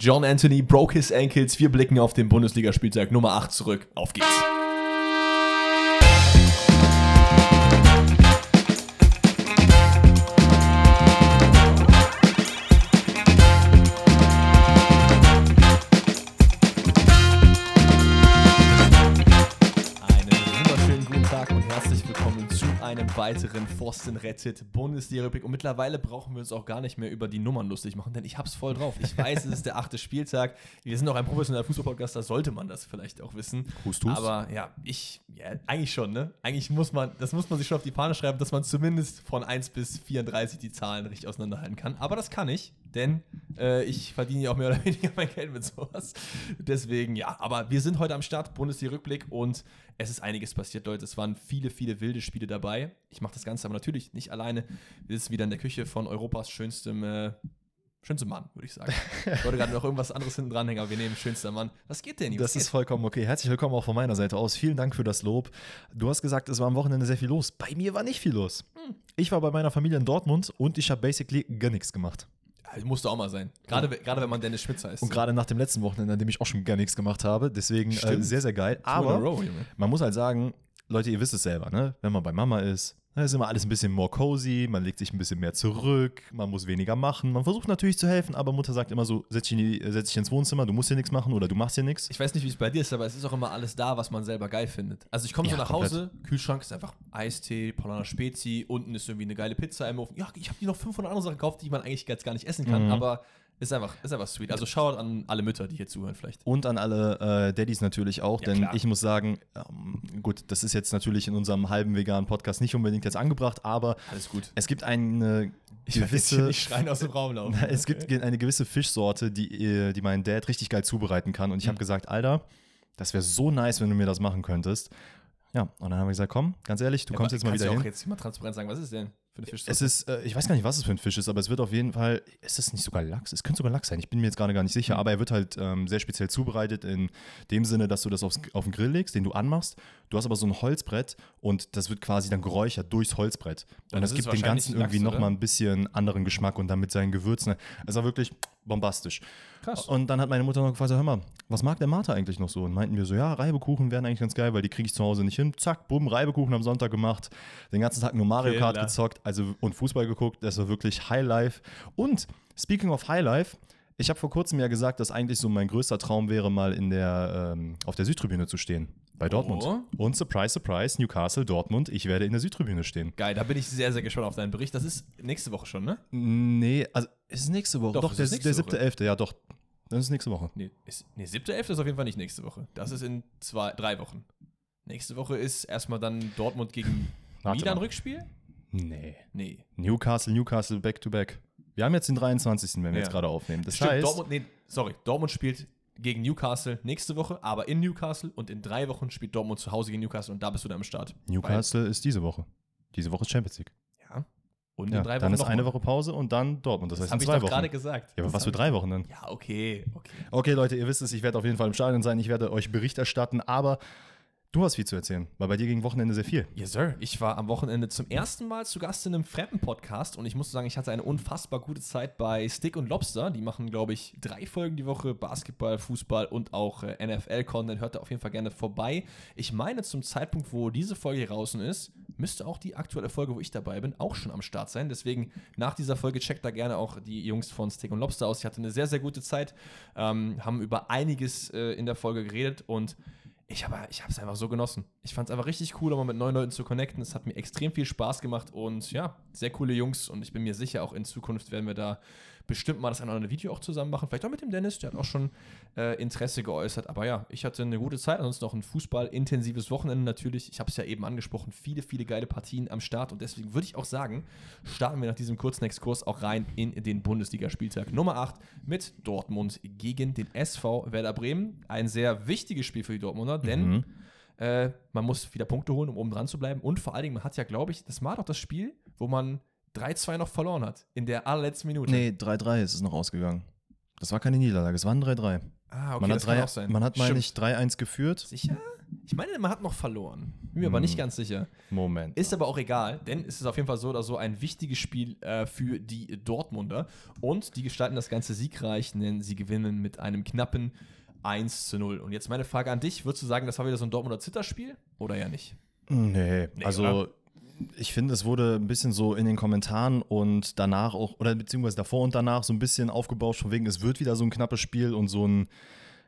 John Anthony broke his ankles. Wir blicken auf den Bundesligaspieltag Nummer 8 zurück. Auf geht's. Weiteren Forsten rettet Bundesliga-Rückblick. Und mittlerweile brauchen wir uns auch gar nicht mehr über die Nummern lustig machen, denn ich hab's voll drauf. Ich weiß, es ist der achte Spieltag. Wir sind auch ein professioneller Fußball-Podcast, da sollte man das vielleicht auch wissen. Hust, hust. Aber ja, ich, ja, eigentlich schon, ne? Eigentlich muss man, das muss man sich schon auf die Fahne schreiben, dass man zumindest von 1 bis 34 die Zahlen richtig auseinanderhalten kann. Aber das kann ich, denn äh, ich verdiene ja auch mehr oder weniger mein Geld mit sowas. Deswegen, ja, aber wir sind heute am Start, Bundesliga-Rückblick und es ist einiges passiert, Leute. Es waren viele, viele wilde Spiele dabei. Ich mache das Ganze aber natürlich nicht alleine. Wir sitzen wieder in der Küche von Europas schönstem, äh, schönstem Mann, würde ich sagen. Ich wollte gerade noch irgendwas anderes hinten dranhängen, aber wir nehmen schönster Mann. Was geht denn, Jungs? Das ist vollkommen okay. Herzlich willkommen auch von meiner Seite aus. Vielen Dank für das Lob. Du hast gesagt, es war am Wochenende sehr viel los. Bei mir war nicht viel los. Hm. Ich war bei meiner Familie in Dortmund und ich habe basically gar nichts gemacht. Ja, Musste auch mal sein. Gerade, gerade wenn man Dennis Schmitzer ist. Und gerade nach dem letzten Wochenende, an dem ich auch schon gar nichts gemacht habe. Deswegen äh, sehr, sehr geil. Aber row, man muss halt sagen, Leute, ihr wisst es selber, ne? Wenn man bei Mama ist, dann ist immer alles ein bisschen more cozy, man legt sich ein bisschen mehr zurück, man muss weniger machen. Man versucht natürlich zu helfen, aber Mutter sagt immer so: setz dich, die, setz dich ins Wohnzimmer, du musst hier nichts machen oder du machst hier nichts. Ich weiß nicht, wie es bei dir ist, aber es ist auch immer alles da, was man selber geil findet. Also ich komme so Ja, nach Hause, Kühlschrank ist einfach Eistee, Paulaner Spezi, unten ist irgendwie eine geile Pizza im Ofen. Ja, ich habe die noch 500 andere Sachen gekauft, die man eigentlich jetzt gar nicht essen kann, Mhm. aber ist einfach, ist einfach sweet. Also schaut an alle Mütter, die hier zuhören vielleicht. Und an alle äh, Daddys natürlich auch, Ja, denn klar. ich muss sagen, ähm, gut, das ist jetzt natürlich in unserem halben veganen Podcast nicht unbedingt jetzt angebracht, aber Alles gut. es gibt eine Ich gewisse, nicht schreien aus dem Raum laufen. es gibt eine gewisse Fischsorte, die, äh, die mein Dad richtig geil zubereiten kann. Und ich habe Mhm. gesagt, Alter, das wäre so nice, wenn du mir das machen könntest. Ja, und dann haben wir gesagt, komm, ganz ehrlich, du kommst jetzt mal Kannst wieder du auch hin. jetzt mal transparent sagen, was ist denn für eine Fischsorte? Es ist, äh, ich weiß gar nicht, was es für ein Fisch ist, aber es wird auf jeden Fall, ist es nicht sogar Lachs? Es könnte sogar Lachs sein, ich bin mir jetzt gerade gar nicht sicher, Mhm. aber er wird halt ähm, sehr speziell zubereitet in dem Sinne, dass du das aufs, auf den Grill legst, den du anmachst. Du hast aber so ein Holzbrett und das wird quasi dann geräuchert durchs Holzbrett. Ja, Und das das gibt dem Ganzen Lachs, irgendwie nochmal ein bisschen anderen Geschmack und dann mit seinen Gewürzen. Es war wirklich bombastisch. Krass. Und dann hat meine Mutter noch gefragt, hör mal, was mag der Martha eigentlich noch so? Und meinten wir so, ja, Reibekuchen wären eigentlich ganz geil, weil die kriege ich zu Hause nicht hin. Zack, bumm, Reibekuchen am Sonntag gemacht. Den ganzen Tag nur Mario Kart Killer. gezockt also, und Fußball geguckt. Das war wirklich High Life. Und speaking of High Life, ich habe vor kurzem ja gesagt, dass eigentlich so mein größter Traum wäre, mal in der, ähm, auf der Südtribüne zu stehen. Bei Dortmund. Oh. Und surprise, surprise, Newcastle, Dortmund, ich werde in der Südtribüne stehen. Geil, da bin ich sehr, sehr gespannt auf deinen Bericht. Das ist nächste Woche schon, ne? Nee, also es ist nächste Woche. Doch, Doch, der, der siebte, Woche. elfte, ja doch. Das ist nächste Woche. Nee, ist, nee, siebte, elfte ist auf jeden Fall nicht nächste Woche. Das ist in zwei, drei Wochen. Nächste Woche ist erstmal dann Dortmund gegen Milan. Rückspiel? Nee. Nee. Newcastle, Newcastle, back to back. Wir haben jetzt den 23., wenn wir Ja. jetzt gerade aufnehmen. Das Stimmt, heißt, Dortmund, nee, sorry, Dortmund spielt gegen Newcastle nächste Woche, aber in Newcastle und in drei Wochen spielt Dortmund zu Hause gegen Newcastle und da bist du dann am Start. Newcastle ist diese Woche. Diese Woche ist Champions League. Ja. Und Ja, in drei dann ist noch eine. Woche Pause und dann Dortmund. Das, Das heißt habe ich doch Wochen. gerade gesagt. Ja, aber Das was für drei Wochen dann? Ja, okay, okay. Okay, Leute, ihr wisst es, ich werde auf jeden Fall im Stadion sein. Ich werde euch Bericht erstatten, aber du hast viel zu erzählen, weil bei dir ging Wochenende sehr viel. Yes, sir. Ich war am Wochenende zum ersten Mal zu Gast in einem fremden Podcast und ich muss sagen, ich hatte eine unfassbar gute Zeit bei Stick und Lobster. Die machen, glaube ich, drei Folgen die Woche: Basketball, Fußball und auch äh, NFL-Content. Hört da auf jeden Fall gerne vorbei. Ich meine, zum Zeitpunkt, wo diese Folge hier draußen ist, müsste auch die aktuelle Folge, wo ich dabei bin, auch schon am Start sein. Deswegen nach dieser Folge checkt da gerne auch die Jungs von Stick und Lobster aus. Ich hatte eine sehr, sehr gute Zeit, ähm, haben über einiges äh, in der Folge geredet und ich habe ich es einfach so genossen. Ich fand es einfach richtig cool, mal mit neuen Leuten zu connecten. Es hat mir extrem viel Spaß gemacht und ja, sehr coole Jungs und ich bin mir sicher, auch in Zukunft werden wir da bestimmt mal das eine oder andere Video auch zusammen machen. Vielleicht auch mit dem Dennis, der hat auch schon äh, Interesse geäußert. Aber ja, ich hatte eine gute Zeit. Ansonsten noch ein Fußball-intensives Wochenende natürlich. Ich habe es ja eben angesprochen, viele, viele geile Partien am Start und deswegen würde ich auch sagen, starten wir nach diesem kurzen Exkurs auch rein in den Bundesligaspieltag Nummer 8 mit Dortmund gegen den SV Werder Bremen. Ein sehr wichtiges Spiel für die Dortmunder, denn Mhm. äh, man muss wieder Punkte holen, um oben dran zu bleiben. Und vor allen Dingen, man hat ja, glaube ich, das war doch das Spiel, wo man 3-2 noch verloren hat. In der allerletzten Minute. Nee, 3-3 ist es noch ausgegangen. Das war keine Niederlage, es war ein 3-3. Ah, okay, man, das hat kann auch sein. man hat, meine ich, 3-1 geführt. Sicher? Ich meine, man hat noch verloren. Bin mir aber nicht Hm. ganz sicher. Moment. Ist aber auch egal, denn es ist auf jeden Fall so oder so ein wichtiges Spiel äh, für die Dortmunder. Und die gestalten das Ganze siegreich, denn sie gewinnen mit einem knappen 1 zu 0. Und jetzt meine Frage an dich: Würdest du sagen, das war wieder so ein Dortmunder Zitterspiel oder ja nicht? Nee, Nee, also oder? Ich finde, es wurde ein bisschen so in den Kommentaren und danach auch, oder beziehungsweise davor und danach so ein bisschen aufgebauscht, von wegen, es wird wieder so ein knappes Spiel und so ein,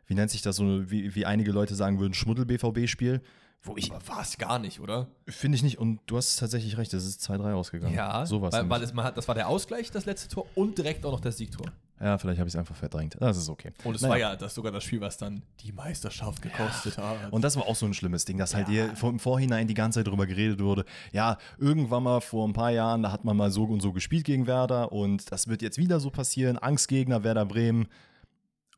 wie nennt sich das, so wie, wie einige Leute sagen würden, Schmuddel-BVB-Spiel. Wo ich, war es gar nicht, oder? finde ich nicht, und du hast tatsächlich recht, es ist 2-3 ausgegangen. Ja, sowas. weil, weil es, man hat, das war der Ausgleich, das letzte Tor und direkt auch noch das Siegtor. Ja, vielleicht habe ich es einfach verdrängt. Das ist okay. Und es Naja. war ja das sogar das Spiel, was dann die Meisterschaft gekostet hat. Und das war auch so ein schlimmes Ding, dass halt Ja. hier im Vorhinein die ganze Zeit drüber geredet wurde. Ja, irgendwann mal vor ein paar Jahren, da hat man mal so und so gespielt gegen Werder und das wird jetzt wieder so passieren. Angstgegner Werder Bremen.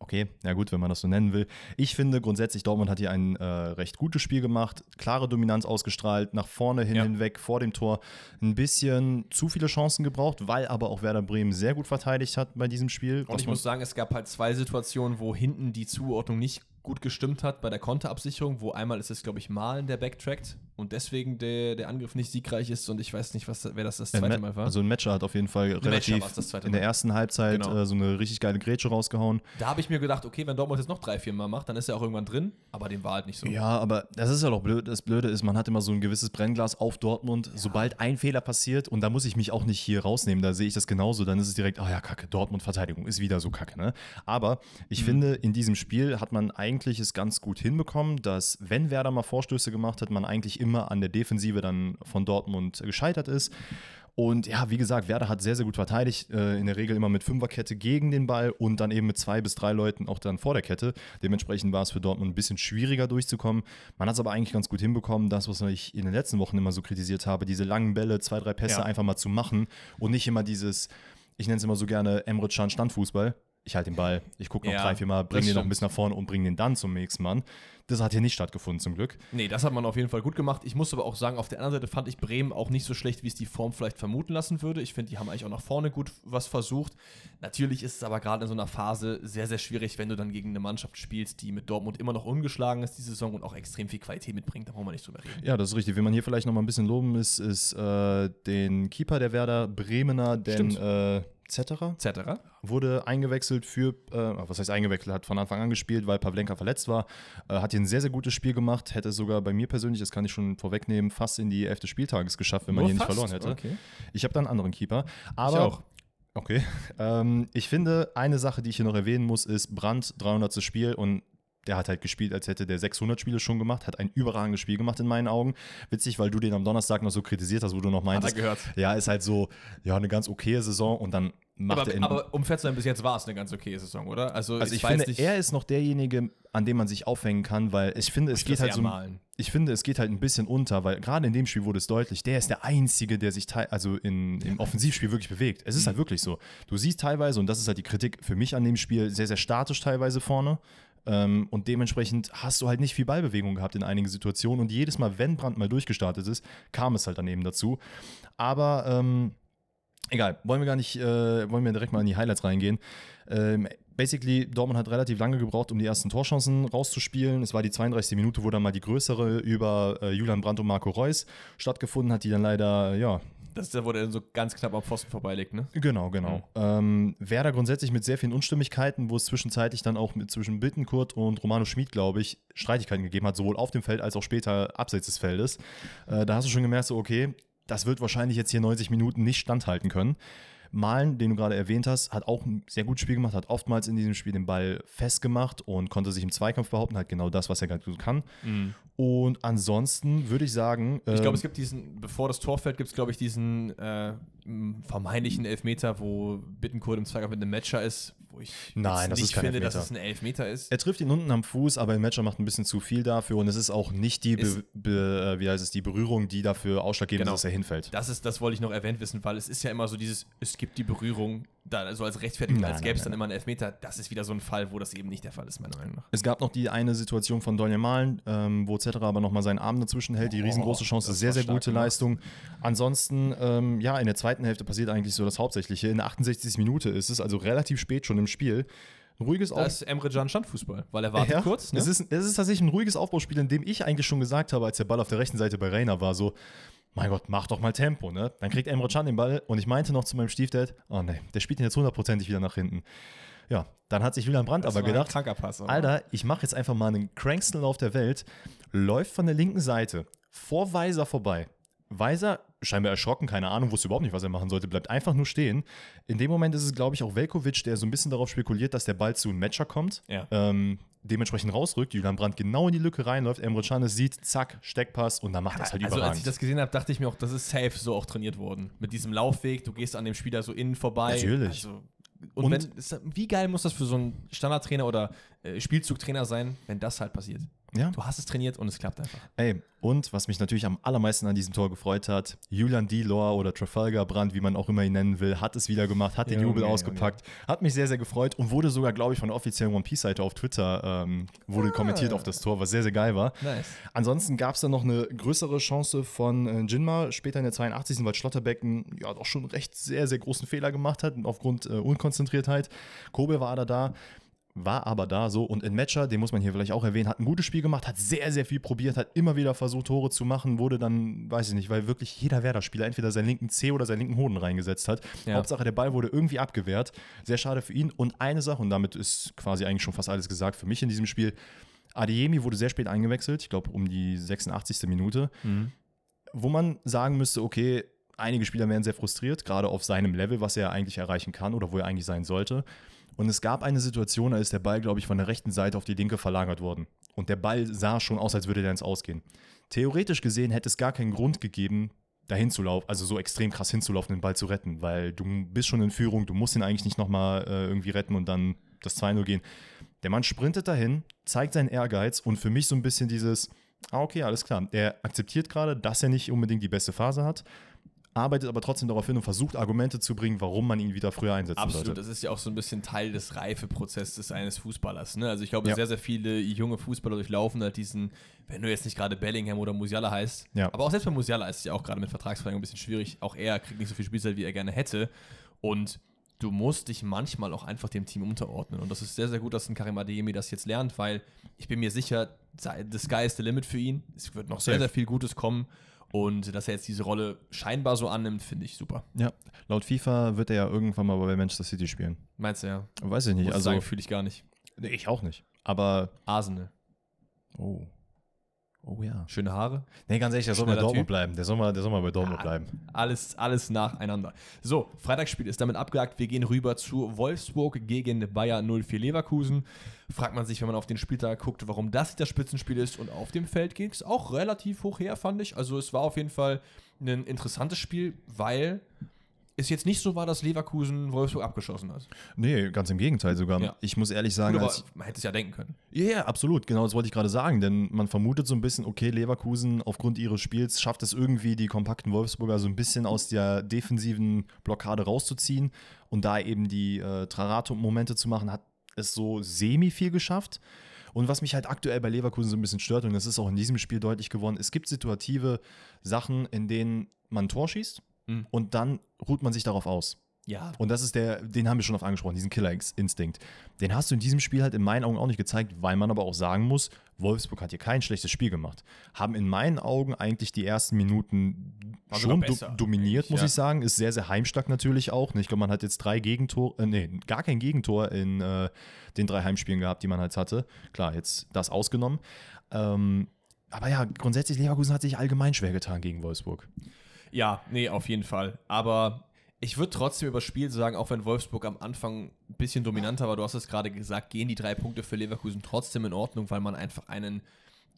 Okay, ja gut, wenn man das so nennen will. Ich finde grundsätzlich, Dortmund hat hier ein äh, recht gutes Spiel gemacht, klare Dominanz ausgestrahlt, nach vorne hin Ja. hinweg, vor dem Tor. Ein bisschen zu viele Chancen gebraucht, weil aber auch Werder Bremen sehr gut verteidigt hat bei diesem Spiel. Und ich muss sagen, es gab halt zwei Situationen, wo hinten die Zuordnung nicht gut gestimmt hat bei der Konterabsicherung, wo einmal ist es, glaube ich, Malen, der backtrackt und deswegen der, der Angriff nicht siegreich ist und ich weiß nicht, was, wer das das Ein zweite Ma- Mal war. Also ein Matcher hat auf jeden Fall Matcher relativ in der ersten Halbzeit Genau. äh, so eine richtig geile Grätsche rausgehauen. da habe ich mir gedacht, okay, wenn Dortmund jetzt noch drei, vier Mal macht, dann ist er auch irgendwann drin, aber dem war halt nicht so. Ja, aber das ist ja doch blöd. Das Blöde ist, man hat immer so ein gewisses Brennglas auf Dortmund. Sobald ein Fehler passiert, und da muss ich mich auch nicht hier rausnehmen, da sehe ich das genauso, dann ist es direkt, ah ja, kacke, Dortmund-Verteidigung ist wieder so kacke, ne? Aber ich Mhm. finde, in diesem Spiel hat man eigentlich es ganz gut hinbekommen, dass, wenn Werder mal Vorstöße gemacht hat, man eigentlich immer an der Defensive dann von Dortmund gescheitert ist. Und ja, wie gesagt, Werder hat sehr, sehr gut verteidigt. Äh, in der Regel immer mit Fünferkette gegen den Ball und dann eben mit zwei bis drei Leuten auch dann vor der Kette. Dementsprechend war es für Dortmund ein bisschen schwieriger durchzukommen. Man hat es aber eigentlich ganz gut hinbekommen, das, was ich in den letzten Wochen immer so kritisiert habe, diese langen Bälle, zwei, drei Pässe Ja. einfach mal zu machen und nicht immer dieses, ich nenne es immer so gerne Emre Can Standfußball. Ich halte den Ball, ich gucke noch Ja, drei, vier Mal, bringe den noch ein bisschen nach vorne und bringe den dann zum nächsten Mann. Das hat hier nicht stattgefunden, zum Glück. Nee, das hat man auf jeden Fall gut gemacht. Ich muss aber auch sagen, auf der anderen Seite fand ich Bremen auch nicht so schlecht, wie es die Form vielleicht vermuten lassen würde. Ich finde, die haben eigentlich auch nach vorne gut was versucht. Natürlich ist es aber gerade in so einer Phase sehr, sehr schwierig, wenn du dann gegen eine Mannschaft spielst, die mit Dortmund immer noch ungeschlagen ist, die Saison und auch extrem viel Qualität mitbringt. Da brauchen wir nicht drüber reden. Ja, das ist richtig. Wenn man hier vielleicht noch mal ein bisschen loben ist, ist äh, den Keeper der Werder, Bremener, den Stimmt. äh, Zetterer, Etc. wurde eingewechselt für, äh, was heißt eingewechselt, hat von Anfang an gespielt, weil Pavlenka verletzt war. Äh, hat hier ein sehr, sehr gutes Spiel gemacht, hätte sogar bei mir persönlich, das kann ich schon vorwegnehmen, fast in die elfte Spieltages geschafft, wenn man Nur hier nicht fast? verloren hätte. Okay. Ich habe da einen anderen Keeper. Aber auch. Okay. Ähm, ich finde, eine Sache, die ich hier noch erwähnen muss, ist Brandt 300. Spiel und der hat halt gespielt, als hätte der 600 Spiele schon gemacht, hat ein überragendes Spiel gemacht in meinen Augen. Witzig, weil du den am Donnerstag noch so kritisiert hast, wo du noch Hat er meintest, gehört. ja, ist halt so, ja, eine ganz okaye Saison und dann macht Aber, er aber um fair zu sein, bis jetzt war es eine ganz okay Saison, oder? Also, also ich, weiß finde, nicht, er ist noch derjenige, an dem man sich aufhängen kann, weil ich finde, es ich geht halt so malen. ich finde, es geht halt ein bisschen unter, weil gerade in dem Spiel wurde es deutlich, der ist der Einzige, der sich also in, im Offensivspiel wirklich bewegt. Es ist halt wirklich so. Du siehst teilweise, und das ist halt die Kritik für mich an dem Spiel, sehr, sehr statisch teilweise vorne. Ähm, und dementsprechend hast du halt nicht viel Ballbewegung gehabt in einigen Situationen. Und jedes Mal, wenn Brandt mal durchgestartet ist, kam es halt dann eben dazu. Aber ähm, egal, wollen wir gar nicht, äh, wollen wir direkt mal in die Highlights reingehen. Ähm, basically, Dortmund hat relativ lange gebraucht, um die ersten Torchancen rauszuspielen. Es war die 32. Minute, wo dann mal die größere über äh, Julian Brandt und Marco Reus stattgefunden hat, die dann leider, ja, Das ist der, wo der so ganz knapp am Pfosten vorbeiliegt, ne? Genau, genau. Ähm, Werder grundsätzlich mit sehr vielen Unstimmigkeiten, wo es zwischenzeitlich dann auch mit, zwischen Bittenkurt und Romano Schmid, glaube ich, Streitigkeiten gegeben hat, sowohl auf dem Feld als auch später abseits des Feldes. Äh, da hast du schon gemerkt, so, okay, das wird wahrscheinlich jetzt hier 90 Minuten nicht standhalten können. Malen, den du gerade erwähnt hast, hat auch ein sehr gutes Spiel gemacht, hat oftmals in diesem Spiel den Ball festgemacht und konnte sich im Zweikampf behaupten, halt genau das, was er gerade gut kann. Und ansonsten würde ich sagen, Ich glaube, ähm, es gibt diesen, bevor das Tor fällt, gibt es, glaube ich, diesen äh, vermeintlichen Elfmeter, wo Bittenkurt im Zweikampf mit einem Matcher ist, wo ich Nein, das nicht ist kein finde, Elfmeter. dass es ein Elfmeter ist. Er trifft ihn unten am Fuß, aber der Matcher macht ein bisschen zu viel dafür und es ist auch nicht die, Ist- Be Be äh, wie heißt es, die Berührung, die dafür ausschlaggebend Genau. ist, dass er hinfällt. Das ist, das wollte ich noch erwähnt wissen, weil es ist ja immer so dieses, es gibt die Berührung, da, also als Rechtfertigung, Nein, als gäbe es dann immer einen Elfmeter. Das ist wieder so ein Fall, wo das eben nicht der Fall ist, meiner Meinung nach. Es gab noch die eine Situation von Donny Malen, ähm, wo Cetera aber nochmal seinen Arm dazwischen hält, die Oh, riesengroße Chance, das sehr, sehr gute gemacht. Leistung. Ansonsten, ähm, ja, in der zweiten Hälfte passiert eigentlich so das Hauptsächliche. In der 68. Minute ist es, also relativ spät schon im Spiel. Ein ruhiges Da Auf ist Emre Can Standfußball, weil er wartet kurz. Ne? Es, ist, es ist tatsächlich ein ruhiges Aufbauspiel, in dem ich eigentlich schon gesagt habe, als der Ball auf der rechten Seite bei Reina war, so, mein Gott, mach doch mal Tempo, ne? Dann kriegt Emre Can den Ball und ich meinte noch zu meinem Stiefdad, oh ne, der spielt ihn jetzt hundertprozentig wieder nach hinten. Ja, dann hat sich Julian Brandt Das aber gedacht, Pass. Alter, ich mache jetzt einfach mal einen kranksten Lauf der Welt, läuft von der linken Seite vor Weiser vorbei. Weiser, scheinbar erschrocken, keine Ahnung, wusste überhaupt nicht, was er machen sollte, bleibt einfach nur stehen. In dem Moment ist es, glaube ich, auch Velkovic, der so ein bisschen darauf spekuliert, dass der Ball zu einem Matcher kommt. Ja. Ähm, dementsprechend rausrückt, Julian Brandt genau in die Lücke reinläuft, Emre Can es sieht, zack, Steckpass und dann macht das halt also als überragend. ich das gesehen habe, dachte ich mir auch, das ist safe so auch trainiert worden. Mit diesem Laufweg, du gehst an dem Spieler so innen vorbei. Natürlich. Also, und, Und- wenn, wie geil muss das für so einen Standardtrainer oder Spielzugtrainer sein, wenn das halt passiert? ja. Du hast es trainiert und es klappt einfach. Ey, und was mich natürlich am allermeisten an diesem Tor gefreut hat, Julian Delor oder Trafalgar Brandt, wie man auch immer ihn nennen will, hat es wieder gemacht, hat den Jubel Junge. ausgepackt, hat mich sehr, sehr gefreut und wurde sogar, glaube ich, von der offiziellen One Piece-Seite auf Twitter ähm, wurde kommentiert auf das Tor, was sehr, sehr geil war. Nice. Ansonsten gab es dann noch eine größere Chance von äh, Jinma später in der 82. weil Schlotterbecken ja doch schon recht sehr, sehr großen Fehler gemacht hat aufgrund äh, Unkonzentriertheit. Kobe war da da. War aber da so und in Matcher, den muss man hier vielleicht auch erwähnen, hat ein gutes Spiel gemacht, hat sehr, sehr viel probiert, hat immer wieder versucht, Tore zu machen, wurde dann, weiß ich nicht, weil wirklich jeder Werder-Spieler entweder seinen linken C oder seinen linken Hoden reingesetzt hat. Ja. Hauptsache, der Ball wurde irgendwie abgewehrt. Sehr schade für ihn. Und eine Sache, und damit ist quasi eigentlich schon fast alles gesagt für mich in diesem Spiel, Adeyemi wurde sehr spät eingewechselt, ich glaube um die 86. Minute, wo man sagen müsste, okay, einige Spieler werden sehr frustriert, gerade auf seinem Level, was er eigentlich erreichen kann oder wo er eigentlich sein sollte. Und es gab eine Situation, da ist der Ball, glaube ich, von der rechten Seite auf die linke verlagert worden. Und der Ball sah schon aus, als würde der ins Ausgehen. Theoretisch gesehen hätte es gar keinen Grund gegeben, dahin zu laufen, also so extrem krass hinzulaufen, den Ball zu retten, weil du bist schon in Führung, du musst ihn eigentlich nicht nochmal äh, irgendwie retten und dann das 2-0 gehen. Der Mann sprintet dahin, zeigt seinen Ehrgeiz und für mich so ein bisschen dieses, ah, okay, alles klar. Der akzeptiert gerade, dass er nicht unbedingt die beste Phase hat, arbeitet aber trotzdem darauf hin und versucht Argumente zu bringen, warum man ihn wieder früher einsetzen Absolut, sollte. das ist ja auch so ein bisschen Teil des Reifeprozesses eines Fußballers. Ne? Also ich glaube, Ja. sehr, sehr viele junge Fußballer durchlaufen halt diesen, wenn du jetzt nicht gerade Bellingham oder Musiala heißt, Ja. aber auch selbst bei Musiala ist es ja auch gerade mit Vertragsverlängerung ein bisschen schwierig. Auch er kriegt nicht so viel Spielzeit, wie er gerne hätte. Und du musst dich manchmal auch einfach dem Team unterordnen. Und das ist sehr, sehr gut, dass ein Karim Adeyemi das jetzt lernt, weil ich bin mir sicher, the sky is the limit für ihn. Es wird noch sehr, sehr viel Gutes kommen. Und dass er jetzt diese Rolle scheinbar so annimmt, finde ich super. Ja, laut FIFA wird er ja irgendwann mal bei Manchester City spielen. Meinst du ja? Weiß ich nicht. Muss ich also, fühle ich gar nicht. Ich auch nicht. Aber, Arsenal. oh. Oh ja. Schöne Haare. Nee, ganz ehrlich, der soll mal Schneller Dortmund bleiben. Der soll mal, der soll mal bei Dortmund Ja. bleiben. Alles, alles nacheinander. So, Freitagsspiel ist damit abgehakt. Wir gehen rüber zu Wolfsburg gegen Bayer 04 Leverkusen. Fragt man sich, wenn man auf den Spieltag guckt, warum das das Spitzenspiel ist. Und auf dem Feld ging es auch relativ hoch her, fand ich. Also es war auf jeden Fall ein interessantes Spiel, weil es jetzt nicht so war, dass Leverkusen Wolfsburg abgeschossen hat. Nee, ganz im Gegenteil sogar. Ja. Ich muss ehrlich Gut, sagen, aber als, man hätte es ja denken können. Ja, ja, absolut. Genau, das wollte ich gerade sagen. Denn man vermutet so ein bisschen, okay, Leverkusen aufgrund ihres Spiels schafft es irgendwie, die kompakten Wolfsburger so ein bisschen aus der defensiven Blockade rauszuziehen und da eben die äh, Trarato-Momente zu machen, hat es so semi viel geschafft. Und was mich halt aktuell bei Leverkusen so ein bisschen stört, und das ist auch in diesem Spiel deutlich geworden, es gibt situative Sachen, in denen man ein Tor schießt Mhm. und dann ruht man sich darauf aus. Ja, Und das ist der, den haben wir schon oft angesprochen, diesen Killer-Instinkt. Den hast du in diesem Spiel halt in meinen Augen auch nicht gezeigt, weil man aber auch sagen muss, Wolfsburg hat hier kein schlechtes Spiel gemacht. Haben in meinen Augen eigentlich die ersten Minuten War schon sogar do besser, dominiert, muss ja. ich sagen. Ist sehr, sehr heimstark natürlich auch. Ich glaube, man hat jetzt drei Gegentore, äh, nee, gar kein Gegentor in äh, den drei Heimspielen gehabt, die man halt hatte. Klar, jetzt das ausgenommen. Ähm, aber ja, grundsätzlich, Leverkusen hat sich allgemein schwer getan gegen Wolfsburg. Ja, nee, auf jeden Fall. Aber ich würde trotzdem über das Spiel sagen, auch wenn Wolfsburg am Anfang ein bisschen dominanter war, du hast es gerade gesagt, gehen die drei Punkte für Leverkusen trotzdem in Ordnung, weil man einfach einen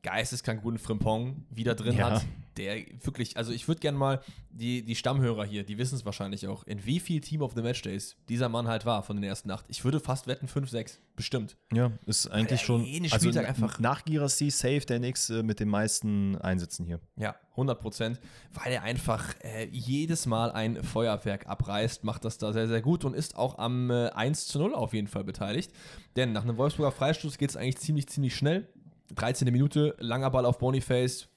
geisteskrank guten Frimpong wieder drin Ja. hat, der wirklich, also ich würde gerne mal, die, die Stammhörer hier, die wissen es wahrscheinlich auch, in wie viel Team of the Match Days dieser Mann halt war von den ersten acht. Ich würde fast wetten 5, 6, bestimmt. Ja, ist eigentlich schon also Spieltag n- einfach- nach Girassi safe der nächste mit den meisten Einsätzen hier. Ja, 100 Prozent, weil er einfach äh, jedes Mal ein Feuerwerk abreißt, macht das da sehr, sehr gut und ist auch am äh, 1 zu 0 auf jeden Fall beteiligt. Denn nach einem Wolfsburger Freistoß geht es eigentlich ziemlich, ziemlich schnell. 13. Minute, langer Ball auf Boniface,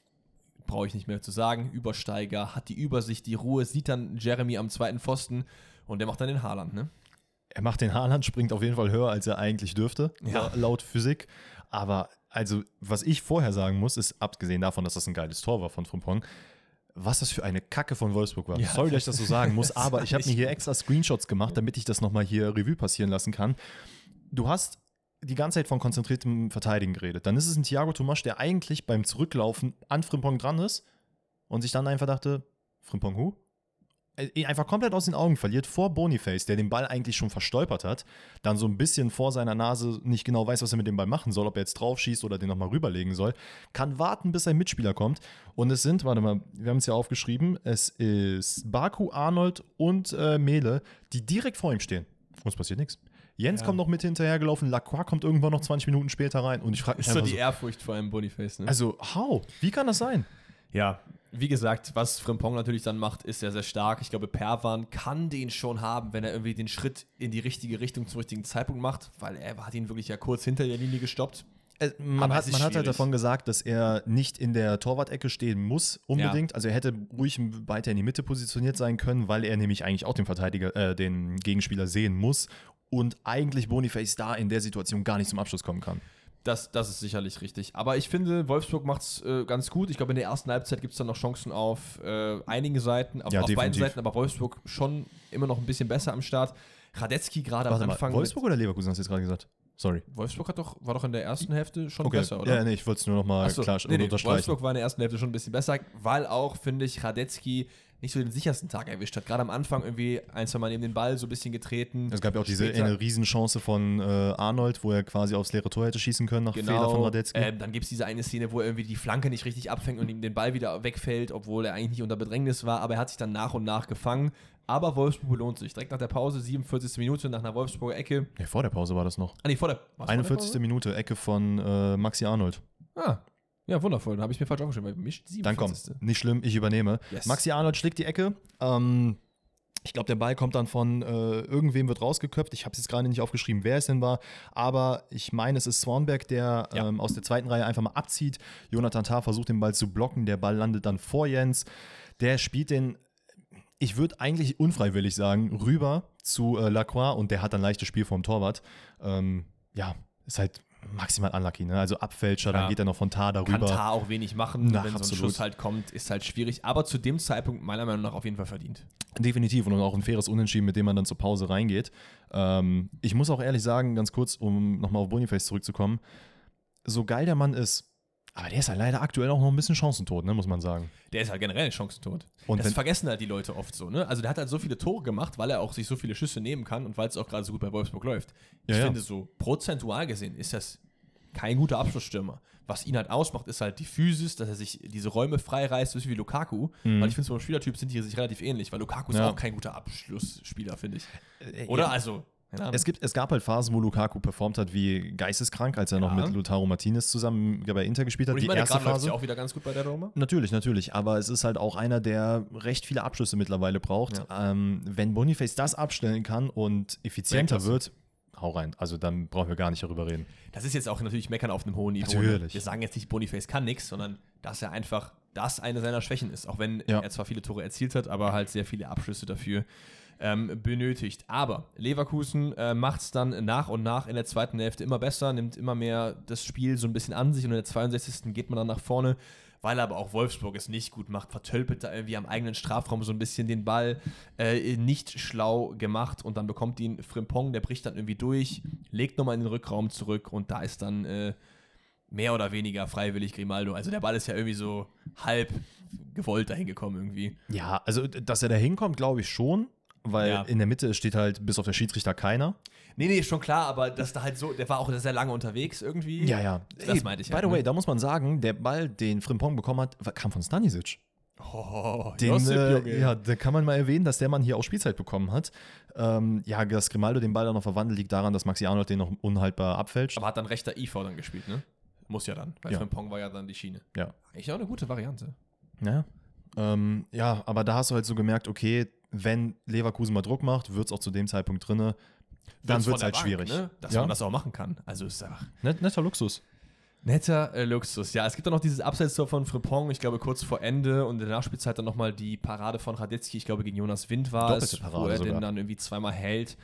brauche ich nicht mehr zu sagen. Übersteiger, hat die Übersicht, die Ruhe, sieht dann Jeremy am zweiten Pfosten und der macht dann den Haaland, ne? er macht den Haaland, springt auf jeden Fall höher, als er eigentlich dürfte, Ja. la- laut Physik. Aber also, was ich vorher sagen muss, ist, abgesehen davon, dass das ein geiles Tor war von Frimpong, was das für eine Kacke von Wolfsburg war. Ja. Sorry, dass ich das so sagen muss, aber ich habe mir hier extra Screenshots gemacht, damit ich das nochmal hier Revue passieren lassen kann. Du hast die ganze Zeit von konzentriertem Verteidigen geredet. Dann ist es ein Thiago Tomasch, der eigentlich beim Zurücklaufen an Frimpong dran ist und sich dann einfach dachte, Frimpong who? Äh, einfach komplett aus den Augen verliert vor Boniface, der den Ball eigentlich schon verstolpert hat, dann so ein bisschen vor seiner Nase nicht genau weiß, was er mit dem Ball machen soll, ob er jetzt drauf schießt oder den nochmal rüberlegen soll, kann warten, bis sein Mitspieler kommt. Und es sind, warte mal, wir haben es ja aufgeschrieben, es ist Baku, Arnold und äh, Mele, die direkt vor ihm stehen. Und es passiert nichts. Jens Ja. kommt noch mit hinterhergelaufen, Lacroix kommt irgendwann noch 20 Minuten später rein und ich frage mich Ist so einfach die so, Ehrfurcht vor einem Boniface, ne? also how? Wie kann das sein? Ja, wie gesagt, was Frimpong natürlich dann macht, ist sehr, sehr stark. Ich glaube, Perwan kann den schon haben, wenn er irgendwie den Schritt in die richtige Richtung zum richtigen Zeitpunkt macht, weil er hat ihn wirklich ja kurz hinter der Linie gestoppt. Äh, Man, hat, man hat halt davon gesagt, dass er nicht in der Torwart-Ecke stehen muss, unbedingt. Also er hätte ruhig weiter in die Mitte positioniert sein können, weil er nämlich eigentlich auch den Verteidiger, äh, den Gegenspieler sehen muss und eigentlich Boniface da in der Situation gar nicht zum Abschluss kommen kann. Das, das ist sicherlich richtig. Aber ich finde, Wolfsburg macht es äh, ganz gut. Ich glaube, in der ersten Halbzeit gibt es dann noch Chancen auf äh, einigen Seiten, auf, Ja, auf beiden. Seiten, aber Wolfsburg schon immer noch ein bisschen besser am Start. Radetzky gerade am Warte mal, Anfang. Wolfsburg oder Leverkusen hast du jetzt gerade gesagt? Sorry. Wolfsburg hat doch, war doch in der ersten Hälfte schon Okay, besser, oder? ja, nee, ich wollte es nur noch mal Achso, klar nee, nee, unterstreichen. Wolfsburg war in der ersten Hälfte schon ein bisschen besser, weil auch, finde ich, Radetzky nicht so den sichersten Tag erwischt hat. Gerade am Anfang irgendwie ein, zwei Mal neben den Ball so ein bisschen getreten. Es gab ja auch diese Später- eine Riesenchance von äh, Arnold, wo er quasi aufs leere Tor hätte schießen können nach Fehler von Genau. Radetzky. Ähm, dann gibt es diese eine Szene, wo er irgendwie die Flanke nicht richtig abfängt und ihm den Ball wieder wegfällt, obwohl er eigentlich nicht unter Bedrängnis war, aber er hat sich dann nach und nach gefangen. Aber Wolfsburg belohnt sich. Direkt nach der Pause, 47. Minute, nach einer Wolfsburger Ecke. ja, vor der Pause war das noch. Ah, nee, vor der. war's vor der 41. Minute, Ecke von äh, Maxi Arnold. Ah, ja, wundervoll. Dann habe ich mir falsch aufgeschrieben, weil mich 47. Dann komm, nicht schlimm, ich übernehme. Yes. Maxi Arnold schlägt die Ecke. Ähm, ich glaube, der Ball kommt dann von äh, irgendwem wird rausgeköpft. Ich habe es jetzt gerade nicht aufgeschrieben, wer es denn war. Aber ich meine, es ist Swanberg, der Ja. ähm, aus der zweiten Reihe einfach mal abzieht. Jonathan Tah versucht den Ball zu blocken. Der Ball landet dann vor Jens. Der spielt den, ich würde eigentlich unfreiwillig sagen, rüber zu äh, Lacroix und der hat dann leichtes Spiel vom Torwart. Ähm, ja, ist halt maximal unlucky. Ne? Also Abfälscher, Ja. dann geht er noch von Tar darüber. Kann Tar auch wenig machen. Na, Wenn so ein absolut. Schuss halt kommt, ist halt schwierig. Aber zu dem Zeitpunkt meiner Meinung nach auf jeden Fall verdient. Definitiv und auch ein faires Unentschieden, mit dem man dann zur Pause reingeht. Ähm, ich muss auch ehrlich sagen, ganz kurz, um nochmal auf Boniface zurückzukommen, so geil der Mann ist, aber der ist halt leider aktuell auch noch ein bisschen chancentot, ne, muss man sagen. Der ist halt generell chancentot. Und das vergessen halt die Leute oft so, ne? Also der hat halt so viele Tore gemacht, weil er auch sich so viele Schüsse nehmen kann und weil es auch gerade so gut bei Wolfsburg läuft. Ich Ja, ja. finde, so prozentual gesehen ist das kein guter Abschlussstürmer. Was ihn halt ausmacht, ist halt die Physis, dass er sich diese Räume freireißt, so wie Lukaku. Weil ich finde, so vom Spielertyp sind die sich relativ ähnlich, weil Lukaku ist Mhm. Ja. auch kein guter Abschlussspieler, finde ich. Äh, Oder? ja. Also. Es, gibt, es gab halt Phasen, wo Lukaku performt hat wie geisteskrank, als er noch Ja. mit Lautaro Martinez zusammen bei Inter gespielt hat. und ich die meine, erste Phase. ja auch wieder ganz gut bei der Roma. Natürlich, natürlich. Aber es ist halt auch einer, der recht viele Abschlüsse mittlerweile braucht. Ähm, wenn Boniface das abstellen kann und effizienter wird, hau rein. Also dann brauchen wir gar nicht darüber reden. Das ist jetzt auch natürlich Meckern auf einem hohen Niveau. Natürlich. Wir sagen jetzt nicht, Boniface kann nichts, sondern dass er einfach das eine seiner Schwächen ist. Auch wenn Ja. er zwar viele Tore erzielt hat, aber halt sehr viele Abschlüsse dafür ähm, benötigt. Aber Leverkusen äh, macht es dann nach und nach in der zweiten Hälfte immer besser, nimmt immer mehr das Spiel so ein bisschen an sich und in der 62. geht man dann nach vorne. Weil aber auch Wolfsburg es nicht gut macht, vertölpelt da irgendwie am eigenen Strafraum so ein bisschen den Ball, äh, nicht schlau gemacht und dann bekommt ihn Frimpong, der bricht dann irgendwie durch, legt nochmal in den Rückraum zurück und da ist dann äh, mehr oder weniger freiwillig Grimaldo. Also der Ball ist ja irgendwie so halb gewollt dahin gekommen irgendwie. Ja, also dass er da hinkommt, glaube ich schon. Weil Ja. in der Mitte steht halt bis auf der Schiedsrichter keiner. Nee, nee, schon klar, aber das da halt so, der war auch sehr lange unterwegs irgendwie. Ja, ja. Das meinte ich By halt, the way, ne? da muss man sagen, der Ball, den Frimpong bekommen hat, kam von Stanisic. Oh, Den, Josip, äh, ja, da kann man mal erwähnen, dass der Mann hier auch Spielzeit bekommen hat. Ähm, ja, dass Grimaldo den Ball dann noch verwandelt, liegt daran, dass Maxi Arnold den noch unhaltbar abfälscht. Aber hat dann rechter IV dann gespielt, ne? Muss ja dann, weil Ja. Frimpong war ja dann die Schiene. Ja. Eigentlich auch eine gute Variante. Ja. Ähm, ja, aber da hast du halt so gemerkt, okay, wenn Leverkusen mal Druck macht, wird es auch zu dem Zeitpunkt drinne. Dann Wird's wird es halt Bank, schwierig. Ne? Dass ja? man das auch machen kann. Also ist einfach Net, netter Luxus. Netter äh, Luxus. Ja, es gibt auch noch dieses Abseitstor von Frimpong, ich glaube kurz vor Ende und in der Nachspielzeit dann nochmal die Parade von Radetzky, ich glaube gegen Jonas Wind war es, Doppelte Parade wo er sogar. den dann irgendwie zweimal hält.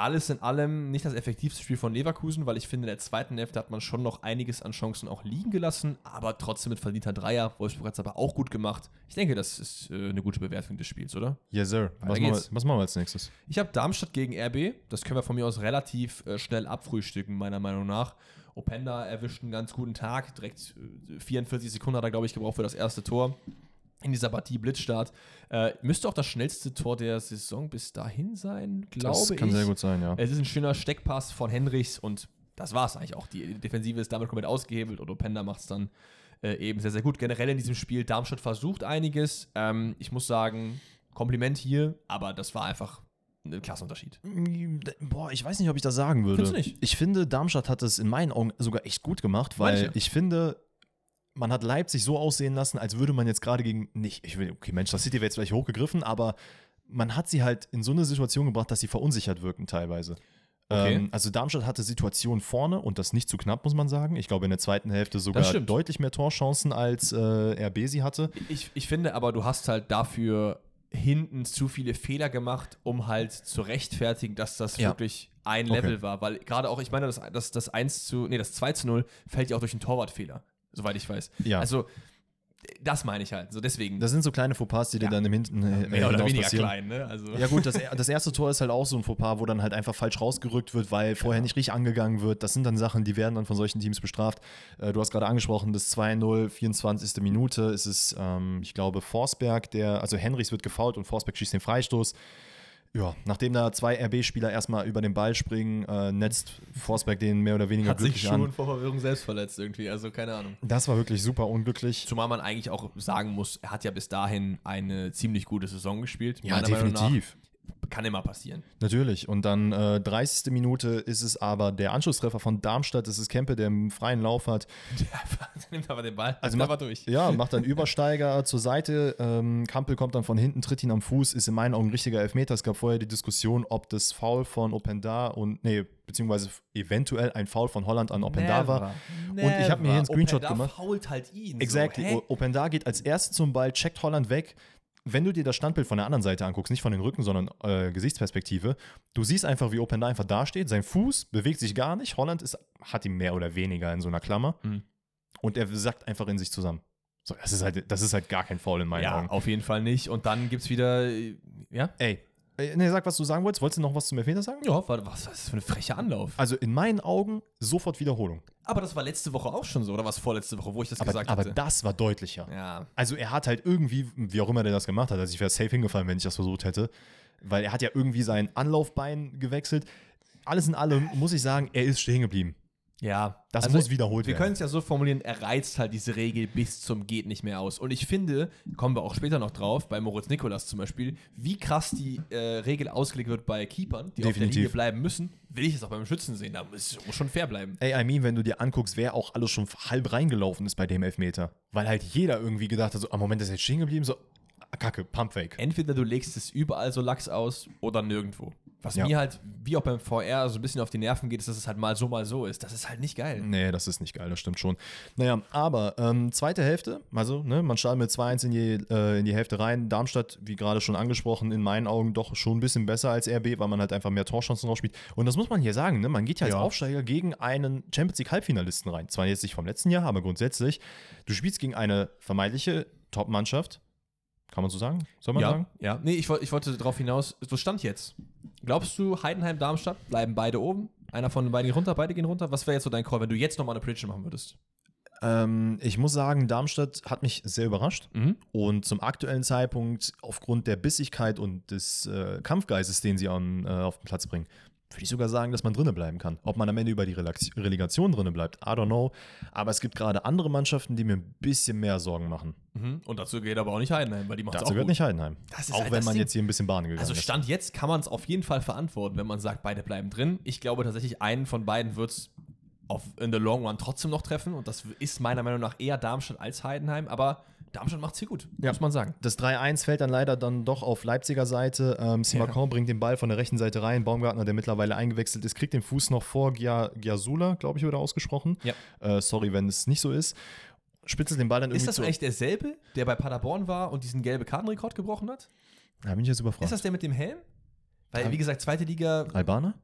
Alles in allem nicht das effektivste Spiel von Leverkusen, weil ich finde, in der zweiten Hälfte hat man schon noch einiges an Chancen auch liegen gelassen, aber trotzdem mit verdienter Dreier. Wolfsburg hat es aber auch gut gemacht. Ich denke, das ist äh, eine gute Bewertung des Spiels, oder? Yes, sir. Was, machen wir, was machen wir als nächstes? Ich habe Darmstadt gegen RB. Das können wir von mir aus relativ äh, schnell abfrühstücken, meiner Meinung nach. Openda erwischt einen ganz guten Tag. Direkt äh, 44 Sekunden hat er, glaube ich, gebraucht für das erste Tor. In dieser Partie Blitzstart. Äh, müsste auch das schnellste Tor der Saison bis dahin sein, glaube Das ich. kann sehr gut sein, ja. Es ist ein schöner Steckpass von Henrichs und das war es eigentlich auch. Die Defensive ist damit komplett ausgehebelt und Openda macht es dann äh, eben sehr, sehr gut. Generell in diesem Spiel, Darmstadt versucht einiges. Ähm, ich muss sagen, Kompliment hier, aber das war einfach ein Klassenunterschied. Boah, ich weiß nicht, ob ich das sagen würde. Findest du nicht? Ich finde, Darmstadt hat es in meinen Augen sogar echt gut gemacht, weil ich finde, man hat Leipzig so aussehen lassen, als würde man jetzt gerade gegen, nicht, ich will, okay, Manchester City wäre jetzt vielleicht hochgegriffen, aber man hat sie halt in so eine Situation gebracht, dass sie verunsichert wirken teilweise. Okay. Ähm, also Darmstadt hatte Situationen vorne und das nicht zu knapp, muss man sagen. Ich glaube, in der zweiten Hälfte sogar deutlich mehr Torchancen, als äh, RB sie hatte. Ich, ich finde aber, du hast halt dafür hinten zu viele Fehler gemacht, um halt zu rechtfertigen, dass das Ja. wirklich ein Okay. Level war. Weil gerade auch, ich meine, das, das, das 1 zu, nee, das 2 zu 0 fällt ja auch durch einen Torwartfehler, soweit ich weiß. Ja. Also, das meine ich halt. So deswegen. Das sind so kleine Fauxpas, die dir Ja. dann im Hinten äh, mehr oder weniger passieren. klein, ne? Also. Ja gut, das, das erste Tor ist halt auch so ein Fauxpas, wo dann halt einfach falsch rausgerückt wird, weil vorher nicht richtig angegangen wird. Das sind dann Sachen, die werden dann von solchen Teams bestraft. Äh, du hast gerade angesprochen, das 2-0, 24. Minute ist es, ähm, ich glaube, Forsberg, der, also Henrichs wird gefault und Forsberg schießt den Freistoß. Ja, nachdem da zwei RB-Spieler erstmal über den Ball springen, äh, netzt Forsberg den mehr oder weniger hat sich glücklich schon an. vor Verwirrung selbst verletzt irgendwie, also keine Ahnung. Das war wirklich super unglücklich. Zumal man eigentlich auch sagen muss, er hat ja bis dahin eine ziemlich gute Saison gespielt. Ja, definitiv. Kann immer passieren. Natürlich. Und dann äh, 30. Minute ist es aber der Anschlusstreffer von Darmstadt. Das ist Kempe, der im freien Lauf hat. Der nimmt aber den Ball. Also macht, war durch. Ja, macht dann Übersteiger zur Seite. Ähm, Kampel kommt dann von hinten, tritt ihn am Fuß. Ist in meinen Augen ein richtiger Elfmeter. Es gab vorher die Diskussion, ob das Foul von Openda und, nee, beziehungsweise eventuell ein Foul von Holland an Openda war. Und ich habe mir hier einen Screenshot Openda gemacht. fault halt ihn. Exactly. So, Openda geht als erstes zum Ball, checkt Holland weg. Wenn du dir das Standbild von der anderen Seite anguckst, nicht von den Rücken, sondern äh, Gesichtsperspektive, du siehst einfach, wie Openda einfach dasteht. Sein Fuß bewegt sich gar nicht. Holland ist, hat ihn mehr oder weniger in so einer Klammer. Mhm. Und er sackt einfach in sich zusammen. So, das, ist halt, das ist halt gar kein Foul in meinen ja, Augen. auf jeden Fall nicht. Und dann gibt es wieder, äh, ja? Ey, nee, sag, was du sagen wolltest. Wolltest du noch was zum Elfmeter sagen? Ja, was, was ist das für ein frecher Anlauf? Also in meinen Augen sofort Wiederholung. Aber das war letzte Woche auch schon so, oder was vorletzte Woche, wo ich das Aber, gesagt aber hatte? das war deutlicher. ja. Also er hat halt irgendwie, wie auch immer der das gemacht hat, also ich wäre safe hingefallen, wenn ich das versucht hätte, weil er hat ja irgendwie sein Anlaufbein gewechselt. Alles in allem muss ich sagen, er ist stehen geblieben. Ja, Das also muss wiederholt Wir werden. können es ja so formulieren, er reizt halt diese Regel bis zum geht nicht mehr aus. Und ich finde, kommen wir auch später noch drauf, bei Moritz Nikolas zum Beispiel, wie krass die äh, Regel ausgelegt wird bei Keepern, die auf der Definitiv. Linie bleiben müssen, will ich es auch beim Schützen sehen. Da muss muss schon fair bleiben. Ey, I mean, wenn du dir anguckst, wer auch alles schon halb reingelaufen ist bei dem Elfmeter. Weil halt jeder irgendwie gedacht hat, so, am Moment ist er jetzt stehen geblieben, so, ah, kacke, Pump fake. Entweder du legst es überall so lax aus oder nirgendwo. Was Ja. mir halt, wie auch beim VR, so ein bisschen auf die Nerven geht, ist, dass es halt mal so, mal so ist. Das ist halt nicht geil. Nee, das ist nicht geil, das stimmt schon. Naja, aber ähm, zweite Hälfte, also, ne, man startet mit 2-1 in, die, äh, in die Hälfte rein. Darmstadt, wie gerade schon angesprochen, in meinen Augen doch schon ein bisschen besser als RB, weil man halt einfach mehr Torchancen rausspielt. Und das muss man hier sagen, ne? Man geht ja als Ja. Aufsteiger gegen einen Champions League Halbfinalisten rein. Zwar jetzt nicht vom letzten Jahr, aber grundsätzlich. Du spielst gegen eine vermeintliche Top-Mannschaft. Kann man so sagen? Soll man ja, sagen? ja. Nee, ich, ich wollte darauf hinaus, so stand jetzt. Glaubst du, Heidenheim, Darmstadt bleiben beide oben? Einer von den beiden geht runter, beide gehen runter? Was wäre jetzt so dein Call, wenn du jetzt nochmal eine Prediction machen würdest? Ähm, ich muss sagen, Darmstadt hat mich sehr überrascht. Mhm. Und zum aktuellen Zeitpunkt, aufgrund der Bissigkeit und des äh, Kampfgeistes, den sie an, äh, auf den Platz bringen, würde ich sogar sagen, dass man drinnen bleiben kann. Ob man am Ende über die Relegation drinnen bleibt, I don't know. Aber es gibt gerade andere Mannschaften, die mir ein bisschen mehr Sorgen machen. Mhm. Und dazu geht aber auch nicht Heidenheim, weil die macht Dazu gehört nicht Heidenheim. Auch halt wenn man Ding. jetzt hier ein bisschen Bahn gegangen Also ist. Stand jetzt kann man es auf jeden Fall verantworten, wenn man sagt, beide bleiben drin. Ich glaube tatsächlich, einen von beiden wird es in the long run trotzdem noch treffen. Und das ist meiner Meinung nach eher Darmstadt als Heidenheim. Aber Darmstadt macht es hier gut, Ja. muss man sagen. Das 3-1 fällt dann leider dann doch auf Leipziger Seite. Ähm, Simakon bringt den Ball von der rechten Seite rein. Baumgartner, der mittlerweile eingewechselt ist, kriegt den Fuß noch vor Gia Giasula, glaube ich, wurde ausgesprochen. Ja. Äh, sorry, wenn es nicht so ist. Spitzelt den Ball dann irgendwie Ist das zu. eigentlich derselbe, der bei Paderborn war und diesen gelbe Kartenrekord gebrochen hat? Da bin ich jetzt überfragt. Ist das der mit dem Helm? Weil, Ja. wie gesagt, zweite Liga, Albaner?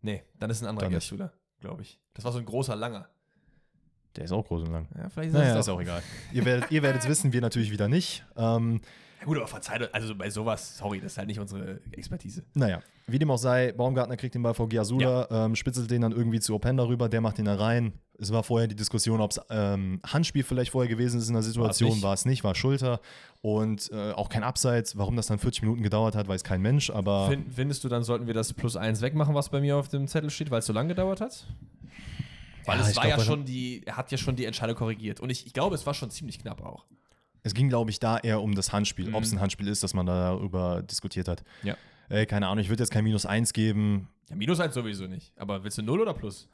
Nee, dann ist ein anderer. Gerstühler, glaube ich. Das war so ein großer, langer. Der ist auch groß und lang. Ja, vielleicht ist Naja, das ist auch egal. ihr werdet ihr werdet's wissen, wir natürlich wieder nicht. Ähm, Ja, gut, aber verzeiht, also bei sowas, sorry, das ist halt nicht unsere Expertise. naja, wie dem auch sei, Baumgartner kriegt den Ball vor Giasula, ähm, spitzelt den dann irgendwie zu Openda rüber, der macht ihn da rein. Es war vorher die Diskussion, ob es ähm, Handspiel vielleicht vorher gewesen ist in der Situation, war es nicht, war Schulter und äh, auch kein Abseits. Warum das dann 40 Minuten gedauert hat, weiß kein Mensch, aber Find, findest du, dann sollten wir das Plus 1 wegmachen, was bei mir auf dem Zettel steht, weil es so lange gedauert hat? Weil Ja, es war glaub, ja schon die, er hat ja schon die Entscheidung korrigiert. Und ich, ich glaube, es war schon ziemlich knapp auch. Es ging, glaube ich, da eher um das Handspiel, Mhm. ob es ein Handspiel ist, dass man darüber diskutiert hat. Ja. Ey, keine Ahnung, ich würde jetzt kein Minus 1 geben. Ja, Minus 1 sowieso nicht. Aber willst du 0 oder Plus?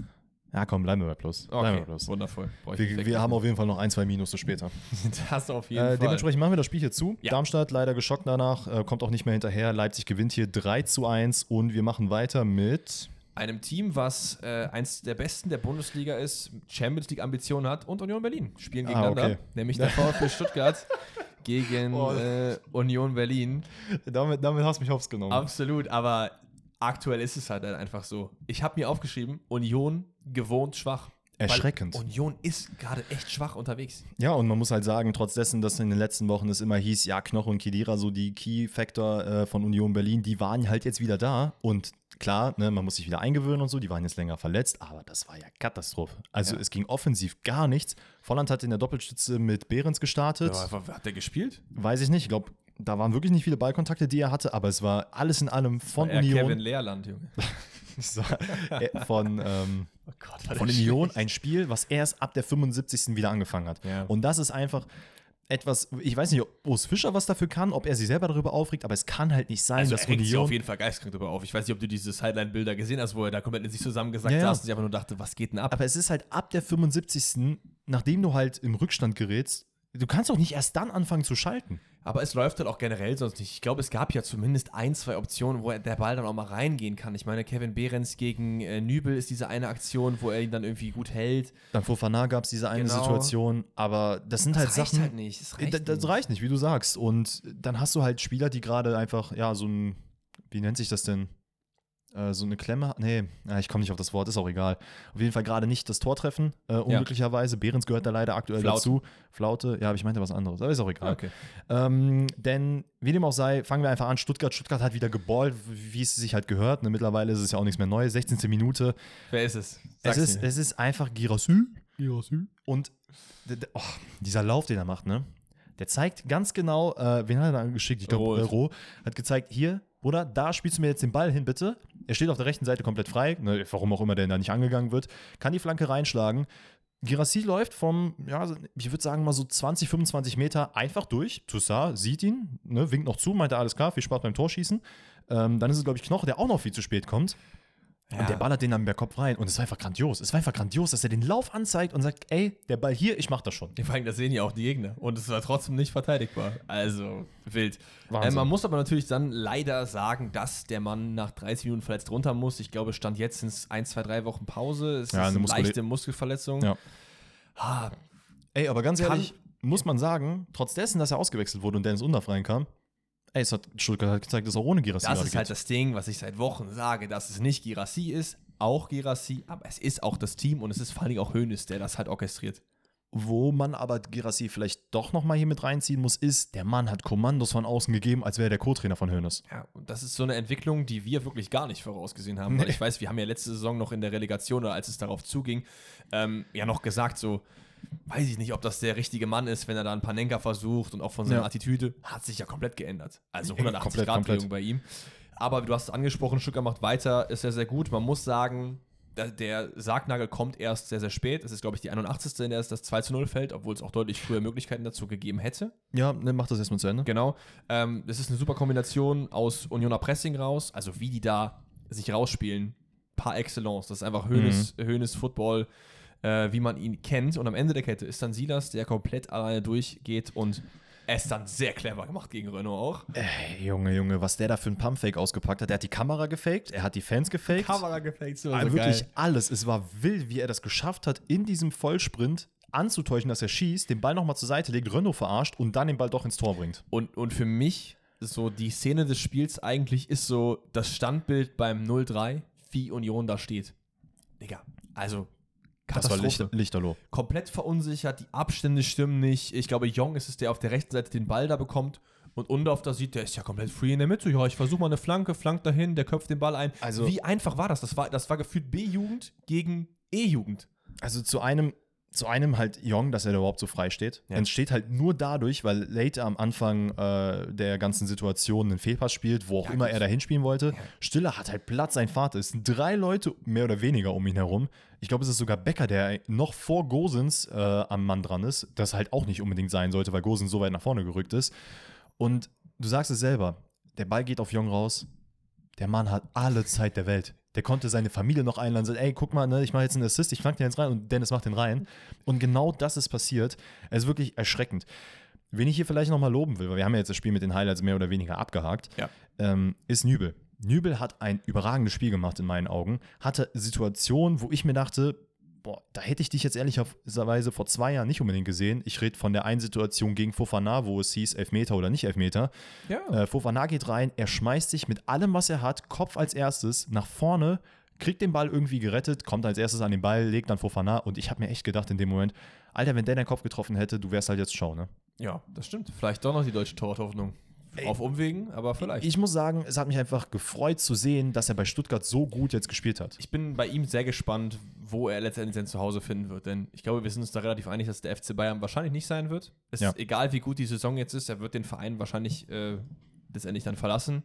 Ja, komm, bleiben wir bei Plus. Bleiben wir bei Plus. wundervoll. Wir, wir haben auf jeden Fall noch ein, zwei Minus später. das auf jeden Äh, Fall. dementsprechend machen wir das Spiel hier zu. Ja. Darmstadt leider geschockt danach, äh, kommt auch nicht mehr hinterher. Leipzig gewinnt hier 3 zu 1 und wir machen weiter mit. Einem Team, was äh, eins der besten der Bundesliga ist, Champions League Ambitionen hat und Union Berlin spielen Ah, gegeneinander, okay. nämlich der VfB Stuttgart gegen Oh. äh, Union Berlin. Damit, damit hast du mich hops genommen. Absolut, aber aktuell ist es halt einfach so. Ich habe mir aufgeschrieben, Union gewohnt schwach. Weil Erschreckend. Union ist gerade echt schwach unterwegs. Ja, und man muss halt sagen, trotz dessen, dass in den letzten Wochen es immer hieß, ja, Knoch und Kedira, so die Key-Factor äh, von Union Berlin, die waren halt jetzt wieder da. Und klar, ne, man muss sich wieder eingewöhnen und so, die waren jetzt länger verletzt, aber das war ja Katastrophe. Also Ja. es ging offensiv gar nichts. Volland hat in der Doppelstütze mit Behrens gestartet. Ja, hat der gespielt? Weiß ich nicht, ich glaube, da waren wirklich nicht viele Ballkontakte, die er hatte, aber es war alles in allem von Er Union. Kevin Leerland, Junge. War, äh, von, ähm, Oh Gott, war von Union schlecht. ein Spiel, was erst ab der 75. wieder angefangen hat. Ja. Und das ist einfach etwas, ich weiß nicht, ob Urs Fischer was dafür kann, ob er sich selber darüber aufregt, aber es kann halt nicht sein, Also dass er regt sich Union. auf jeden Fall geistkrank darüber auf. Ich weiß nicht, ob du diese Sideline-Bilder gesehen hast, wo er da komplett in sich zusammengesackt Ja, ja. saß und sich einfach nur dachte, was geht denn ab? Aber es ist halt ab der 75. nachdem du halt im Rückstand gerätst, du kannst doch nicht erst dann anfangen zu schalten. Aber es läuft halt auch generell sonst nicht. Ich glaube, es gab ja zumindest ein, zwei Optionen, wo er- der Ball dann auch mal reingehen kann. Ich meine, Kevin Behrens gegen äh, Nübel ist diese eine Aktion, wo er ihn dann irgendwie gut hält. Dann vor Fana gab es diese eine Genau. Situation, aber das sind halt das reicht Sachen. halt nicht. Das reicht das, das nicht. reicht nicht, wie du sagst. Und dann hast du halt Spieler, die gerade einfach, ja, so ein, wie nennt sich das denn? Äh, so eine Klemme, nee, ja, ich komme nicht auf das Wort, ist auch egal. Auf jeden Fall gerade nicht das Tor treffen, äh, unglücklicherweise. Behrens gehört da leider aktuell Flaute. dazu. Flaute, ja, aber ich meinte was anderes, aber ist auch egal. Okay. Ähm, denn wie dem auch sei, fangen wir einfach an. Stuttgart, Stuttgart hat wieder geballt, wie es sich halt gehört. Ne, mittlerweile ist es ja auch nichts mehr Neues. 16. Minute. Wer ist es? Es ist, mir. es ist einfach Girassi. Girassi. Und oh, dieser Lauf, den er macht, ne? Der zeigt ganz genau, äh, wen hat er da geschickt? Ich glaube, Roh. äh, Roh. Hat gezeigt, hier, Bruder, da spielst du mir jetzt den Ball hin, bitte. Er steht auf der rechten Seite komplett frei, ne, warum auch immer der da nicht angegangen wird. Kann die Flanke reinschlagen. Girassi läuft vom, ja, ich würde sagen mal so 20, 25 Meter einfach durch. Toussaint sieht ihn, ne, winkt noch zu, meint er, alles klar, viel Spaß beim Torschießen. Ähm, dann ist es, glaube ich, Knoche, der auch noch viel zu spät kommt. Ja. Und der ballert den dann per Kopf rein. Und es war einfach grandios. Es war einfach grandios, dass er den Lauf anzeigt und sagt, ey, der Ball hier, ich mach das schon. Vor allem, das sehen ja auch die Gegner. Und es war trotzdem nicht verteidigbar. Also wild. Äh, man muss aber natürlich dann leider sagen, dass der Mann nach 30 Minuten verletzt runter muss. Ich glaube, Stand jetzt sind es 1, 2, 3 Wochen Pause. Es Ja, ist eine Muskuli- leichte Muskelverletzung. Ja. Ah, Ey, aber ganz ehrlich, muss man sagen, trotz dessen, dass er ausgewechselt wurde und Dennis Undorf reinkam, ey, es hat Stuttgart hat gezeigt, dass auch ohne Girassi das ist halt das Ding, was ich seit Wochen sage, dass es nicht Girassi ist, auch Girassi, aber es ist auch das Team und es ist vor allen Dingen auch Hönes, der das halt orchestriert. Wo man aber Girassi vielleicht doch nochmal hier mit reinziehen muss, ist, der Mann hat Kommandos von außen gegeben, als wäre er der Co-Trainer von Hönes. Ja, und das ist so eine Entwicklung, die wir wirklich gar nicht vorausgesehen haben. Weil Nee. ich weiß, wir haben ja letzte Saison noch in der Relegation oder als es darauf zuging, ähm, ja noch gesagt, so, weiß ich nicht, ob das der richtige Mann ist, wenn er da einen Panenka versucht und auch von seiner Ja. Attitüde, hat sich ja komplett geändert. Also Ja, 180 komplett, Grad. Drehung bei ihm. Aber du hast es angesprochen, Stuttgart macht weiter, ist sehr, sehr gut. Man muss sagen, der Sargnagel kommt erst sehr, sehr spät. Es ist, glaube ich, die 81. in der es das 2 zu 0 fällt, obwohl es auch deutlich früher Möglichkeiten dazu gegeben hätte. Ja, ne, mach das erstmal zu Ende. Genau. Ähm, das ist eine super Kombination aus Unioner Pressing raus, also wie die da sich rausspielen, par excellence. Das ist einfach Hönes, Hönes Football, äh, wie man ihn kennt. Und am Ende der Kette ist dann Silas, der komplett alleine durchgeht und es dann sehr clever gemacht gegen Renault auch. Ey, Junge, Junge, was der da für ein Pumpfake ausgepackt hat. Der hat die Kamera gefaked, er hat die Fans gefaked. gefaked, so Also wirklich alles. Es war wild, wie er das geschafft hat, in diesem Vollsprint anzutäuschen, dass er schießt, den Ball nochmal zur Seite legt, Renault verarscht und dann den Ball doch ins Tor bringt. Und, und für mich, ist so die Szene des Spiels eigentlich ist so das Standbild beim 0-3. wie Union da steht. Digga, also Das war Katastrophe. Licht, Lichterloh. Komplett verunsichert, die Abstände stimmen nicht. Ich glaube, Jong ist es, der auf der rechten Seite den Ball da bekommt. Und Undorf da sieht, der ist ja komplett free in der Mitte. Ja, ich versuche mal eine Flanke, flankt dahin, der köpft den Ball ein. Also- Wie einfach war das? Das war, das war gefühlt B-Jugend gegen E-Jugend. Also zu einem, zu einem halt Jong, dass er da überhaupt so frei steht. Ja. Entsteht halt nur dadurch, weil Late am Anfang äh, der ganzen Situation einen Fehlpass spielt, wo auch Ja, immer er da hinspielen wollte. Stiller hat halt Platz, sein Vater. Es sind drei Leute mehr oder weniger um ihn herum. Ich glaube, es ist sogar Becker, der noch vor Gosens äh, am Mann dran ist. Das halt auch nicht unbedingt sein sollte, weil Gosens so weit nach vorne gerückt ist. Und du sagst es selber, der Ball geht auf Jong raus. Der Mann hat alle Zeit der Welt. Der konnte seine Familie noch einladen, sagt, ey, guck mal, ne, ich mache jetzt einen Assist, ich flank den jetzt rein und Dennis macht den rein. Und genau das ist passiert. Es ist wirklich erschreckend. Wen ich hier vielleicht nochmal loben will, weil wir haben ja jetzt das Spiel mit den Highlights mehr oder weniger abgehakt, Ja. ähm, ist Nübel. Nübel hat ein überragendes Spiel gemacht in meinen Augen, hatte Situationen, wo ich mir dachte, boah, da hätte ich dich jetzt ehrlicherweise vor zwei Jahren nicht unbedingt gesehen. Ich rede von der einen Situation gegen Fofana, wo es hieß, Elfmeter oder nicht Elfmeter. Ja. Äh, Fofana geht rein, er schmeißt sich mit allem, was er hat, Kopf als erstes nach vorne, kriegt den Ball irgendwie gerettet, kommt als erstes an den Ball, legt dann Fofana und ich habe mir echt gedacht in dem Moment, Alter, wenn der deinen Kopf getroffen hätte, du wärst halt jetzt Schau, ne? ja, das stimmt. Vielleicht doch noch die deutsche Torwarthoffnung. Auf Umwegen, aber vielleicht. Ich muss sagen, es hat mich einfach gefreut zu sehen, dass er bei Stuttgart so gut jetzt gespielt hat. Ich bin bei ihm sehr gespannt, wo er letztendlich sein Zuhause finden wird. Denn ich glaube, wir sind uns da relativ einig, dass der FC Bayern wahrscheinlich nicht sein wird. Es Ja. ist egal, wie gut die Saison jetzt ist, er wird den Verein wahrscheinlich äh, letztendlich dann verlassen.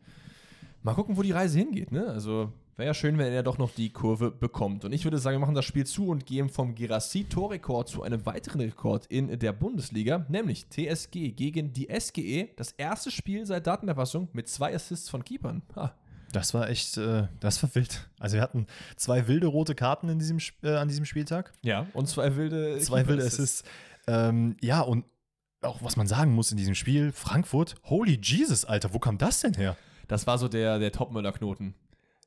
Mal gucken, wo die Reise hingeht. Ne? Also wäre ja schön, wenn er doch noch die Kurve bekommt. Und ich würde sagen, wir machen das Spiel zu und gehen vom Gerassi-Torrekord zu einem weiteren Rekord in der Bundesliga, nämlich TSG gegen die SGE. Das erste Spiel seit Datenerfassung mit zwei Assists von Keepern. Ha. Das war echt, äh, das war wild. Also wir hatten zwei wilde rote Karten in diesem, äh, an diesem Spieltag. Ja, und zwei wilde Zwei wilde Keeper-Assists. Assists. Ähm, ja, und auch was man sagen muss in diesem Spiel, Frankfurt, holy Jesus, Alter, wo kam das denn her? Das war so der, der Topmüller-Knoten.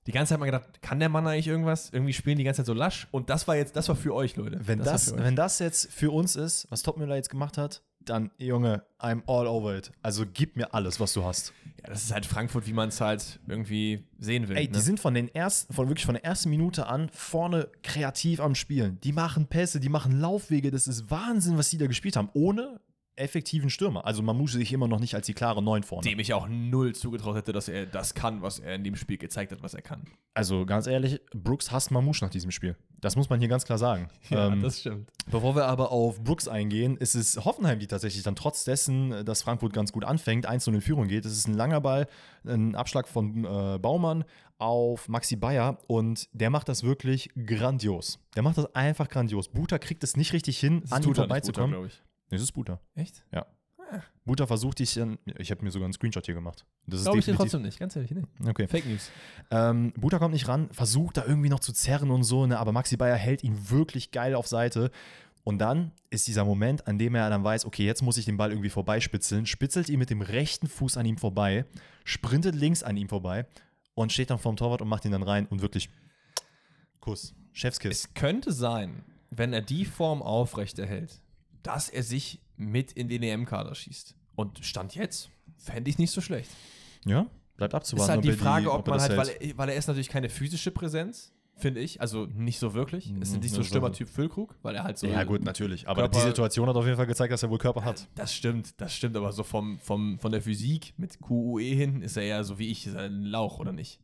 Die ganze Zeit mal gedacht, kann der Mann eigentlich irgendwas? Irgendwie spielen die ganze Zeit so lasch. Und das war jetzt, das war für euch, Leute. Wenn das, das, euch. wenn das jetzt für uns ist, was Topmüller jetzt gemacht hat, dann, Junge, I'm all over it. Also gib mir alles, was du hast. ja, das ist halt Frankfurt, wie man es halt irgendwie sehen will. Ey, ne? die sind von den ersten, von wirklich von der ersten Minute an vorne kreativ am Spielen. Die machen Pässe, die machen Laufwege. Das ist Wahnsinn, was die da gespielt haben. Ohne effektiven Stürmer. Also man muss sich immer noch nicht als die klare Neun vorne. dem ich auch null zugetraut hätte, dass er das kann, was er in dem Spiel gezeigt hat, was er kann. Also ganz ehrlich, Brooks hasst Mamouche nach diesem Spiel. Das muss man hier ganz klar sagen. Ähm, stimmt. Bevor wir aber auf Brooks eingehen, ist es Hoffenheim, die tatsächlich dann trotz dessen, dass Frankfurt ganz gut anfängt, 1 in Führung geht. Es ist ein langer Ball, ein Abschlag von äh, Baumann auf Maxi Bayer und der macht das wirklich grandios. Der macht das einfach grandios. Buta kriegt es nicht richtig hin, an ihm vorbeizukommen. ich. Nee, es ist Buta. Echt? Buta versucht dich dann, ich habe mir sogar einen Screenshot hier gemacht. Das ist Glaube ich dir trotzdem nicht, ganz ehrlich. Nee. Okay. Fake News. Ähm, Buta kommt nicht ran, versucht da irgendwie noch zu zerren und so, ne, aber Maxi Bayer hält ihn wirklich geil auf Seite. Und dann ist dieser Moment, an dem er dann weiß, okay, jetzt muss ich den Ball irgendwie vorbeispitzeln, spitzelt ihn mit dem rechten Fuß an ihm vorbei, sprintet links an ihm vorbei und steht dann vorm Torwart und macht ihn dann rein und wirklich Kuss. Chefskiss. Es könnte sein, wenn er die Form aufrechterhält, dass er sich mit in den EM-Kader schießt. Und Stand jetzt fände ich nicht so schlecht. Ja, bleibt Ist abzuwarten. halt die Frage, ob er man halt, weil er, weil er ist natürlich keine physische Präsenz, finde ich. Also nicht so wirklich. Es ist Mhm, nicht so ist Stürmertyp Füllkrug, weil er halt so. Ja, gut, natürlich. Aber Körper- die Situation hat auf jeden Fall gezeigt, dass er wohl Körper hat. Das stimmt, das stimmt, aber so vom, vom, von der Physik mit QUE hin ist er ja so wie ich, ist ein Lauch, oder nicht?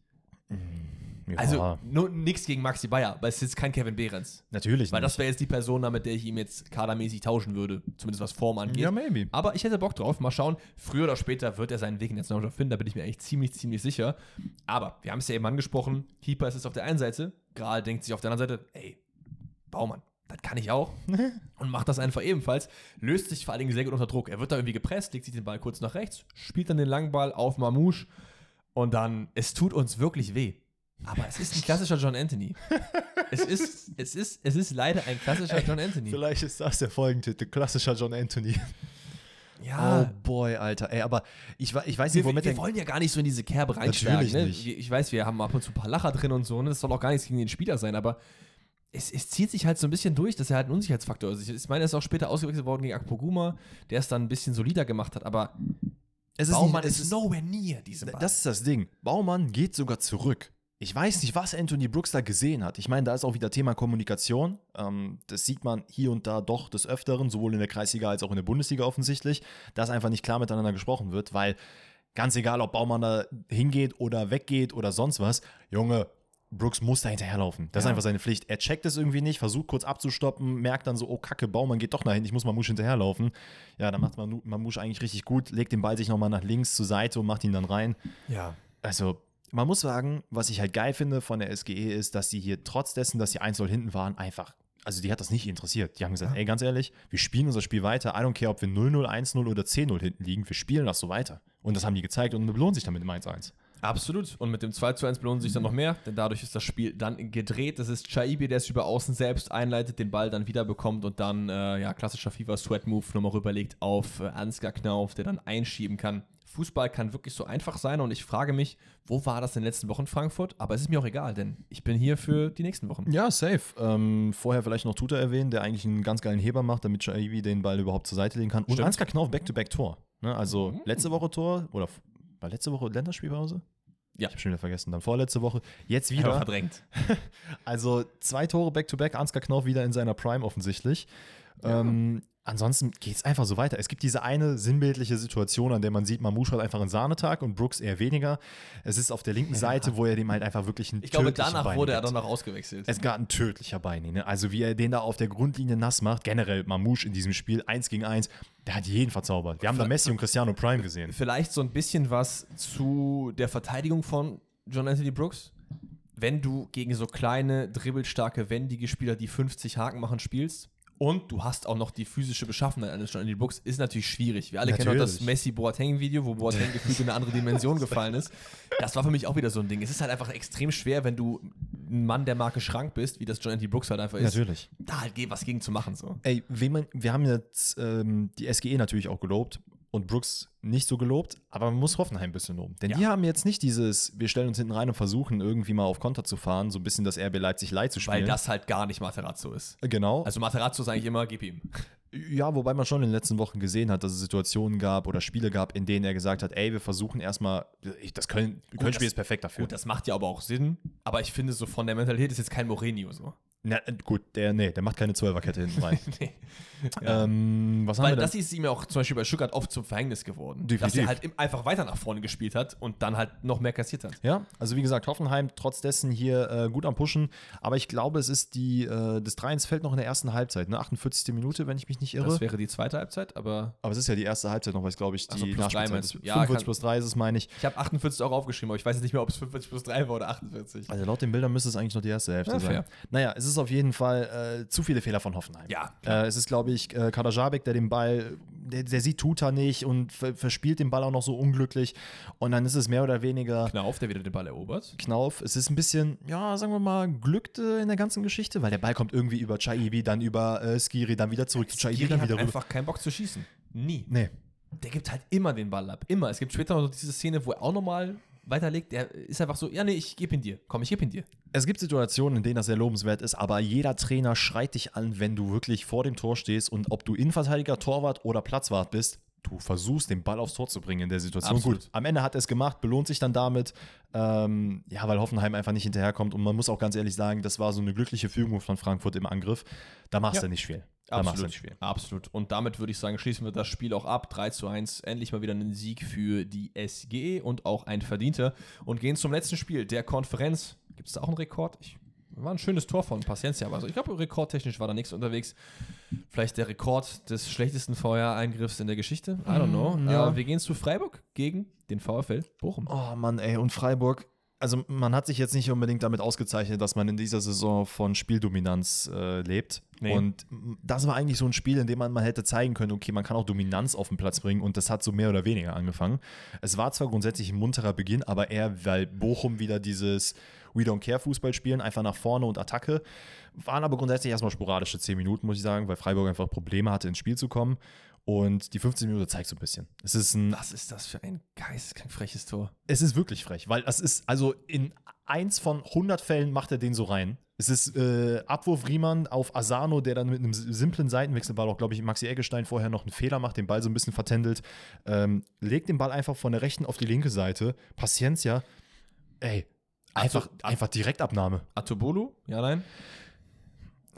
Ja, Also nichts gegen Maxi Bayer, aber es ist jetzt kein Kevin Behrens. natürlich. Weil nicht. das wäre jetzt die Person, mit der ich ihm jetzt kadermäßig tauschen würde, zumindest was Form angeht. ja, maybe. Aber ich hätte Bock drauf. Mal schauen. Früher oder später wird er seinen Weg in der Nationalmannschaft finden. Da bin ich mir eigentlich ziemlich, ziemlich sicher. Aber wir haben es ja eben angesprochen. Keeper ist es auf der einen Seite. Gral denkt sich auf der anderen Seite, ey, Baumann, das kann ich auch. und macht das einfach ebenfalls. Löst sich vor allen Dingen sehr gut unter Druck. Er wird da irgendwie gepresst, legt sich den Ball kurz nach rechts, spielt dann den langen Ball auf Mamouche. Und dann, es tut uns wirklich weh. Aber es ist ein klassischer John Anthony. es, ist, es, ist, es ist leider ein klassischer John Anthony. Vielleicht ist das der Folgentitel. Klassischer John Anthony. Ja, Oh boy, Alter. Ey, aber ich, ich weiß Wir, nicht, womit wir der. wollen ja gar nicht so in diese Kerbe reinschlagen. Natürlich Ne? nicht. Wir- Ich weiß, wir haben ab und zu ein paar Lacher drin und so. Ne? Das soll auch gar nichts gegen den Spieler sein, aber es, es zieht sich halt so ein bisschen durch, dass er halt ein Unsicherheitsfaktor ist. Ich- meine, er ist auch später ausgewechselt worden gegen Akpoguma, der es dann ein bisschen solider gemacht hat, aber es Baumann nicht, ist, es ist nowhere near diesem Ball. Das ist das Ding. Baumann geht sogar zurück. Ich weiß nicht, was Anthony Brooks da gesehen hat. Ich meine, da ist auch wieder Thema Kommunikation. Ähm, das sieht man hier und da doch des Öfteren, sowohl in der Kreisliga als auch in der Bundesliga offensichtlich, dass einfach nicht klar miteinander gesprochen wird, weil ganz egal, ob Baumann da hingeht oder weggeht oder sonst was, Junge, Brooks muss da hinterherlaufen. Das ist Ja. einfach seine Pflicht. Er checkt es irgendwie nicht, versucht kurz abzustoppen, merkt dann so, oh Kacke, Baumann geht doch nach hinten, ich muss Mamouche hinterherlaufen. Ja, dann macht Mamouche eigentlich richtig gut, legt den Ball sich nochmal nach links zur Seite und macht ihn dann rein. Ja. Also, man muss sagen, was ich halt geil finde von der SGE ist, dass sie hier trotz dessen, dass sie 1-0 hinten waren, einfach, also die hat das nicht interessiert. Die haben gesagt, ey, ganz ehrlich, wir spielen unser Spiel weiter. I don't care, ob wir 0-0, 1-0 oder 10-0 hinten liegen, wir spielen das so weiter. Und das haben die gezeigt und belohnen sich damit im 1-1. Absolut. Und mit dem 2 zu 1 belohnt sich dann noch mehr, denn dadurch ist das Spiel dann gedreht. Das ist Chaibi, der es über außen selbst einleitet, den Ball dann wieder bekommt und dann, äh, ja, klassischer FIFA-Sweat-Move nochmal rüberlegt auf äh, Ansgar Knauf, der dann einschieben kann. Fußball kann wirklich so einfach sein und ich frage mich, wo war das in den letzten Wochen in Frankfurt? Aber es ist mir auch egal, denn ich bin hier für die nächsten Wochen. Ja, safe. Ähm, vorher vielleicht noch Tuta erwähnen, der eigentlich einen ganz geilen Heber macht, damit Shaibi den Ball überhaupt zur Seite legen kann. Und Stimmt. Ansgar Knauf Back-to-Back-Tor. Ne? Also Mhm. letzte Woche Tor oder war letzte Woche Länderspielpause? Ja. Ich habe schon wieder vergessen. Dann vorletzte Woche. Jetzt Wieder wieder. verdrängt. Also zwei Tore back-to-back, Ansgar Knauf wieder in seiner Prime offensichtlich. Ähm, ansonsten geht es einfach so weiter. Es gibt diese eine sinnbildliche Situation, an der man sieht, Mamouche hat einfach einen Sahnetag und Brooks eher weniger. Es ist auf der linken Seite, wo er dem halt einfach wirklich einen Ich glaube, danach Bein wurde er dann noch ausgewechselt. Es gab ein tödlicher Beini, ne? Also wie er den da auf der Grundlinie nass macht, generell Mamouche in diesem Spiel, eins gegen eins, der hat jeden verzaubert. Wir haben da Messi und Cristiano Prime gesehen. Vielleicht so ein bisschen was zu der Verteidigung von John Anthony Brooks. Wenn du gegen so kleine, dribbelstarke, wendige Spieler, die 50 Haken machen, spielst und du hast auch noch die physische Beschaffenheit eines John Anthony Brooks, ist natürlich schwierig. Wir alle kennen auch das Natürlich. Messi-Boateng-Video, wo Boateng gefühlt in eine andere Dimension gefallen ist. Das war für mich auch wieder so ein Ding. Es ist halt einfach extrem schwer, wenn du ein Mann der Marke Schrank bist, wie das John Anthony Brooks halt einfach ist, Natürlich. da halt was gegen zu machen. So. Ey, man, wir haben jetzt ähm, die SGE natürlich auch gelobt und Brooks nicht so gelobt, aber man muss Hoffenheim ein bisschen loben. Denn Ja. die haben jetzt nicht dieses, wir stellen uns hinten rein und versuchen irgendwie mal auf Konter zu fahren, so ein bisschen das RB Leipzig Leid zu spielen. Weil das halt gar nicht Materazzo ist. genau. Also Materazzo ist eigentlich immer, gib ihm. Ja, wobei man schon in den letzten Wochen gesehen hat, dass es Situationen gab oder Spiele gab, in denen er gesagt hat, ey, wir versuchen erstmal, das Köln- Köln-Spiel das- ist perfekt dafür. Gut, das macht ja aber auch Sinn. Aber ich finde, so von der Mentalität ist jetzt kein Mourinho so. Na, äh, gut, der, nee, der macht keine Zwölferkette hinten rein. nee. ähm, was haben Weil wir das ist ihm ja auch zum Beispiel bei Stuttgart oft zum Verhängnis geworden. Dass Definitiv. er halt einfach weiter nach vorne gespielt hat und dann halt noch mehr kassiert hat. Ja, also wie gesagt, Hoffenheim trotz dessen hier äh, gut am Pushen, aber ich glaube, es ist die, äh, das 3-1 fällt noch in der ersten Halbzeit, ne? 48. Minute, wenn ich mich nicht irre. Das wäre die zweite Halbzeit, aber aber es ist ja die erste Halbzeit noch, weil es glaube ich die plus drei Nachspielzeit ist. Ja, 45 kann- plus 3 ist es, meine ich. ich habe 48 auch aufgeschrieben, aber ich weiß jetzt nicht mehr, ob es 45 plus 3 war oder 48. Also laut den Bildern müsste es eigentlich noch die erste Hälfte Ja, sein. fair. Naja, es ist auf jeden Fall äh, zu viele Fehler von Hoffenheim. Ja, Äh, es ist, glaube ich, äh, Kader Jabek, der den Ball, der, der sieht Tuta nicht und ver verspielt den Ball auch noch so unglücklich. Und dann ist es mehr oder weniger Knauf, der wieder den Ball erobert. Knauf. Es ist ein bisschen, ja, sagen wir mal, Glück äh, in der ganzen Geschichte, weil der Ball kommt irgendwie über Chaibi, dann über äh, Skiri, dann wieder zurück zu Chaibi, dann hat wieder rüber. einfach keinen Bock zu schießen. Nie. Nee. Der gibt halt immer den Ball ab. Immer. Es gibt später noch diese Szene, wo er auch nochmal weiterlegt. Der ist einfach so, ja, nee, ich gebe ihn dir. Komm, ich gebe ihn dir. Es gibt Situationen, in denen das sehr lobenswert ist, aber jeder Trainer schreit dich an, wenn du wirklich vor dem Tor stehst und ob du Innenverteidiger, Torwart oder Platzwart bist, du versuchst, den Ball aufs Tor zu bringen in der Situation. Absolut. Gut, am Ende hat er es gemacht, belohnt sich dann damit, ähm, ja, weil Hoffenheim einfach nicht hinterherkommt und man muss auch ganz ehrlich sagen, das war so eine glückliche Fügung von Frankfurt im Angriff. Da machst Ja. du nicht viel. Da machst du Absolut. nicht viel. Absolut. Und damit würde ich sagen, schließen wir das Spiel auch ab. 3 zu 1. Endlich mal wieder ein Sieg für die SGE und auch ein verdienter. Und gehen zum letzten Spiel der Konferenz. Gibt es da auch einen Rekord? Ich, war ein schönes Tor von Paciencia. Aber also ich glaube, rekordtechnisch war da nichts unterwegs. Vielleicht der Rekord des schlechtesten VR-Eingriffs in der Geschichte. I don't know. Mm, ja. Äh, wir gehen zu Freiburg gegen den VfL Bochum. Oh Mann, ey, und Freiburg. Also man hat sich jetzt nicht unbedingt damit ausgezeichnet, dass man in dieser Saison von Spieldominanz äh, lebt. Nee. Und das war eigentlich so ein Spiel, in dem man mal hätte zeigen können, okay, man kann auch Dominanz auf den Platz bringen und das hat so mehr oder weniger angefangen. Es war zwar grundsätzlich ein munterer Beginn, aber eher, weil Bochum wieder dieses We don't care Fußball spielen, einfach nach vorne und Attacke. Waren aber grundsätzlich erstmal sporadische 10 Minuten, muss ich sagen, weil Freiburg einfach Probleme hatte, ins Spiel zu kommen. Und die 15 Minuten zeigt so ein bisschen. Es ist ein Was ist das für ein geisteskrank freches Tor? es ist wirklich frech, weil das ist, also in eins von 100 Fällen macht er den so rein. Es ist äh, Abwurf Riemann auf Asano, der dann mit einem simplen Seitenwechsel, weil auch, glaube ich, Maxi Eggestein vorher noch einen Fehler macht, den Ball so ein bisschen vertändelt, ähm, legt den Ball einfach von der rechten auf die linke Seite. Paciencia, ey, Einfach, Ato- einfach Direktabnahme. Atobolu? Ja, nein?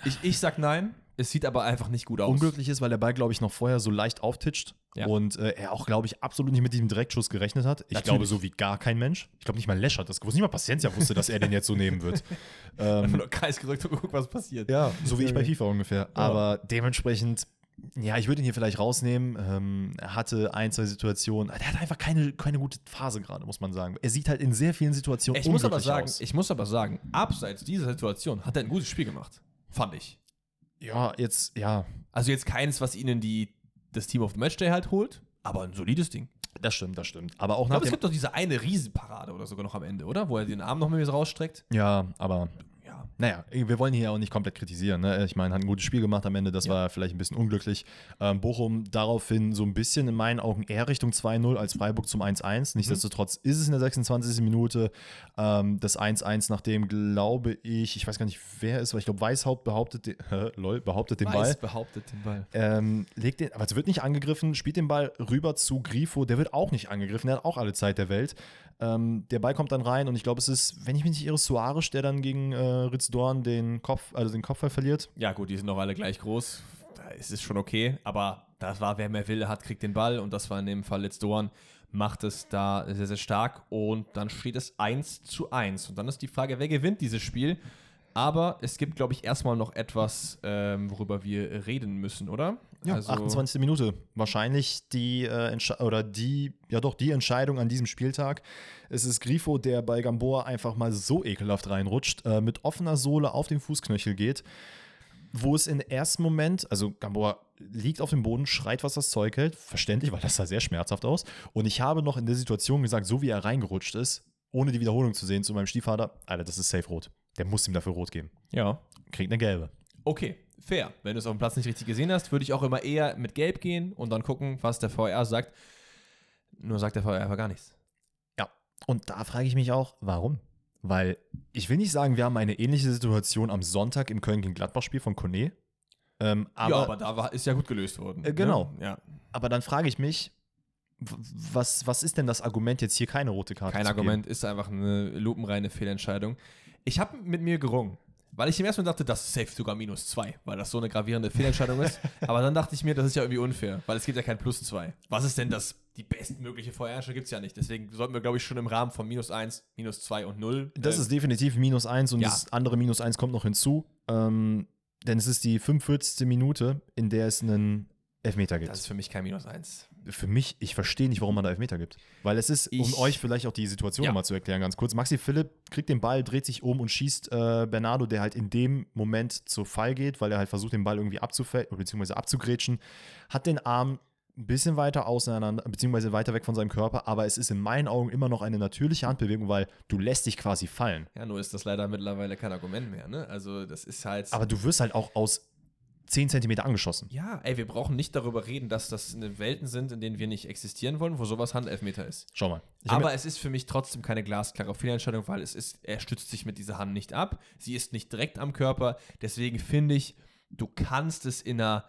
Ich, ich sag nein. Es sieht aber einfach nicht gut aus. Unglücklich ist, weil der Ball, glaube ich, noch vorher so leicht auftitscht Ja. und äh, er auch, glaube ich, absolut nicht mit diesem Direktschuss gerechnet hat. Ich Natürlich. glaube, so wie gar kein Mensch. Ich glaube, nicht mal Lescher hat das gewusst. Nicht mal Paciencia wusste, dass er den jetzt so nehmen wird. Einfach ähm, nur Kreis gedrückt und geguckt, was passiert. ja, so wie ich bei FIFA ungefähr. Ja. Aber dementsprechend, ja, ich würde ihn hier vielleicht rausnehmen. Ähm, er hatte ein, zwei Situationen. Er hat einfach keine, keine gute Phase gerade, muss man sagen. Er sieht halt in sehr vielen Situationen Ich muss aber sagen, aus. ich muss aber sagen, abseits dieser Situation hat er ein gutes Spiel gemacht. Fand ich. Ja, jetzt, ja, Also jetzt keins, was ihnen die, das Team of the Matchday halt holt, aber ein solides Ding. das stimmt, das stimmt. Aber auch Ich glaube, es gibt doch diese eine Riesenparade oder sogar noch am Ende, oder? Wo er den Arm noch mal rausstreckt. Ja, aber. Naja, wir wollen hier auch nicht komplett kritisieren. Ne? Ich meine, hat ein gutes Spiel gemacht am Ende, das Ja. war vielleicht ein bisschen unglücklich. Ähm, Bochum daraufhin so ein bisschen in meinen Augen eher Richtung 2-0 als Freiburg zum 1-1. Nichtsdestotrotz ist es in der 26. Minute ähm, das 1-1, nachdem, glaube ich, ich weiß gar nicht, wer es war, ich glaube, Weishaupt behauptet, den, hä, lol, behauptet den Weiß Ball. behauptet den Ball. Ähm, legt den, aber es wird nicht angegriffen, spielt den Ball rüber zu Grifo, der wird auch nicht angegriffen, der hat auch alle Zeit der Welt. Ähm, der Ball kommt dann rein und ich glaube, es ist, wenn ich mich nicht irre, Suarez, der dann gegen äh, Ritz Dorn den Kopf, also den Kopfball verliert. Ja, gut, die sind noch alle gleich groß. Da ist es schon okay, aber das war, wer mehr will, hat, kriegt den Ball und das war in dem Fall Let's Dorn, macht es da sehr, sehr stark und dann steht es 1 zu 1. Und dann ist die Frage, wer gewinnt dieses Spiel? Aber es gibt, glaube ich, erstmal noch etwas, ähm, worüber wir reden müssen, oder? Also, 28. Minute. Wahrscheinlich die äh, oder die, ja doch, die Entscheidung an diesem Spieltag. Es ist Grifo, der bei Gamboa einfach mal so ekelhaft reinrutscht, äh, mit offener Sohle auf den Fußknöchel geht. Wo es im ersten Moment, also Gamboa liegt auf dem Boden, schreit, was das Zeug hält. Verständlich, weil das sah sehr schmerzhaft aus. Und ich habe noch in der Situation gesagt, so wie er reingerutscht ist, ohne die Wiederholung zu sehen, zu meinem Stiefvater, Alter, das ist safe rot. Der muss ihm dafür rot geben. Ja. Kriegt eine gelbe. Okay, fair. Wenn du es auf dem Platz nicht richtig gesehen hast, würde ich auch immer eher mit Gelb gehen und dann gucken, was der VR sagt. Nur sagt der VR einfach gar nichts. Ja, und da frage ich mich auch, warum? Weil ich will nicht sagen, wir haben eine ähnliche Situation am Sonntag im Köln gegen Gladbach-Spiel von Kone. Ähm, aber, ja, aber da war, ist ja gut gelöst worden. Äh, genau. Ne? Ja. aber dann frage ich mich, was, was ist denn das Argument, jetzt hier keine rote Karte Kein zu Argument, ist einfach eine lupenreine Fehlentscheidung. Ich habe mit mir gerungen, weil ich im ersten Mal dachte, das ist safe sogar minus zwei, weil das so eine gravierende Fehlentscheidung ist. Aber dann dachte ich mir, das ist ja irgendwie unfair, weil es gibt ja kein Plus zwei. Was ist denn das? Die bestmögliche Vorherrschaft gibt es ja nicht. Deswegen sollten wir, glaube ich, schon im Rahmen von minus eins, minus zwei und null. geben? Das äh, ist definitiv minus eins und ja. das andere minus eins kommt noch hinzu. Ähm, denn es ist die 45. Minute, in der es einen Elfmeter gibt. das ist für mich kein minus eins. Für mich, ich verstehe nicht, warum man da Elfmeter gibt. Weil es ist, um Ich- euch vielleicht auch die Situation Ja. mal zu erklären, ganz kurz. Maxi Philipp kriegt den Ball, dreht sich um und schießt äh, Bernardo, der halt in dem Moment zu Fall geht, weil er halt versucht, den Ball irgendwie abzufällen, beziehungsweise abzugrätschen, hat den Arm ein bisschen weiter auseinander, beziehungsweise weiter weg von seinem Körper, aber es ist in meinen Augen immer noch eine natürliche Handbewegung, weil du lässt dich quasi fallen. Ja, nur ist das leider mittlerweile kein Argument mehr. Ne? Also, das ist halt. Aber du wirst halt auch aus 10 Zentimeter angeschossen. ja, ey, wir brauchen nicht darüber reden, dass das eine Welten sind, in denen wir nicht existieren wollen, wo sowas Handelfmeter ist. Schau mal. Aber es ist für mich trotzdem keine glasklare Fehlentscheidung, weil es ist, er stützt sich mit dieser Hand nicht ab. Sie ist nicht direkt am Körper. Deswegen finde ich, du kannst es in einer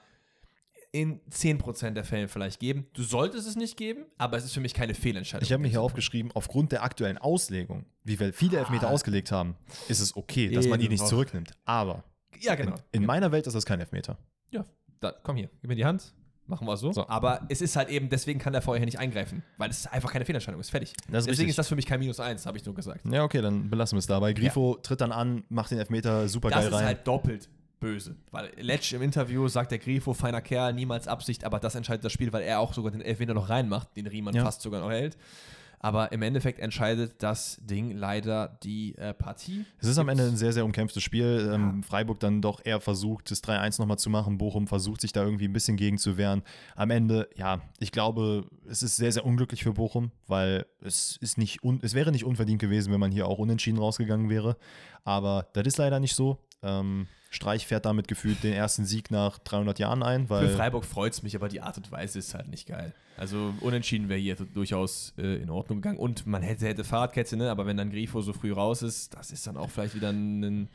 in 10% der Fällen vielleicht geben. Du solltest es nicht geben, aber es ist für mich keine Fehlentscheidung. Ich habe mir hier aufgeschrieben, aufgrund der aktuellen Auslegung, wie wir viele Elfmeter Ah. ausgelegt haben, ist es okay, dass man ihn Eben nicht zurücknimmt. Aber Ja, in, genau. in meiner Welt ist das kein Elfmeter. Ja, da, komm hier, gib mir die Hand. Machen wir so. So. Aber es ist halt eben, deswegen kann der vorher nicht eingreifen, weil es einfach keine Fehlentscheidung ist. Fertig. Das ist deswegen richtig. ist das für mich kein Minus 1, habe ich nur gesagt. Ja, okay, dann belassen wir es dabei. Grifo tritt dann an, macht den Elfmeter super Das geil ist rein. halt doppelt böse. Weil Letsch im Interview sagt der Grifo, feiner Kerl, niemals Absicht, aber das entscheidet das Spiel, weil er auch sogar den Elfmeter noch reinmacht, den Riemann Ja. fast sogar noch hält. Aber im Endeffekt entscheidet das Ding leider die äh, Partie. es ist am Ende ein sehr, sehr umkämpftes Spiel. Ähm, Ja. Freiburg dann doch eher versucht, das 3-1 nochmal zu machen. Bochum versucht sich da irgendwie ein bisschen gegen zu wehren. Am Ende, ja, ich glaube, es ist sehr, sehr unglücklich für Bochum, weil es ist nicht un es wäre nicht unverdient gewesen, wenn man hier auch unentschieden rausgegangen wäre. Aber das ist leider nicht so. Ähm, Streich fährt damit gefühlt den ersten Sieg nach 300 Jahren ein, weil Für Freiburg freut es mich, aber die Art und Weise ist halt nicht geil. Also unentschieden wäre hier durchaus äh, in Ordnung gegangen. Und man hätte, hätte Fahrradkette, ne? aber wenn dann Grifo so früh raus ist, das ist dann auch vielleicht wieder ein,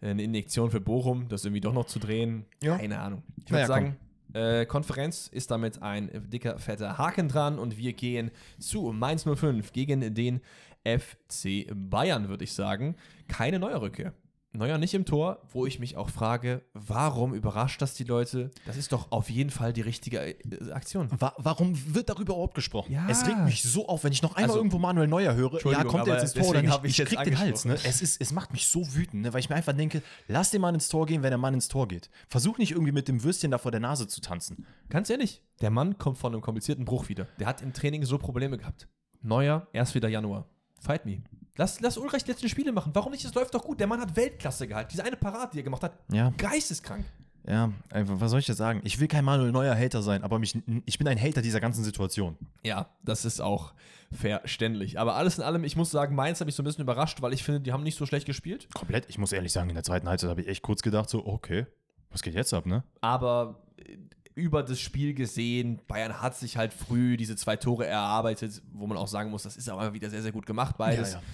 eine Injektion für Bochum, das irgendwie doch noch zu drehen. Ja. Keine Ahnung. Ich Naja, würde sagen, äh, Konferenz ist damit ein dicker, fetter Haken dran und wir gehen zu Mainz 05 gegen den FC Bayern, würde ich sagen. Keine Neuerrücke. Neuer nicht im Tor, wo ich mich auch frage, warum überrascht das die Leute? Das ist doch auf jeden Fall die richtige äh, Aktion. Wa warum wird darüber überhaupt gesprochen? Ja. Es regt mich so auf, wenn ich noch einmal Also, irgendwo Manuel Neuer höre. Ja, kommt er jetzt ins Tor oder nicht? ich Ich, krieg den Hals. Ne? Es, ist, es macht mich so wütend, ne? weil ich mir einfach denke, lass den Mann ins Tor gehen, wenn der Mann ins Tor geht. Versuch nicht irgendwie mit dem Würstchen da vor der Nase zu tanzen. Ganz ehrlich, der Mann kommt von einem komplizierten Bruch wieder. Der hat im Training so Probleme gehabt. Neuer, erst wieder Januar. Fight me. Lass, lass Ulreich die letzten Spiele machen. Warum nicht? Es läuft doch gut. Der Mann hat Weltklasse gehalten. Diese eine Parade, die er gemacht hat, Ja. geisteskrank. Ja, was soll ich jetzt sagen? Ich will kein Manuel Neuer Hater sein, aber mich, ich bin ein Hater dieser ganzen Situation. Ja, das ist auch verständlich. Aber alles in allem, ich muss sagen, Mainz hat mich so ein bisschen überrascht, weil ich finde, die haben nicht so schlecht gespielt. Komplett, ich muss ehrlich sagen, in der zweiten Halbzeit habe ich echt kurz gedacht, so, okay, was geht jetzt ab, ne? Aber äh, über das Spiel gesehen, Bayern hat sich halt früh diese zwei Tore erarbeitet, wo man auch sagen muss, das ist aber wieder sehr, sehr gut gemacht, beides. Ja, ja.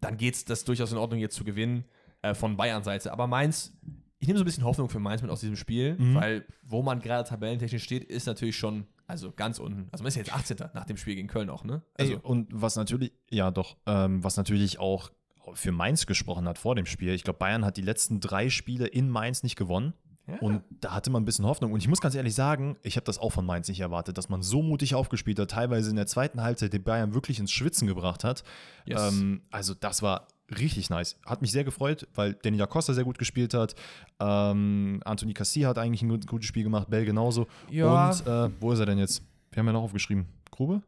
Dann geht es das durchaus in Ordnung, jetzt zu gewinnen äh, von Bayern-Seite. Aber Mainz, ich nehme so ein bisschen Hoffnung für Mainz mit aus diesem Spiel, Mhm. weil wo man gerade tabellentechnisch steht, ist natürlich schon, also ganz unten. Also man ist ja jetzt 18. nach dem Spiel gegen Köln auch, ne? Also, Ey, und was natürlich, ja doch, ähm, was natürlich auch für Mainz gesprochen hat vor dem Spiel. Ich glaube, Bayern hat die letzten drei Spiele in Mainz nicht gewonnen. Ja. Und da hatte man ein bisschen Hoffnung. Und ich muss ganz ehrlich sagen, ich habe das auch von Mainz nicht erwartet, dass man so mutig aufgespielt hat, teilweise in der zweiten Halbzeit den Bayern wirklich ins Schwitzen gebracht hat. Yes. Ähm, also das war richtig nice. Hat mich sehr gefreut, weil Danny da Costa sehr gut gespielt hat. Ähm, Anthony Cassi hat eigentlich ein gut- gutes Spiel gemacht, Bell genauso. Ja. Und äh, wo ist er denn jetzt? Wir haben ja noch aufgeschrieben. Grube?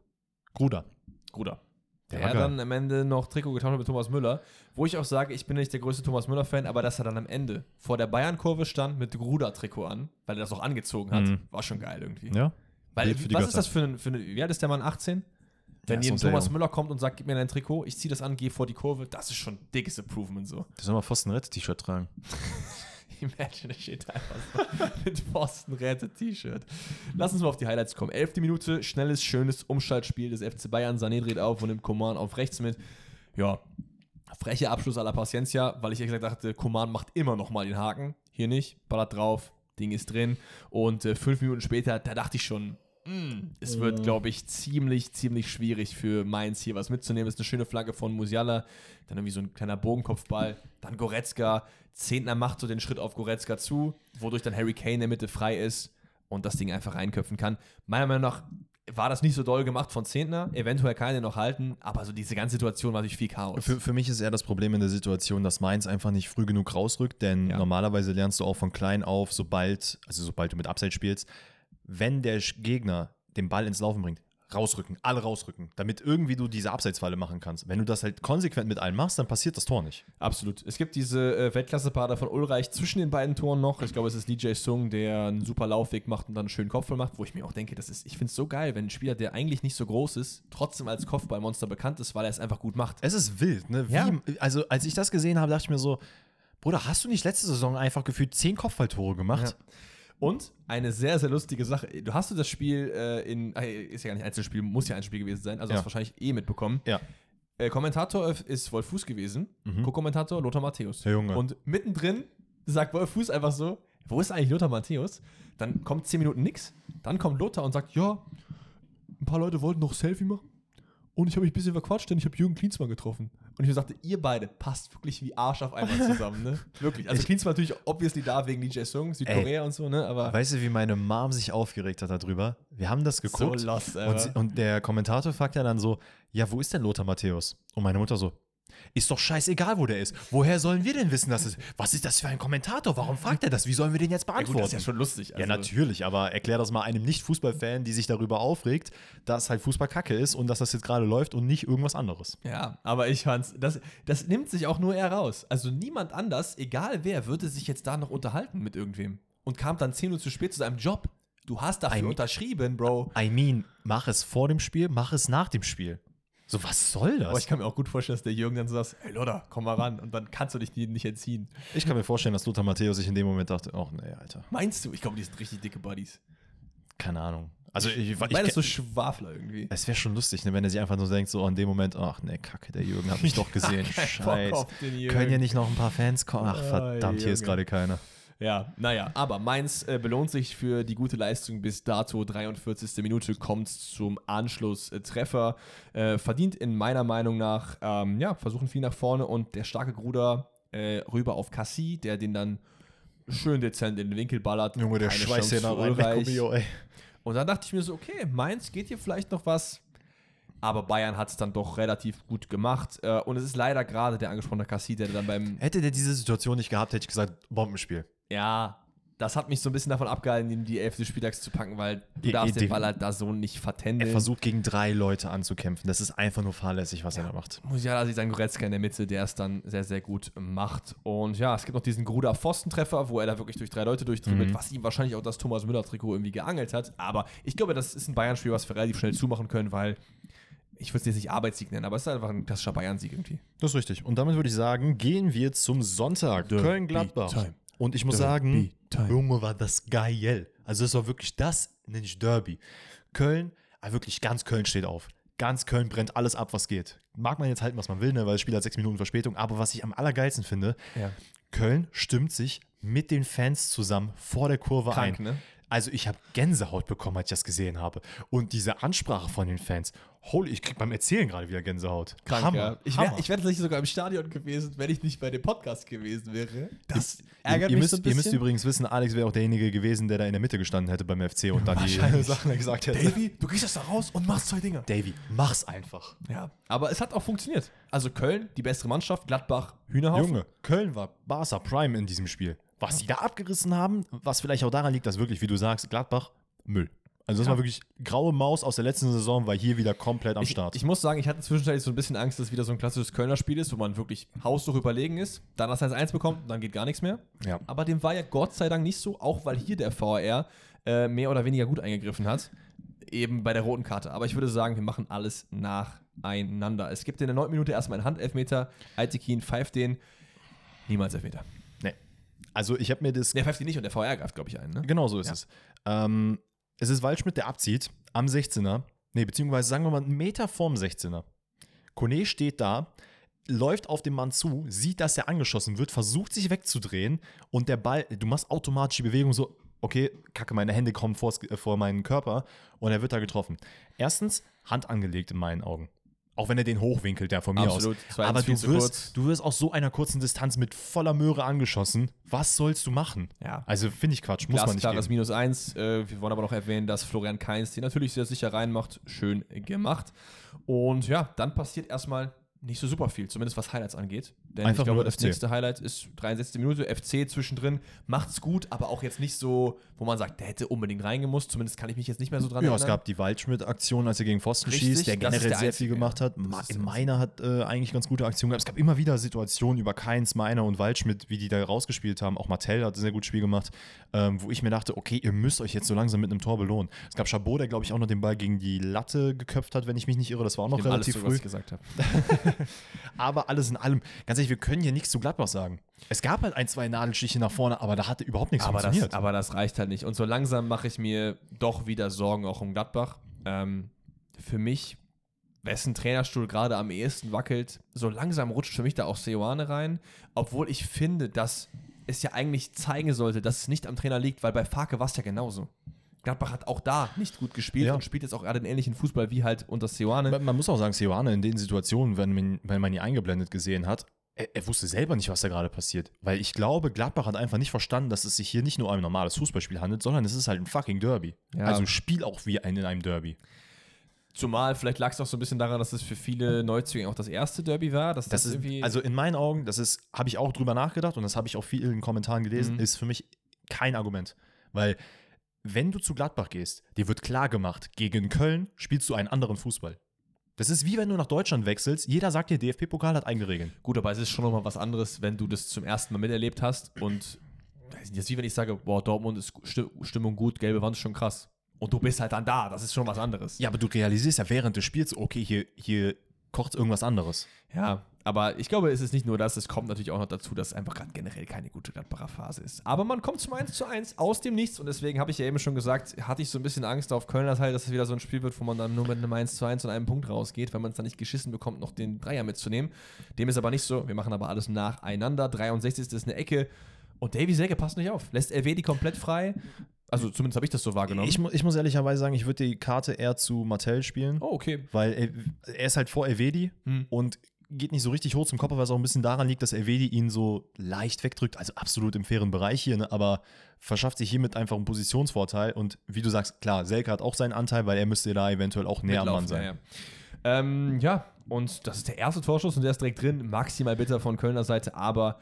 Gruder. Gruder. Der Der dann am Ende noch Trikot getauscht hat mit Thomas Müller. Wo ich auch sage, ich bin nicht der größte Thomas Müller-Fan, aber dass er dann am Ende vor der Bayern-Kurve stand mit Gruder-Trikot an, weil er das auch angezogen hat, Mhm. war schon geil irgendwie. Ja? Weil, was Götter. ist das für ein, für eine, wie alt ist der Mann, 18? Wenn sehr Thomas. Müller kommt und sagt, gib mir dein Trikot, ich ziehe das an, gehe vor die Kurve, das ist schon dickes Improvement so. Der soll mal Pfosten-Rette-T-Shirt tragen. Imagine, steht einfach so mit Boston Räte T-Shirt. Lass uns mal auf die Highlights kommen. Elfte Minute, schnelles, schönes Umschaltspiel des FC Bayern. Sané dreht auf und nimmt Coman auf rechts mit. Ja, frecher Abschluss à la Paciencia, weil ich ehrlich gesagt dachte, Coman macht immer noch mal den Haken. Hier nicht, ballert drauf, Ding ist drin. Und äh, fünf Minuten später, da dachte ich schon, mm, es wird, glaube ich, ziemlich, ziemlich schwierig für Mainz hier was mitzunehmen. Ist eine schöne Flagge von Musiala, dann irgendwie so ein kleiner Bogenkopfball, dann Goretzka. Zehntner macht so den Schritt auf Goretzka zu, wodurch dann Harry Kane in der Mitte frei ist und das Ding einfach reinköpfen kann. Meiner Meinung nach war das nicht so doll gemacht von Zehntner. Eventuell kann er noch halten, aber so diese ganze Situation war natürlich viel Chaos. Für, für mich ist eher das Problem in der Situation, dass Mainz einfach nicht früh genug rausrückt, denn Ja. normalerweise lernst du auch von klein auf, sobald, also sobald du mit Abseits spielst, wenn der Gegner den Ball ins Laufen bringt, rausrücken, alle rausrücken, damit irgendwie du diese Abseitsfalle machen kannst. Wenn du das halt konsequent mit allen machst, dann passiert das Tor nicht. Absolut. Es gibt diese äh, Weltklasse-Pader von Ulreich zwischen den beiden Toren noch. Ich glaube, es ist DJ Sung, der einen super Laufweg macht und dann einen schönen Kopfball macht, wo ich mir auch denke, das ist, ich finde es so geil, wenn ein Spieler, der eigentlich nicht so groß ist, trotzdem als Kopfballmonster bekannt ist, weil er es einfach gut macht. Es ist wild, ne? Wie, Ja. Also, als ich das gesehen habe, dachte ich mir so, Bruder, hast du nicht letzte Saison einfach gefühlt zehn Kopfballtore gemacht? Und eine sehr, sehr lustige Sache. Du hast du das Spiel äh, in, äh, ist ja gar nicht Einzelspiel, muss ja ein Spiel gewesen sein, also Ja. hast du wahrscheinlich eh mitbekommen. Ja. Äh, Kommentator ist Wolf Fuß gewesen, Mhm. Co-Kommentator Lothar Matthäus. Der Junge. Und mittendrin sagt Wolf Fuß einfach so, wo ist eigentlich Lothar Matthäus? Dann kommt 10 Minuten nix, dann kommt Lothar und sagt, ja, ein paar Leute wollten noch Selfie machen und ich habe mich ein bisschen verquatscht, denn ich habe Jürgen Klinsmann getroffen. Und ich mir sagte, ihr beide passt wirklich wie Arsch auf einmal zusammen, ne? Wirklich. Also Ich- Klinsmann natürlich obviously da wegen DJ Sung, Südkorea und so, ne? Aber Weißt du, wie meine Mom sich aufgeregt hat darüber? Wir haben das geguckt. so lost, Und, und der Kommentator fragt ja dann so: Ja, wo ist denn Lothar Matthäus? Und meine Mutter so: Ist doch scheißegal, wo der ist. Woher sollen wir denn wissen, dass es. Was ist das für ein Kommentator? Warum fragt er das? Wie sollen wir den jetzt ja, beantworten? gut, das ist ja schon lustig. Ja, also- natürlich, aber erklär das mal einem Nicht-Fußballfan, die sich darüber aufregt, dass halt Fußball kacke ist und dass das jetzt gerade läuft und nicht irgendwas anderes. Ja, aber ich fand's, das, das nimmt sich auch nur er raus. Also niemand anders, egal wer, würde sich jetzt da noch unterhalten mit irgendwem. Und kam dann 10 Minuten zu spät zu seinem Job. Du hast dafür I mean- unterschrieben, Bro. I mean, mach es vor dem Spiel, mach es nach dem Spiel. So, was soll das? Aber ich kann mir auch gut vorstellen, dass der Jürgen dann so sagt, hey Lothar, komm mal ran. Und dann kannst du dich nicht entziehen. Ich kann mir vorstellen, dass Lothar Matthäus sich in dem Moment dachte, ach nee, Alter, Meinst du? Ich glaube, die sind richtig dicke Buddies. keine Ahnung. Also ich, ich, ich, so Schwafler irgendwie. es wäre schon lustig, ne, wenn er sich einfach nur denkt, so in dem Moment, ach nee, kacke, der Jürgen hat mich doch gesehen. Scheiße. Können ja nicht noch ein paar Fans kommen? Ach Oh, verdammt, hier ist gerade keiner. Ja, naja, aber Mainz äh, belohnt sich für die gute Leistung bis dato. 43. Minute kommt zum Anschlusstreffer. Äh, verdient in meiner Meinung nach, ähm, ja, versuchen viel nach vorne und der starke Gruder äh, rüber auf Cassie, der den dann schön dezent in den Winkel ballert. Junge, der schweißt ja Chance nach für rein. Und dann dachte ich mir so, okay, Mainz geht hier vielleicht noch was. Aber Bayern hat es dann doch relativ gut gemacht. Äh, und es ist leider gerade der angesprochene Cassie, der dann beim Hätte der diese Situation nicht gehabt, hätte ich gesagt, Bombenspiel. Ja, das hat mich so ein bisschen davon abgehalten, in die Elf des Spieltags zu packen, weil du Eh, darfst den Ball halt da so nicht Er vertändeln. versucht gegen drei Leute anzukämpfen. Das ist einfach nur fahrlässig, was er da macht. Musiala sieht seinen Goretzka in der Mitte, der es dann sehr, sehr gut macht. Und ja, es gibt noch diesen Gruder Pfostentreffer, wo er da wirklich durch drei Leute durchdribbelt, Mhm. was ihm wahrscheinlich auch das Thomas Müller-Trikot irgendwie geangelt hat. Aber ich glaube, das ist ein Bayern-Spiel, was wir relativ schnell zumachen können, weil ich würde es jetzt nicht Arbeitssieg nennen, aber es ist einfach ein klassischer Bayern-Sieg irgendwie. Das ist richtig. Und damit würde ich sagen, gehen wir zum Sonntag. Köln-Gladbach. Und ich muss sagen. Junge, war das geil. Also es war wirklich das, nenne ich Derby. Köln, ah, wirklich ganz Köln steht auf. Ganz Köln brennt alles ab, was geht. Mag man jetzt halten, was man will, ne, weil das Spiel hat sechs Minuten Verspätung. Aber was ich am allergeilsten finde, Ja. Köln stimmt sich mit den Fans zusammen vor der Kurve Krank, ein. ne? Also ich habe Gänsehaut bekommen, als ich das gesehen habe. Und diese Ansprache von den Fans, holy, ich krieg beim Erzählen gerade wieder Gänsehaut. Krank, ja. Ich wäre Hammer. wär tatsächlich sogar im Stadion gewesen, wenn ich nicht bei dem Podcast gewesen wäre. Das Ihr, ärgert ihr, mich müsst, so ein ihr müsst übrigens wissen, Alex wäre auch derjenige gewesen, der da in der Mitte gestanden hätte beim FC und dann die. Sachen gesagt hätte. Davy, du gehst jetzt da raus und machst zwei Dinger. Davy, mach's einfach. Ja, aber es hat auch funktioniert. Also Köln, die bessere Mannschaft, Gladbach, Hühnerhaufen. Junge, Köln war Barca Prime in diesem Spiel. Was die da abgerissen haben, was vielleicht auch daran liegt, dass wirklich, wie du sagst, Gladbach, Müll. Also das Ja. war wirklich graue Maus aus der letzten Saison, war hier wieder komplett am Ich, Start. ich muss sagen, ich hatte zwischenzeitlich so ein bisschen Angst, dass es wieder so ein klassisches Kölner Spiel ist, wo man wirklich haushoch überlegen ist, dann das 1-1 bekommt und dann geht gar nichts mehr. ja. Aber dem war ja Gott sei Dank nicht so, auch weil hier der VAR äh, mehr oder weniger gut eingegriffen hat. Eben bei der roten Karte. Aber ich würde sagen, wir machen alles nacheinander. Es gibt in der 9. Minute erstmal einen Handelfmeter. Altekin pfeift den. Niemals Elfmeter. Also ich habe mir das Der pfeift ihn nicht und der VR greift, glaube ich, ein. Ne? Genau so ist Ja. es. Ähm, es ist Waldschmidt, der abzieht am 16er. Nee, beziehungsweise sagen wir mal einen Meter vorm 16er. Kone steht da, läuft auf den Mann zu, sieht, dass er angeschossen wird, versucht sich wegzudrehen und der Ball, du machst automatisch die Bewegung so, okay, kacke, meine Hände kommen vors, äh, vor meinen Körper und er wird da getroffen. Erstens, Hand angelegt in meinen Augen. Auch wenn er den hochwinkelt, der von mir Absolut. aus. Zweitens Aber du wirst, du wirst aus so einer kurzen Distanz mit voller Möhre angeschossen. Was sollst du machen? Ja. Also finde ich Quatsch, muss man nicht Glasklares geben. Minus 1. Äh, wir wollen aber noch erwähnen, dass Florian Kainz den natürlich sehr sicher reinmacht. Schön gemacht. Und ja, dann passiert erstmal nicht so super viel, zumindest was Highlights angeht. Denn Einfach ich glaube, nur das FC. nächste Highlight ist 63. Minute, FC zwischendrin, macht's gut, aber auch jetzt nicht so, wo man sagt, der hätte unbedingt reingemusst. Zumindest kann ich mich jetzt nicht mehr so dran Ja, erinnern. es gab die Waldschmidt-Aktion, als er gegen Pfosten Richtig, schießt, der generell der sehr viel gemacht ja. hat. Ma- Meiner hat äh, eigentlich ganz gute Aktionen gehabt. Es gab immer wieder Situationen über Keins, Meiner und Waldschmidt, wie die da rausgespielt haben. Auch Martell hat ein sehr gutes Spiel gemacht, ähm, wo ich mir dachte, okay, ihr müsst euch jetzt so langsam mit einem Tor belohnen. Es gab Chabot, der, glaube ich, auch noch den Ball gegen die Latte geköpft hat, wenn ich mich nicht irre. Das war auch noch nehme alles relativ zurück, was früh. ich gesagt habe. Aber alles in allem, ganz ehrlich, wir können hier nichts zu Gladbach sagen. Es gab halt ein, zwei Nadelstiche nach vorne, aber da hatte überhaupt nichts Aber das, funktioniert. aber das reicht halt nicht. Und so langsam mache ich mir doch wieder Sorgen auch um Gladbach. Ähm, für mich, wessen Trainerstuhl gerade am ehesten wackelt, so langsam rutscht für mich da auch Seoane rein. Obwohl ich finde, dass es ja eigentlich zeigen sollte, dass es nicht am Trainer liegt, weil bei Farke war es ja genauso. Gladbach hat auch da nicht gut gespielt Ja. und spielt jetzt auch gerade den ähnlichen Fußball wie halt unter Seoane. Man, man muss auch sagen, Seoane in den Situationen, wenn man, wenn man ihn eingeblendet gesehen hat, er, er wusste selber nicht, was da gerade passiert. Weil ich glaube, Gladbach hat einfach nicht verstanden, dass es sich hier nicht nur um ein normales Fußballspiel handelt, sondern es ist halt ein fucking Derby. Ja. Also spiel auch wie ein in einem Derby. Zumal, vielleicht lag es auch so ein bisschen daran, dass es für viele Neuzugänge auch das erste Derby war. Dass das, Das ist, irgendwie. also in meinen Augen, das ist, habe ich auch drüber nachgedacht und das habe ich auch viel in den Kommentaren gelesen, Mhm. ist für mich kein Argument. Weil, wenn du zu Gladbach gehst, dir wird klar gemacht, gegen Köln spielst du einen anderen Fußball. Das ist wie wenn du nach Deutschland wechselst. Jeder sagt dir, DFB-Pokal hat eigene Regeln. Gut, aber es ist schon nochmal was anderes, wenn du das zum ersten Mal miterlebt hast und das ist wie wenn ich sage, boah, Dortmund ist Sti- Stimmung gut, gelbe Wand ist schon krass. Und du bist halt dann da, das ist schon was anderes. Ja, aber du realisierst ja während des Spiels, okay, hier, hier kocht irgendwas anderes. Ja, aber ich glaube, es ist nicht nur das, es kommt natürlich auch noch dazu, dass es einfach gerade generell keine gute Gladbacher Phase ist. Aber man kommt zum 1 zu 1 aus dem Nichts und deswegen habe ich ja eben schon gesagt, hatte ich so ein bisschen Angst auf Kölner Teil, dass es wieder so ein Spiel wird, wo man dann nur mit einem 1 zu 1 und einem Punkt rausgeht, weil man es dann nicht geschissen bekommt, noch den Dreier mitzunehmen. Dem ist aber nicht so. Wir machen aber alles nacheinander. 63. ist eine Ecke Und Davy Selke passt nicht auf. Lässt Elvedi komplett frei. Also zumindest habe ich das so wahrgenommen. Ich, ich muss ehrlicherweise sagen, ich würde die Karte eher zu Martell spielen, oh, okay. weil er, er ist halt vor Elvedi Hm. und geht nicht so richtig hoch zum Kopf, was auch ein bisschen daran liegt, dass Elvedi ihn so leicht wegdrückt, also absolut im fairen Bereich hier, ne? aber verschafft sich hiermit einfach einen Positionsvorteil und wie du sagst, klar, Selke hat auch seinen Anteil, weil er müsste da eventuell auch näher am Mann sein. Ja, ja. Ähm, ja, und das ist der erste Torschuss und der ist direkt drin. Maximal bitter von Kölner Seite, aber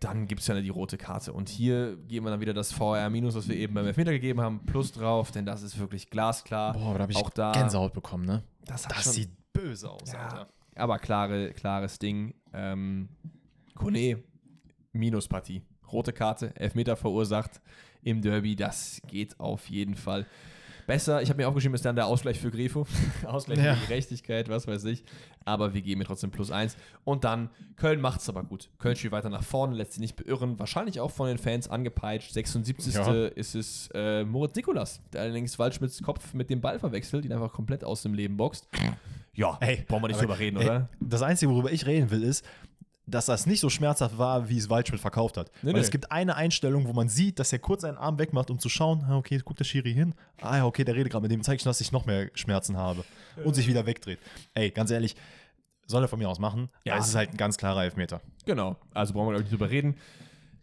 dann gibt es ja die rote Karte. Und hier geben wir dann wieder das VR minus, was wir eben beim Elfmeter gegeben haben, plus drauf, denn das ist wirklich glasklar. Boah, aber da habe ich Auch da- Gänsehaut bekommen, ne? Das, hat Das sieht böse aus, Ja, Alter. Aber klare, klares Ding. Ähm, Kone, Minuspartie. Rote Karte, Elfmeter verursacht im Derby. Das geht auf jeden Fall besser. Ich habe mir aufgeschrieben, ist dann der Ausgleich für Grifo. Ausgleich Ja. für die Gerechtigkeit, was weiß ich. Aber wir geben mir trotzdem plus eins. Und dann, Köln macht es aber gut. Köln spielt weiter nach vorne, lässt sich nicht beirren. Wahrscheinlich auch von den Fans angepeitscht. 76. Ja. ist es äh, Moritz Nikolas, der allerdings Waldschmidts Kopf mit dem Ball verwechselt, ihn einfach komplett aus dem Leben boxt. Ja, Ey, brauchen wir nicht aber- drüber reden, ey, oder? Das Einzige, worüber ich reden will, ist, dass das nicht so schmerzhaft war, wie es Waldschmidt verkauft hat. Nee, Weil nee. es gibt eine Einstellung, wo man sieht, dass er kurz seinen Arm wegmacht, um zu schauen, ah, okay, guckt der Schiri hin. Ah ja, okay, der redet gerade mit dem, zeigt schon, dass ich noch mehr Schmerzen habe. Und sich wieder wegdreht. Ey, ganz ehrlich, soll er von mir aus machen. Ja. Es ist halt ein ganz klarer Elfmeter. Genau, also brauchen wir ich, nicht drüber reden.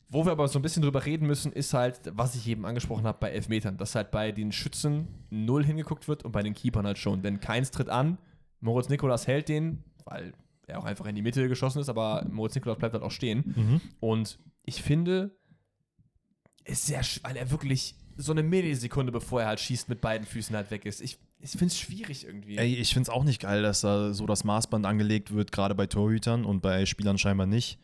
Wo wir aber so ein bisschen drüber reden müssen, ist halt, was ich eben angesprochen habe bei Elfmetern, dass halt bei den Schützen null hingeguckt wird und bei den Keepern halt schon. Denn keins tritt an, Moritz Nikolas hält den, weil er auch einfach in die Mitte geschossen ist, aber Moritz Nikolas bleibt halt auch stehen. Und ich finde, ist sehr, weil er wirklich so eine Millisekunde, bevor er halt schießt, mit beiden Füßen halt weg ist. Ich, ich finde es schwierig irgendwie. Ey, ich finde es auch nicht geil, dass da so das Maßband angelegt wird, gerade bei Torhütern und bei Spielern scheinbar nicht.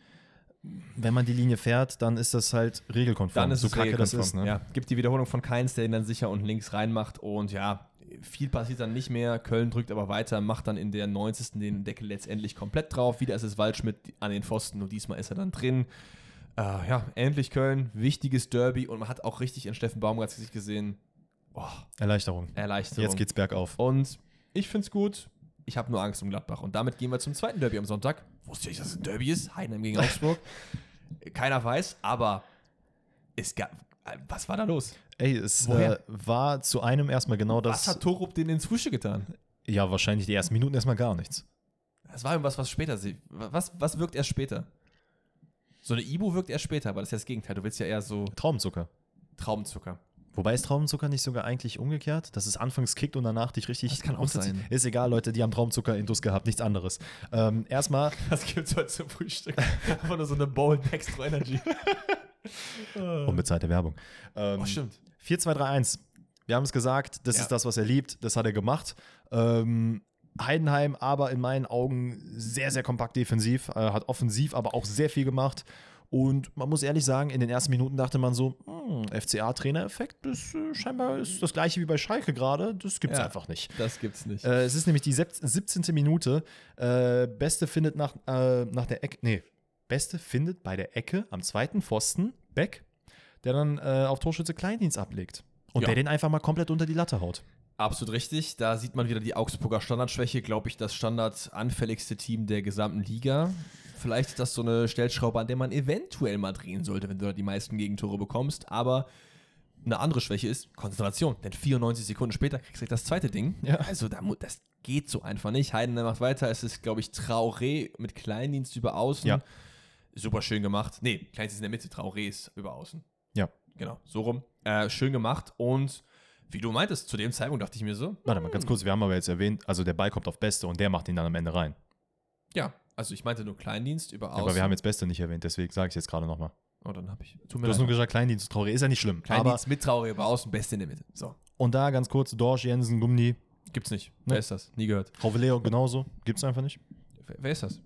Wenn man die Linie fährt, dann ist das halt regelkonform. Dann ist so es kacke das ist, ne? Ja, gibt die Wiederholung von Keins, der ihn dann sicher unten links reinmacht und ja, viel passiert dann nicht mehr. Köln drückt aber weiter, macht dann in der 90. den Deckel letztendlich komplett drauf. Wieder ist es Waldschmidt an den Pfosten und diesmal ist er dann drin. Äh, ja, endlich Köln, wichtiges Derby und man hat auch richtig in Steffen Baumgarts Gesicht gesehen, boah, Erleichterung. Erleichterung. Jetzt geht's bergauf. Und ich finde es gut. Ich habe nur Angst um Gladbach. Und damit gehen wir zum zweiten Derby am Sonntag. Wusste ich, dass es ein Derby ist? Heidenheim gegen Augsburg. Keiner weiß, aber es gab. Was war da los? Ey, es äh, war zu einem erstmal genau das. Was hat Torup denen ins Frühstück getan? ja, wahrscheinlich die ersten Minuten erstmal gar nichts. Das war irgendwas, was später. Was, was wirkt erst später? So eine Ibu wirkt erst später, aber das ist ja das Gegenteil. Du willst ja eher so Traumzucker. Traubenzucker. Wobei ist Traumzucker nicht sogar eigentlich umgekehrt, dass es anfangs kickt und danach dich richtig. Das kann auch sein. Ist egal, Leute, die haben Traumzucker Intus gehabt, nichts anderes. Ähm, erstmal, Was gibt's heute zum Frühstück? Einfach nur so eine Bowl Extra Energy. unbezahlte Werbung. Ähm, Oh, stimmt. 4-2-3-1. Wir haben es gesagt, das Ja. ist das, was er liebt, das hat er gemacht. Ähm, Heidenheim aber in meinen Augen sehr, sehr kompakt defensiv, äh, hat offensiv aber auch sehr viel gemacht. Und man muss ehrlich sagen, in den ersten Minuten dachte man so, hm, FCA-Trainer-Effekt, das äh, scheinbar ist das gleiche wie bei Schalke gerade, das gibt es Ja. einfach nicht. Das gibt's nicht. Äh, es ist nämlich die seb- 17. Minute. Äh, Beste findet nach, äh, nach der Ecke, nee, Beste findet bei der Ecke am zweiten Pfosten Beck, der dann äh, auf Torschütze Kleindienst ablegt. Und Ja. der den einfach mal komplett unter die Latte haut. Absolut richtig. Da sieht man wieder die Augsburger Standardschwäche. Glaube ich, das standardanfälligste Team der gesamten Liga. Vielleicht ist das so eine Stellschraube, an der man eventuell mal drehen sollte, wenn du da die meisten Gegentore bekommst. Aber eine andere Schwäche ist Konzentration. Denn 94 Sekunden später kriegst du das zweite Ding. Ja. Also da, das geht so einfach nicht. Heidenheim macht weiter. Es ist, glaube ich, Traoré mit Kleindienst über außen. Ja. Super schön gemacht. Nee, Kleindienst in der Mitte. Traoré ist über außen. Ja. Genau, so rum. Äh, schön gemacht und wie du meintest, zu dem Zeitpunkt dachte ich mir so, Warte mal, ganz kurz, wir haben aber jetzt erwähnt, also der Ball kommt auf Beste und der macht ihn dann am Ende rein. ja, also ich meinte nur Kleindienst über Ja, außen. aber wir haben jetzt Beste nicht erwähnt, deswegen sage ich jetzt gerade nochmal. oh, dann habe ich. Du hast nur gesagt, Kleindienst, Traurig, ist ja nicht schlimm. Aber, Kleindienst mit Traoré über außen, Beste in der Mitte. So, und da ganz kurz, Dorsch, Jensen, Gumni, gibt's nicht. Ne. Wer ist das? Nie gehört. Rauveleo genauso, gibt's einfach nicht. Wer, wer ist das?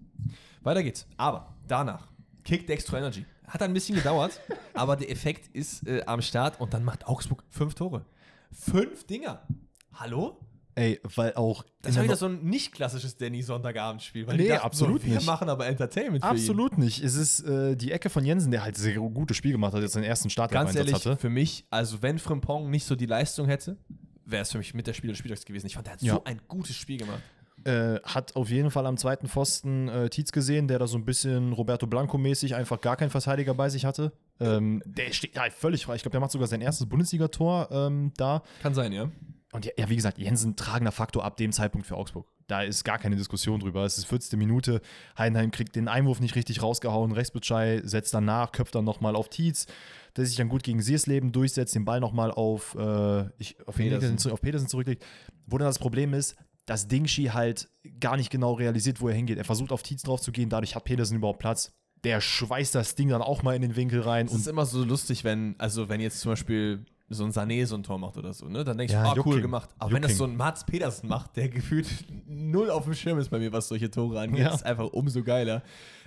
Weiter geht's. Aber danach kickt Extra Energy. Hat ein bisschen gedauert, aber der Effekt ist äh, am Start und dann macht Augsburg fünf Tore. Fünf Dinger. Hallo? Ey, weil auch. Das war der wieder so ein nicht klassisches Danny-Sonntagabendspiel. Weil Nee, die dachten absolut so, wir nicht. machen aber Entertainment für ihn. Absolut nicht. Es ist äh, die Ecke von Jensen, der halt sehr gutes Spiel gemacht hat, jetzt seinen ersten Ganz Startelf-Einsatz ehrlich, hatte. für mich, also wenn Frimpong nicht so die Leistung hätte, wäre es für mich mit der Spieler des Spieltags gewesen. Ich fand, der hat Ja. so ein gutes Spiel gemacht. Äh, hat auf jeden Fall am zweiten Pfosten äh, Tietz gesehen, der da so ein bisschen Roberto Blanco-mäßig einfach gar keinen Verteidiger bei sich hatte. Ähm, der steht ja völlig frei. Ich glaube, der macht sogar sein erstes Bundesligator ähm, da. Kann sein, ja. Und ja, ja, wie gesagt, Jensen tragender Faktor ab dem Zeitpunkt für Augsburg. Da ist gar keine Diskussion drüber. Es ist 40. Minute. Heidenheim kriegt den Einwurf nicht richtig rausgehauen. Rechtsbitschei setzt dann nach, köpft dann nochmal auf Tietz, der sich dann gut gegen Siersleben durchsetzt, den Ball nochmal auf, äh, ich, auf, Petersen. Petersen. auf Petersen zurücklegt. Wo dann das Problem ist, dass Dingshi halt gar nicht genau realisiert, wo er hingeht. Er versucht auf Tietz drauf zu gehen, dadurch hat Petersen überhaupt Platz. Der schweißt das Ding dann auch mal in den Winkel rein. Es ist immer so lustig, wenn, also wenn jetzt zum Beispiel so ein Sané so ein Tor macht oder so, ne? Dann denke ich, Ja, oh, cool gemacht. Aber wenn das so ein Mats Petersen macht, der gefühlt null auf dem Schirm ist bei mir, was solche Tore angeht, Ja. ist einfach umso geiler.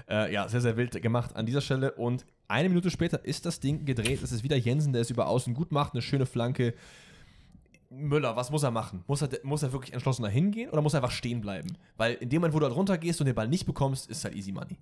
Äh, ja, sehr, sehr wild gemacht an dieser Stelle. Und eine Minute später ist das Ding gedreht. Es ist wieder Jensen, der es über außen gut macht, eine schöne Flanke. Müller, was muss er machen? Muss er, muss er wirklich entschlossen da hingehen oder muss er einfach stehen bleiben? Weil in dem Moment, wo du da drunter gehst und den Ball nicht bekommst, ist halt easy money.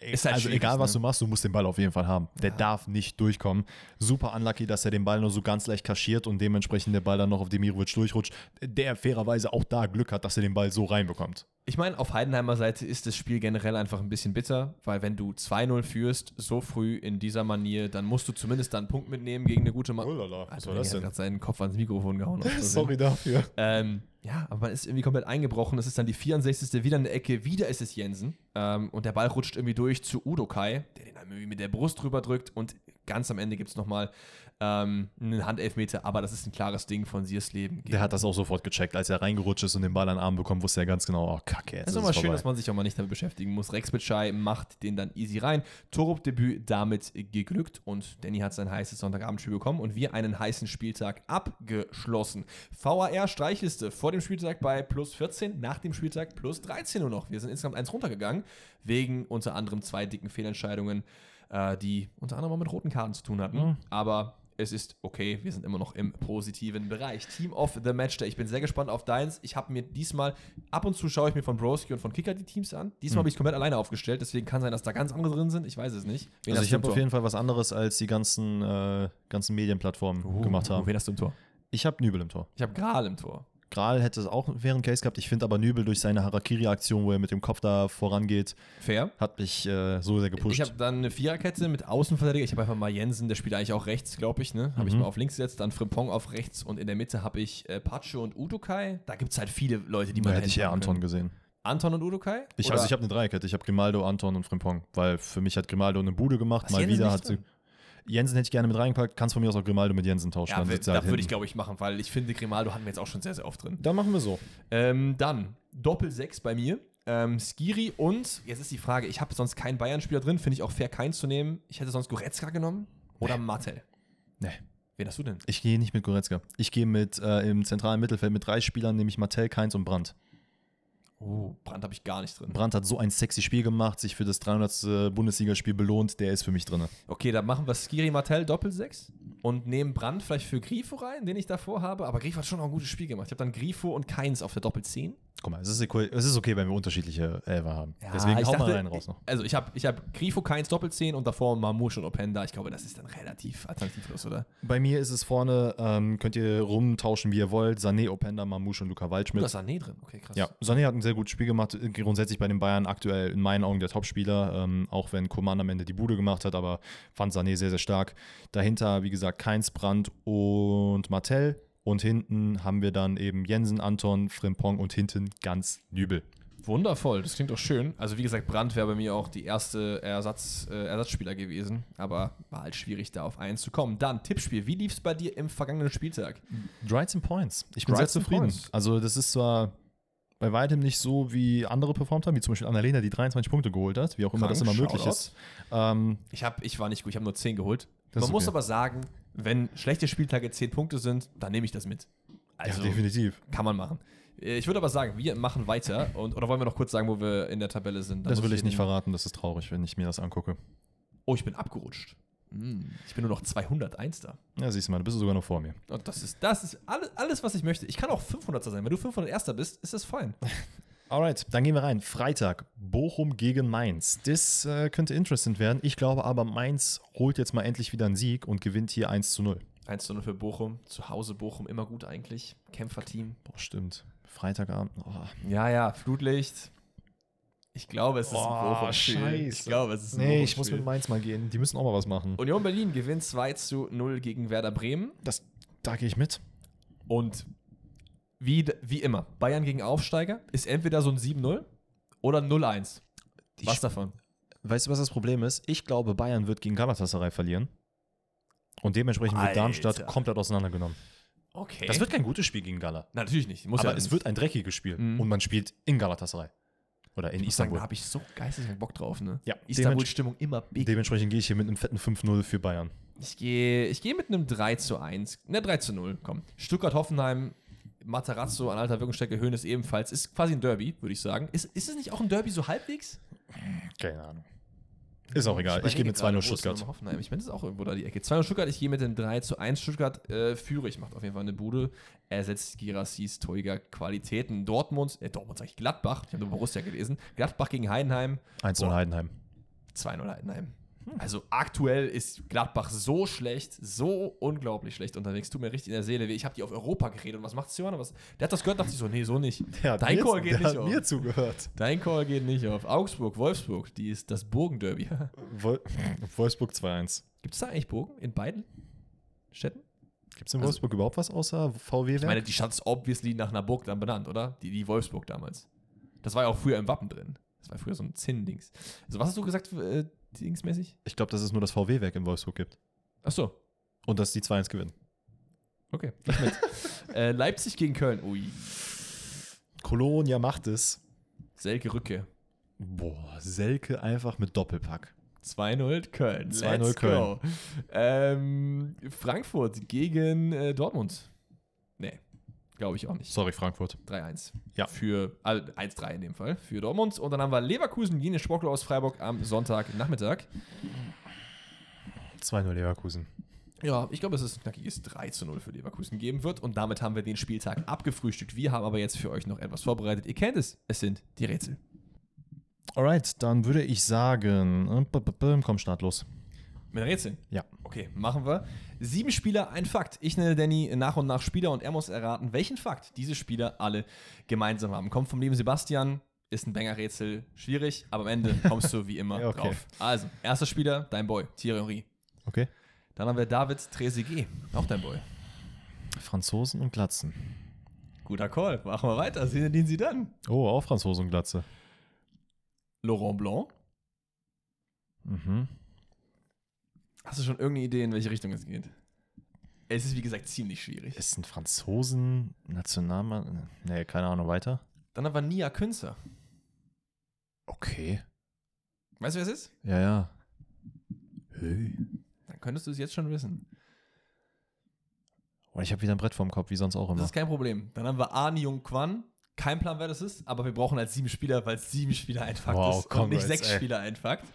Ist halt also egal, was ne? du machst, du musst den Ball auf jeden Fall haben. Der Ja. darf nicht durchkommen. Super unlucky, dass er den Ball nur so ganz leicht kaschiert und dementsprechend der Ball dann noch auf Demirovic durchrutscht. Der fairerweise auch da Glück hat, dass er den Ball so reinbekommt. Ich meine, auf Heidenheimer Seite ist das Spiel generell einfach ein bisschen bitter, weil wenn du 2-0 führst, so früh in dieser Manier, dann musst du zumindest da einen Punkt mitnehmen gegen eine gute Mannschaft. Ulala, was Also, war er das hat denn? gerade seinen Kopf ans Mikrofon gehauen. Sorry dafür. Ähm, ja, aber man ist irgendwie komplett eingebrochen. Das ist dann die 64. wieder in der Ecke. Wieder ist es Jensen. Ähm, und der Ball rutscht irgendwie durch zu Udo Kai, der den dann irgendwie mit der Brust drüber drückt. Und ganz am Ende gibt es nochmal ähm, einen Handelfmeter. Aber das ist ein klares Ding von Siersleben. Der hat das auch sofort gecheckt. Als er reingerutscht ist und den Ball an den Arm bekommen, wusste er ganz genau, oh kacke, jetzt Es ist es schön, dass man sich auch mal nicht damit beschäftigen muss. Rex Bitschei macht den dann easy rein. Torup-Debüt damit geglückt und Danny hat sein heißes Sonntagabendspiel bekommen und wir einen heißen Spieltag abgeschlossen. VAR Streichliste vor dem Spieltag bei plus 14, nach dem Spieltag plus 13 nur noch. Wir sind insgesamt eins runtergegangen, wegen unter anderem zwei dicken Fehlentscheidungen, äh, die unter anderem auch mit roten Karten zu tun hatten. Mhm. Aber es ist okay, wir sind immer noch im positiven Bereich. Team of the Match Day. Ich bin sehr gespannt auf deins. Ich habe mir diesmal, ab und zu schaue ich mir von Broski und von Kicker die Teams an. Diesmal Mhm. habe ich es komplett alleine aufgestellt, deswegen kann sein, dass da ganz andere drin sind. Ich weiß es nicht. Wen Also ich habe auf jeden Fall was anderes, als die ganzen, äh, ganzen Medienplattformen Uh, gemacht uh, haben. Wen hast du im Tor? Ich habe Nübel im Tor. Ich habe Gral im Tor. Gral hätte es auch während Case gehabt. Ich finde aber Nübel durch seine Harakiri-Aktion, wo er mit dem Kopf da vorangeht, Fair. hat mich äh, so sehr gepusht. Ich habe dann eine Viererkette mit Außenverteidiger. Ich habe einfach mal Jensen, der spielt eigentlich auch rechts, glaube ich. Ne? Habe ich Mhm. mal auf links gesetzt. Dann Frimpong auf rechts und in der Mitte habe ich äh, Pacho und Udokai. Da gibt es halt viele Leute, die da man hätte ich eher Anton kann. gesehen. Anton und Udokai? Ich, Oder- also ich habe eine Dreierkette. Ich habe Grimaldo, Anton und Frimpong, weil für mich hat Grimaldo eine Bude gemacht. Was, mal Jensen wieder hat sie. drin? Jensen hätte ich gerne mit reingepackt. Kannst von mir aus auch Grimaldo mit Jensen tauschen. Ja, das halt würde ich, glaube ich, machen, weil ich finde, Grimaldo hatten wir jetzt auch schon sehr, sehr oft drin. Dann machen wir so. Ähm, dann Doppel 6 bei mir. Ähm, Skiri und, jetzt ist die Frage, ich habe sonst keinen Bayern-Spieler drin, finde ich auch fair, keinen zu nehmen. Ich hätte sonst Goretzka genommen oder Mattel. Nee. Wen hast du denn? Ich gehe nicht mit Goretzka. Ich gehe mit äh, im zentralen Mittelfeld mit drei Spielern, nämlich Martell, Keins und Brandt. Oh, Brand habe ich gar nicht drin. Brandt hat so ein sexy Spiel gemacht, sich für das 300. Bundesligaspiel belohnt. Der ist für mich drin. Okay, dann machen wir Skiri Martell Doppel 6 und nehmen Brand vielleicht für Grifo rein, den ich davor habe. Aber Grifo hat schon noch ein gutes Spiel gemacht. Ich habe dann Grifo und Keins auf der Doppel 10. Guck mal, es ist, okay, es ist okay, wenn wir unterschiedliche Elfer haben. Ja, Deswegen hau mal rein raus noch. Also ich habe ich hab Grifo, Keins, Doppel 10 und davor Mamouche und Openda. Ich glaube, das ist dann relativ alternativlos, oder? Bei mir ist es vorne, ähm, könnt ihr rumtauschen, wie ihr wollt. Sané, Openda, Mamouche und Luca Waldschmidt. hast Sané drin. Okay, krass. Ja, Sané hat ein sehr gutes Spiel gemacht. Grundsätzlich bei den Bayern aktuell in meinen Augen der Topspieler, ähm, auch wenn Coman am Ende die Bude gemacht hat, aber fand Sané sehr, sehr stark. Dahinter, wie gesagt, Keins, Brandt und Martell. Und hinten haben wir dann eben Jensen, Anton, Frimpong und hinten ganz Nübel. Wundervoll, das klingt doch schön. Also wie gesagt, Brandt wäre bei mir auch die erste Ersatz, äh, Ersatzspieler gewesen, aber war halt schwierig, da auf eins zu kommen. Dann, Tippspiel, wie lief es bei dir im vergangenen Spieltag? 13 Points. Ich bin sehr 13 zufrieden. Points. Also, das ist zwar bei weitem nicht so, wie andere performt haben, wie zum Beispiel Annalena, die 23 Punkte geholt hat, wie auch immer Krank, das immer möglich Shoutout. ist. Ähm, Ich, hab, ich war nicht gut, ich habe nur 10 geholt. Das Man ist muss okay. aber sagen, wenn schlechte Spieltage 10 Punkte sind, dann nehme ich das mit. Also ja, definitiv. kann man machen. Äh, Ich würde aber sagen, wir machen weiter. Und, oder wollen wir noch kurz sagen, wo wir in der Tabelle sind? Dann Das will ich nicht verraten, das ist traurig, wenn ich mir das angucke. Oh, ich bin abgerutscht. Hm, Ich bin nur noch 201 da. Ja, siehst du mal, du bist sogar noch vor mir. Und das ist, das ist alles, alles, was ich möchte. Ich kann auch 500 sein. Wenn du 501 bist, ist das fein. Alright, dann gehen wir rein. Freitag, Bochum gegen Mainz. Das äh, könnte interessant werden. Ich glaube aber, Mainz holt jetzt mal endlich wieder einen Sieg und gewinnt hier 1 zu 0. 1 zu 0 für Bochum. Zu Hause Bochum immer gut eigentlich. Kämpferteam. Boah, stimmt. Freitagabend. Oh. Ja, ja, Flutlicht. Ich glaube, es ist Oh, ein bochum scheiße. Ich glaube, es ist ein Nee, ich muss mit Mainz mal gehen. Die müssen auch mal was machen. Union Berlin gewinnt 2 zu 0 gegen Werder Bremen. Das, da gehe ich mit. Und wie, wie immer, Bayern gegen Aufsteiger ist entweder so ein 7-0 oder ein 0-1. Die Was davon? Weißt du, was das Problem ist? Ich glaube, Bayern wird gegen Galatasaray verlieren. Und dementsprechend wird Alter. Darmstadt komplett auseinandergenommen. Okay. Das wird kein gutes Spiel gegen Gala. Na, natürlich nicht. Muss aber ja es nicht. wird ein dreckiges Spiel. Mhm. Und man spielt in Galatasaray. Oder in Ich muss sagen, Istanbul. da habe ich so geisteskrank Bock drauf. Ne? Ja, Istanbul-Stimmung immer big. Dementsprechend gehe ich hier mit einem fetten 5-0 für Bayern. Ich gehe ich gehe mit einem 3 zu 1. Ne, 3 zu 0. Komm. Stuttgart-Hoffenheim, Materazzo an alter Wirkungsstärke, Höhnes ebenfalls. Ist quasi ein Derby, würde ich sagen. Ist, ist es nicht auch ein Derby so halbwegs? Keine Ahnung. Ist auch egal. Ich, gehe mit 2-0 gerade, wo ist Stuttgart. Hoffenheim. Ich meine, das ist auch irgendwo da die Ecke. 2-0 Stuttgart, ich gehe mit dem 3 zu 1. Stuttgart äh, führe ich, macht auf jeden Fall eine Bude. Er setzt Girassis Teuger Qualitäten. Dortmund, äh, Dortmund sag ich, Gladbach, ich habe nur Borussia gelesen. Gladbach gegen Heidenheim, 1-0 Boah. Heidenheim. 2-0 Heidenheim. Also aktuell ist Gladbach so schlecht, so unglaublich schlecht unterwegs. Tut mir richtig in der Seele weh. Ich habe die auf Europa geredet. Und was macht Johanna? Was? Der hat das gehört, dachte ich so, nee, so nicht. Dein mir, Call geht der nicht hat auf. mir zugehört. Dein Call geht nicht auf. Augsburg, Wolfsburg, die ist das Burgenderby. Wol Wolfsburg 2-1. Gibt es da eigentlich Burgen in beiden Städten? Gibt es in Also- Wolfsburg überhaupt was außer VW-Werk? Ich meine, die Stadt ist obviously nach einer Burg dann benannt, oder? Die, die Wolfsburg damals. Das war ja auch früher im Wappen drin. Das war früher so ein Zinn-Dings. Also, was hast du gesagt, äh, dingsmäßig? ich glaube, dass es nur das VW-Werk in Wolfsburg gibt. Ach so, Und dass die 2-1 gewinnen. okay. Ich mit. äh, Leipzig gegen Köln. Ui. Kolonia macht es. Selke Rücke. Boah, Selke einfach mit Doppelpack. 2-0 Köln. 2-0 Let's Köln. Ähm, Frankfurt gegen äh, Dortmund. Glaube ich auch nicht. Sorry, Frankfurt. 3-1. Ja. Für, also 1-3 in dem Fall, für Dortmund. Und dann haben wir Leverkusen gegen den Sportler aus Freiburg am Sonntagnachmittag. 2-0 Leverkusen. Ja, ich glaube, dass es ein knackiges 3 zu 0 für Leverkusen geben wird. Und damit haben wir den Spieltag abgefrühstückt. Wir haben aber jetzt für euch noch etwas vorbereitet. Ihr kennt es. Es sind die Rätsel. Alright, dann würde ich sagen, äh, komm, start los. Mit Rätseln? Ja. Okay, machen wir. Sieben Spieler, ein Fakt. Ich nenne Danny nach und nach Spieler und er muss erraten, welchen Fakt diese Spieler alle gemeinsam haben. Kommt vom lieben Sebastian, ist ein Banger-Rätsel, schwierig, aber am Ende kommst du wie immer Ja, okay. drauf. Also, erster Spieler, dein Boy, Thierry Henry. Okay. Dann haben wir David Trezeguet, auch dein Boy. Franzosen und Glatzen. Guter Call, machen wir weiter. Sehen Sie dann. Oh, auch Franzosen und Glatze. Laurent Blanc. Mhm. Hast du schon irgendeine Idee, in welche Richtung es geht? Es ist, wie gesagt, ziemlich schwierig. Ist ein Franzosen Nationalmann? Nee, keine Ahnung, weiter. Dann haben wir Nia Künzer. Okay. Weißt du, wer es ist? Ja, ja. Hey. Dann könntest du es jetzt schon wissen. Oh, ich habe wieder ein Brett vorm Kopf, wie sonst auch Das immer. ist kein Problem. Dann haben wir Arne Jung Kwan. Kein Plan, wer das ist, aber wir brauchen halt sieben Spieler, weil es sieben Spieler ein Fakt Wow, ist und nicht sechs ey. Spieler ein Fakt.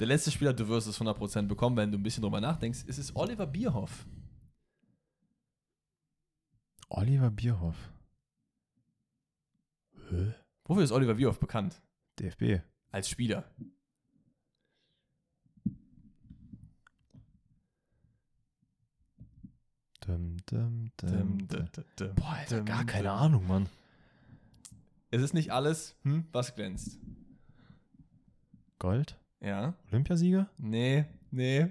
Der letzte Spieler, du wirst es 100% bekommen, wenn du ein bisschen drüber nachdenkst. Es ist Oliver Bierhoff. Oliver Bierhoff. Hä? Wofür ist Oliver Bierhoff bekannt? DFB. Als Spieler. Dum, dum, dum, Boah, Alter, gar keine. Ahnung, Mann. Es ist nicht alles, hm, was glänzt. Gold? Ja? Olympiasieger? Nee, nee.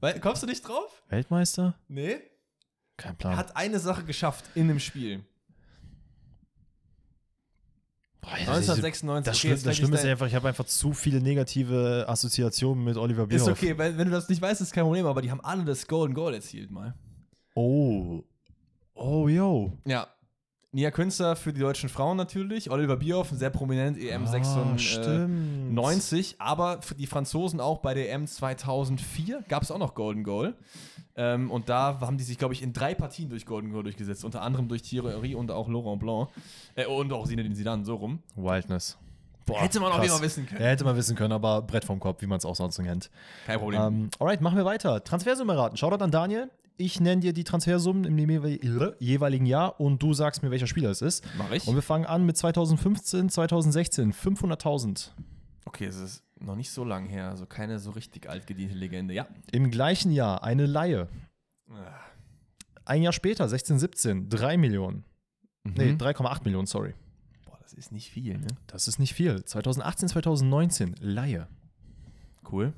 Weil, kommst du nicht drauf? Weltmeister? Nee. Kein Er Plan. hat eine Sache geschafft in dem Spiel. Boah, Alter, diese- 1996. das okay, das Schlimme ist einfach, ich habe einfach zu viele negative Assoziationen mit Oliver Bierhoff. Ist okay, wenn, wenn du das nicht weißt, ist kein Problem, aber die haben alle das Golden Goal erzielt mal. Oh. Oh, yo. Ja. Nia Künzer für die deutschen Frauen natürlich, Oliver Bierhoff, sehr prominent, EM Ah, 96, stimmt. 90, aber für die Franzosen auch bei der EM 2004 gab es auch noch Golden Goal. Ähm, und da haben die sich, glaube ich, in drei Partien durch Golden Goal durchgesetzt, unter anderem durch Thierry und auch Laurent Blanc. Äh, und auch Zinedine Zidane, so rum. Wildness. Boah, Hätte man auch immer wissen können. Ja, hätte man wissen können, aber Brett vom Kopf, wie man es auch sonst so nennt. Kein Problem. Ähm, alright, machen wir weiter. Transfersumme raten. Shoutout an Daniel. Ich nenne dir die Transfersummen im jewe- jeweiligen Jahr und du sagst mir, welcher Spieler es ist. Mach ich. Und wir fangen an mit 2015, 2016. 500.000. Okay, es ist noch nicht so lang her, also keine so richtig altgediente Legende. Ja. Im gleichen Jahr eine Laie. Ah. Ein Jahr später, 16, 17, 3 Millionen. Nee, Mhm. 3,8 Millionen, sorry. Boah, das Das ist nicht viel, ne? Das ist nicht viel. 2018, 2019, Laie. Cool.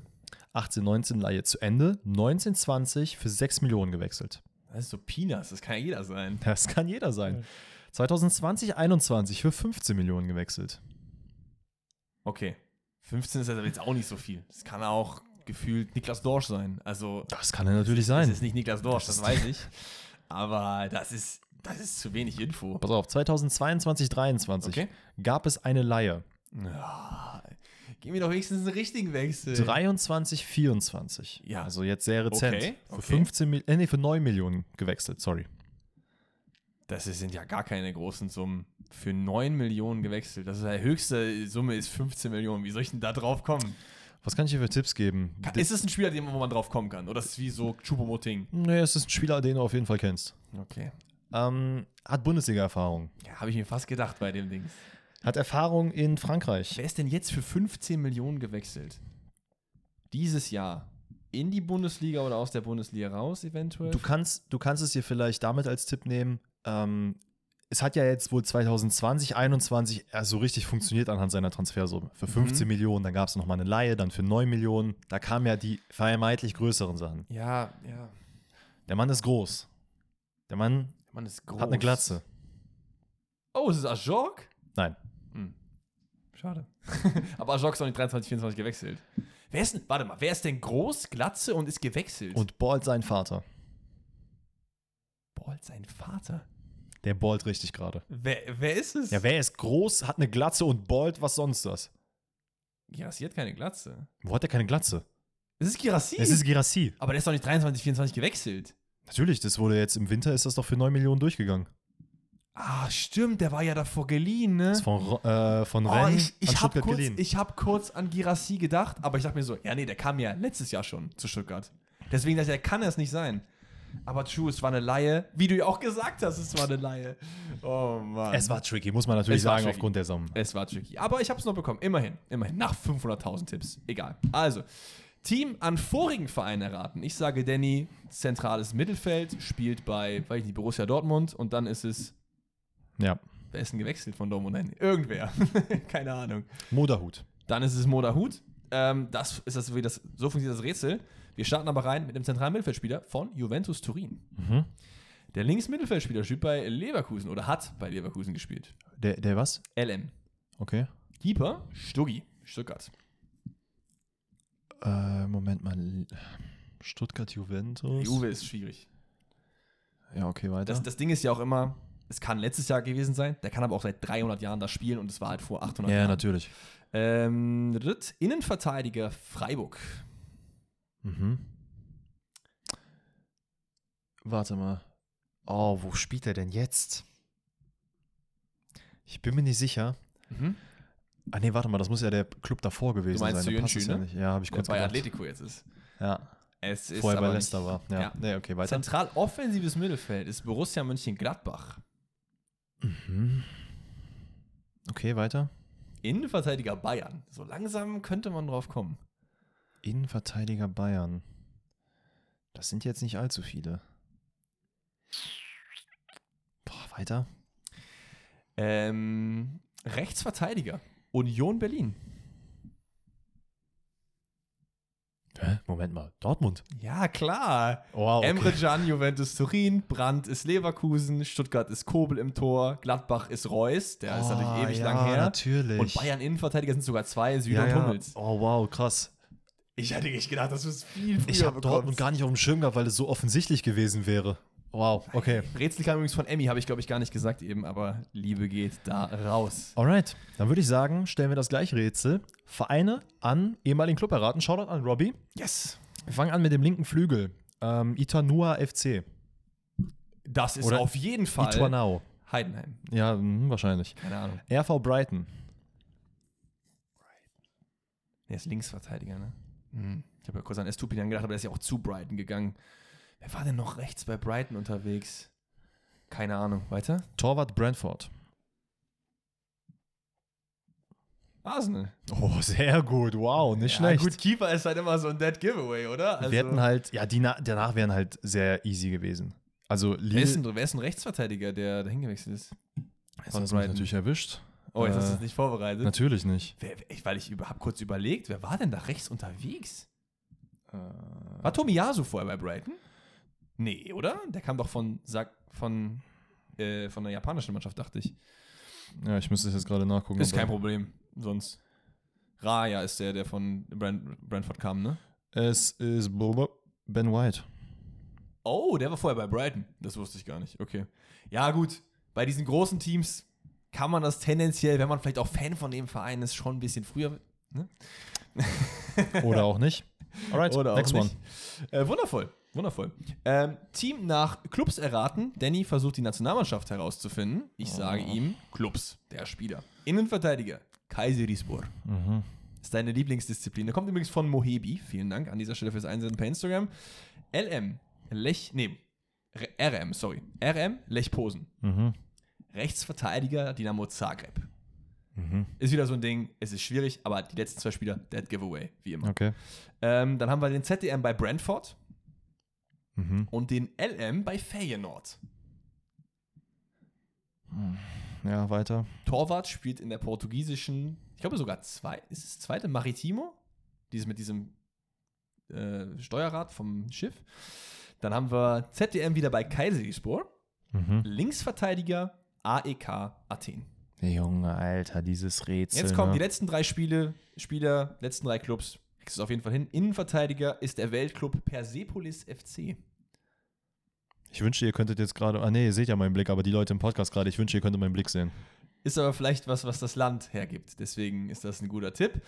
18, 19 Laie zu Ende. 19, 20 für 6 Millionen gewechselt. Das ist so Peanuts, das kann ja jeder sein. Das kann jeder sein. 2020, 21 für 15 Millionen gewechselt. Okay. 15 ist also jetzt auch nicht so viel. Das kann auch gefühlt Niklas Dorsch sein. Also, Das kann er natürlich das sein. ist nicht Niklas Dorsch, Das das, weiß ich. Aber das ist, das ist zu wenig Info. Pass auf, 2022, 23 Okay. gab es eine Laie. Ja, gib mir doch wenigstens einen richtigen Wechsel. 23, 24. Ja. Also jetzt sehr rezent. Okay, Für okay. 15 Mil äh, nee, für 9 Millionen gewechselt, sorry. Das sind ja gar keine großen Summen. Für 9 Millionen gewechselt. Das ist die höchste Summe ist 15 Millionen. Wie soll ich denn da drauf kommen? Was kann ich hier für Tipps geben? Ist es ein Spieler, den, wo man drauf kommen kann? Oder ist es wie so Chupomoting? nee, es ist ein Spieler, den du auf jeden Fall kennst. Okay. Ähm, hat Bundesliga-Erfahrung. Ja, habe ich mir fast gedacht bei dem Ding. Hat Erfahrung in Frankreich. Wer ist denn jetzt für 15 Millionen gewechselt? Dieses Jahr. In die Bundesliga oder aus der Bundesliga raus, eventuell? Du kannst, du kannst es dir vielleicht damit als Tipp nehmen. Ähm, es hat ja jetzt wohl 2020, 2021 erst so richtig funktioniert anhand seiner Transfersumme. Für 15 Millionen, dann gab es nochmal eine Laie, dann für 9 Millionen. Da kamen ja die vermeintlich größeren Sachen. ja, ja. Der Mann ist groß. Der Mann Der Mann ist groß. hat eine Glatze. Oh, ist es Ajok? Nein. Schade. Aber Ajok ist noch nicht 23, 24 gewechselt. Wer ist denn, warte mal, wer ist denn groß, Glatze und ist gewechselt? Und ballt sein Vater. ballt sein Vater. Der ballt richtig gerade. Wer, wer ist es? Ja, wer ist groß, hat eine Glatze und ballt, was sonst das? Girassi hat keine Glatze. Wo hat er keine Glatze? Es ist Girassi. Es ist Girassi. aber der ist doch nicht 23, 24 gewechselt. Natürlich, das wurde jetzt im Winter, ist das doch für 9 Millionen durchgegangen. Ah, stimmt, der war ja davor geliehen, ne? Ist von, äh, von Oh, Rennes ich, ich an habe kurz, ich hab kurz an Girassi gedacht, aber ich dachte mir so, ja, nee, der kam ja letztes Jahr schon zu Stuttgart. Deswegen dachte ich, der kann es nicht sein. Aber true, es war eine Laie. Wie du ja auch gesagt hast, es war eine Laie. Oh Mann. Es war tricky, muss man natürlich Es sagen, aufgrund der Summe. Es war tricky. Aber ich habe es noch bekommen. Immerhin. Immerhin. Nach 500.000 Tipps. Egal. Also, Team an vorigen Vereinen erraten. Ich sage Danny, zentrales Mittelfeld, spielt bei, weiß ich nicht, Borussia Dortmund und dann ist es, Ja. wer ist denn gewechselt von Dortmund? Nein, irgendwer. Keine Ahnung. Moderhut. Dann ist es Moda Hut. Ähm, das ist das, wie das, so funktioniert das Rätsel. Wir starten aber rein mit dem zentralen Mittelfeldspieler von Juventus Turin. Mhm. Der Linksmittelfeldspieler spielt bei Leverkusen oder hat bei Leverkusen gespielt. Der, der was? LM. Okay. Keeper Stuggi, Stuttgart. Äh, Moment mal. Stuttgart Juventus. Juve ist schwierig. Ja, okay, weiter. Das, das Ding ist ja auch immer, es kann letztes Jahr gewesen sein, der kann aber auch seit 300 Jahren das spielen und es war halt vor 800 ja, Jahren. natürlich. Ähm, Innenverteidiger Freiburg. Mhm. Warte mal. Oh, wo spielt er denn jetzt? Ich bin mir nicht sicher. Mhm. Ah, nee, warte mal, das muss ja der Club davor gewesen meinst sein. Da Sörenschü, passt es ja ne? nicht. Ja, habe ich Der kurz bei gedacht. Atletico jetzt ist. Ja, Es ist vorher bei Leicester war. Ja. Ja. Nee, okay, weiter. Zentral offensives Mittelfeld ist Borussia Mönchengladbach. Mhm. Okay, weiter. Innenverteidiger Bayern. So langsam könnte man drauf kommen. Innenverteidiger Bayern. Das sind jetzt nicht allzu viele. Boah, weiter. Ähm, Rechtsverteidiger. Union Berlin. Hä? Moment mal. Dortmund. Ja, klar. Wow. Okay. Emre Can, Juventus Turin, Brandt ist Leverkusen, Stuttgart ist Kobel im Tor, Gladbach ist Reus, der ist natürlich Oh, ewig ja, lang her. natürlich. Und Bayern Innenverteidiger sind sogar zwei, Süder ja, und ja. Hummels. Oh, wow, krass. Ich hätte nicht gedacht, dass du es viel früher Ich habe Dortmund gar nicht auf dem Schirm gehabt, weil es so offensichtlich gewesen wäre. Wow, okay. Rätsel kam übrigens von Emmy, habe ich glaube ich gar nicht gesagt eben, aber Liebe geht da raus. Alright, dann würde ich sagen, stellen wir das gleiche Rätsel. Vereine an ehemaligen Club erraten. Shoutout an Robbie. Yes. Wir fangen an mit dem linken Flügel. Ähm, Itanua FC. Das ist Oder auf jeden Fall Ituanao. Heidenheim. Ja, hm, wahrscheinlich. Keine Ahnung. RV Brighton. Der ist Linksverteidiger, ne? Hm. Ich habe ja kurz an Estupinan gedacht, aber der ist ja auch zu Brighton gegangen. Wer war denn noch rechts bei Brighton unterwegs? Keine Ahnung. Weiter? Torwart Brentford. Arsenal. Oh, sehr gut. Wow, nicht Ja, schlecht. gut, Keeper ist halt immer so ein Dead Giveaway, oder? Also, wir hätten halt, ja, die na danach wären halt sehr easy gewesen. Also wer, ist Lille, ein, wer ist ein Rechtsverteidiger, der dahin gewechselt ist? das hat mich natürlich erwischt. Oh, jetzt hast du Äh, es nicht vorbereitet. Natürlich nicht. Wer, ich, weil ich über, hab kurz überlegt, wer war denn da rechts unterwegs? Äh, War Tomiyasu vorher bei Brighton? Nee, oder? Der kam doch von, Sa- von, äh, von der japanischen Mannschaft, dachte ich. ja, ich müsste es jetzt gerade nachgucken. Ist kein Problem. Sonst. Raya ist der, der von Brent, Brentford kam, ne? Es ist Ben White. Oh, der war vorher bei Brighton. Das wusste ich gar nicht. Okay. Ja, gut. Bei diesen großen Teams kann man das tendenziell, wenn man vielleicht auch Fan von dem Verein ist, schon ein bisschen früher. Ne? Oder auch nicht. Alright, Oder next auch one. nicht. Äh, wundervoll. Wundervoll. Ähm, Team nach Clubs erraten. Danny versucht die Nationalmannschaft herauszufinden. Ich sage ihm Clubs, der Spieler. Innenverteidiger, Kayserispor. Mhm. ist deine Lieblingsdisziplin. Der kommt übrigens von Mohebi. Vielen Dank an dieser Stelle fürs Einsenden per Instagram. LM, Lech, nee, R- RM, sorry. RM, Lech Posen. Mhm. Rechtsverteidiger, Dynamo Zagreb. Mhm. Ist wieder so ein Ding, es ist schwierig, aber die letzten zwei Spieler, Dead Giveaway, wie immer. Okay. Ähm, dann haben wir den ZDM bei Brentford Mhm. und den LM bei Feyenoord. Ja, weiter. Torwart spielt in der portugiesischen, ich glaube sogar zwei, ist es zweite Maritimo? Dieses mit diesem äh, Steuerrad vom Schiff. Dann haben wir ZDM wieder bei Kayserispor. Mhm. Linksverteidiger AEK Athen. Junge, Alter, dieses Rätsel. Jetzt kommen ne? die letzten drei Spiele, Spieler, letzten drei Clubs. Kriegst du auf jeden Fall hin. Innenverteidiger ist der Weltclub Persepolis FC. Ich wünschte, ihr könntet jetzt gerade. Ah, nee, ihr seht ja meinen Blick, aber die Leute im Podcast gerade, ich wünschte, ihr könntet meinen Blick sehen. Ist aber vielleicht was, was das Land hergibt. Deswegen ist das ein guter Tipp.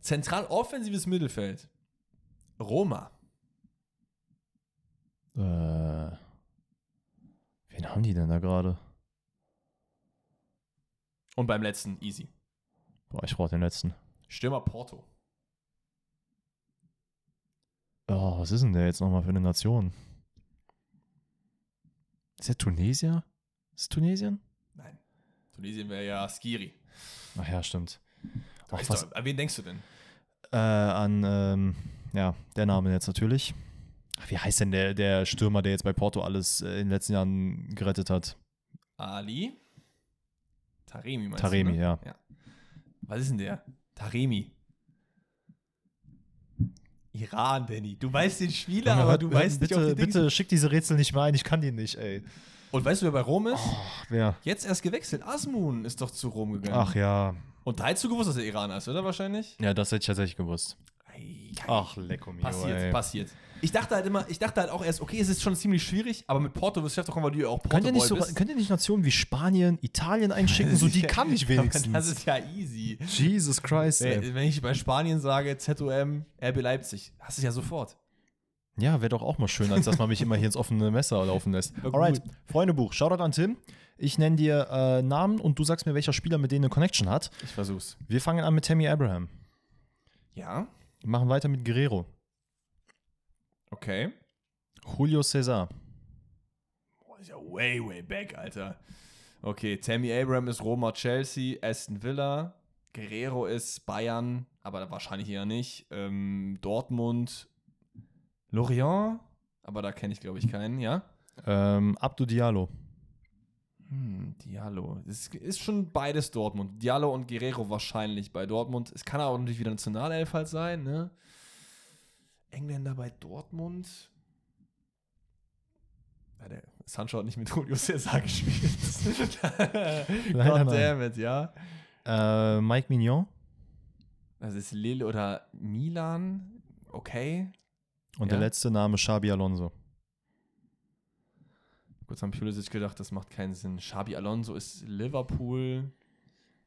Zentral offensives Mittelfeld. Roma. Äh. Wen haben die denn da gerade? Und beim letzten easy. Boah, ich brauche den letzten. Stürmer Porto. Oh, was ist denn der jetzt nochmal für eine Nation? Ist der Tunesier? Ist es Tunesien? Nein. Tunesien wäre ja Skiri. Ach ja, stimmt. Weißt was, an wen denkst du denn? äh, an, ähm, ja, der Name jetzt natürlich. Ach, Wie heißt denn der, der Stürmer, der jetzt bei Porto alles äh, in den letzten Jahren gerettet hat? Ali. Taremi meinst Taremi, du, ne? ja. Was ist denn der? Taremi. Iran, Danny. Du weißt den Spieler, aber du hört- weißt bitte, nicht, auf die bitte schick diese Rätsel nicht mehr ein, ich kann die nicht, ey. Und weißt du, wer bei Rom ist? Ach, wer? Jetzt erst gewechselt. Asmun ist doch zu Rom gegangen. Ach ja. Und da hättest du gewusst, dass er Iraner ist, oder wahrscheinlich? Ja, das hätte ich tatsächlich gewusst. Ei, ei. Ach, lecko mio, Passiert, ey. passiert. Ich dachte halt immer, ich dachte halt auch erst, okay, es ist schon ziemlich schwierig, aber mit Porto wirst du doch kommen, weil du ja auch Porto Könnt ihr, nicht so, bist. könnt ihr nicht Nationen wie Spanien, Italien einschicken? So, die kann ich wenigstens. Das ist ja easy. Jesus Christ, ey. Wenn, wenn ich bei Spanien sage, ZOM, RB Leipzig, hast du es ja sofort. Ja, wäre doch auch mal schön, als dass man mich immer hier ins offene Messer laufen lässt. Ja, Alright. Freundebuch, Shoutout an Tim. Ich nenne dir äh, Namen und du sagst mir, welcher Spieler mit denen eine Connection hat. Ich versuch's. Wir fangen an mit Tammy Abraham. Ja, Wir machen weiter mit Guerrero. Okay. Julio Cesar. Boah, ist ja way, way back, Alter. Okay, Tammy Abraham ist Roma, Chelsea, Aston Villa, Guerrero ist Bayern, aber wahrscheinlich eher nicht. Ähm, Dortmund, Lorient, aber da kenne ich, glaube ich, keinen, ja? Ähm, Abdu Diallo. Hm, Diallo. Es ist schon beides Dortmund. Diallo und Guerrero wahrscheinlich bei Dortmund. Es kann aber natürlich wieder Nationalelf halt sein, ne? Engländer bei Dortmund. Ja, der Sancho hat nicht mit Julio Cesar gespielt. God damn it, ja. Äh, Mike Mignon. Das ist Lille oder Milan. Okay. Und Ja. der letzte Name Xabi Alonso. Kurz haben Pulisic gedacht, das macht keinen Sinn. Xabi Alonso ist Liverpool.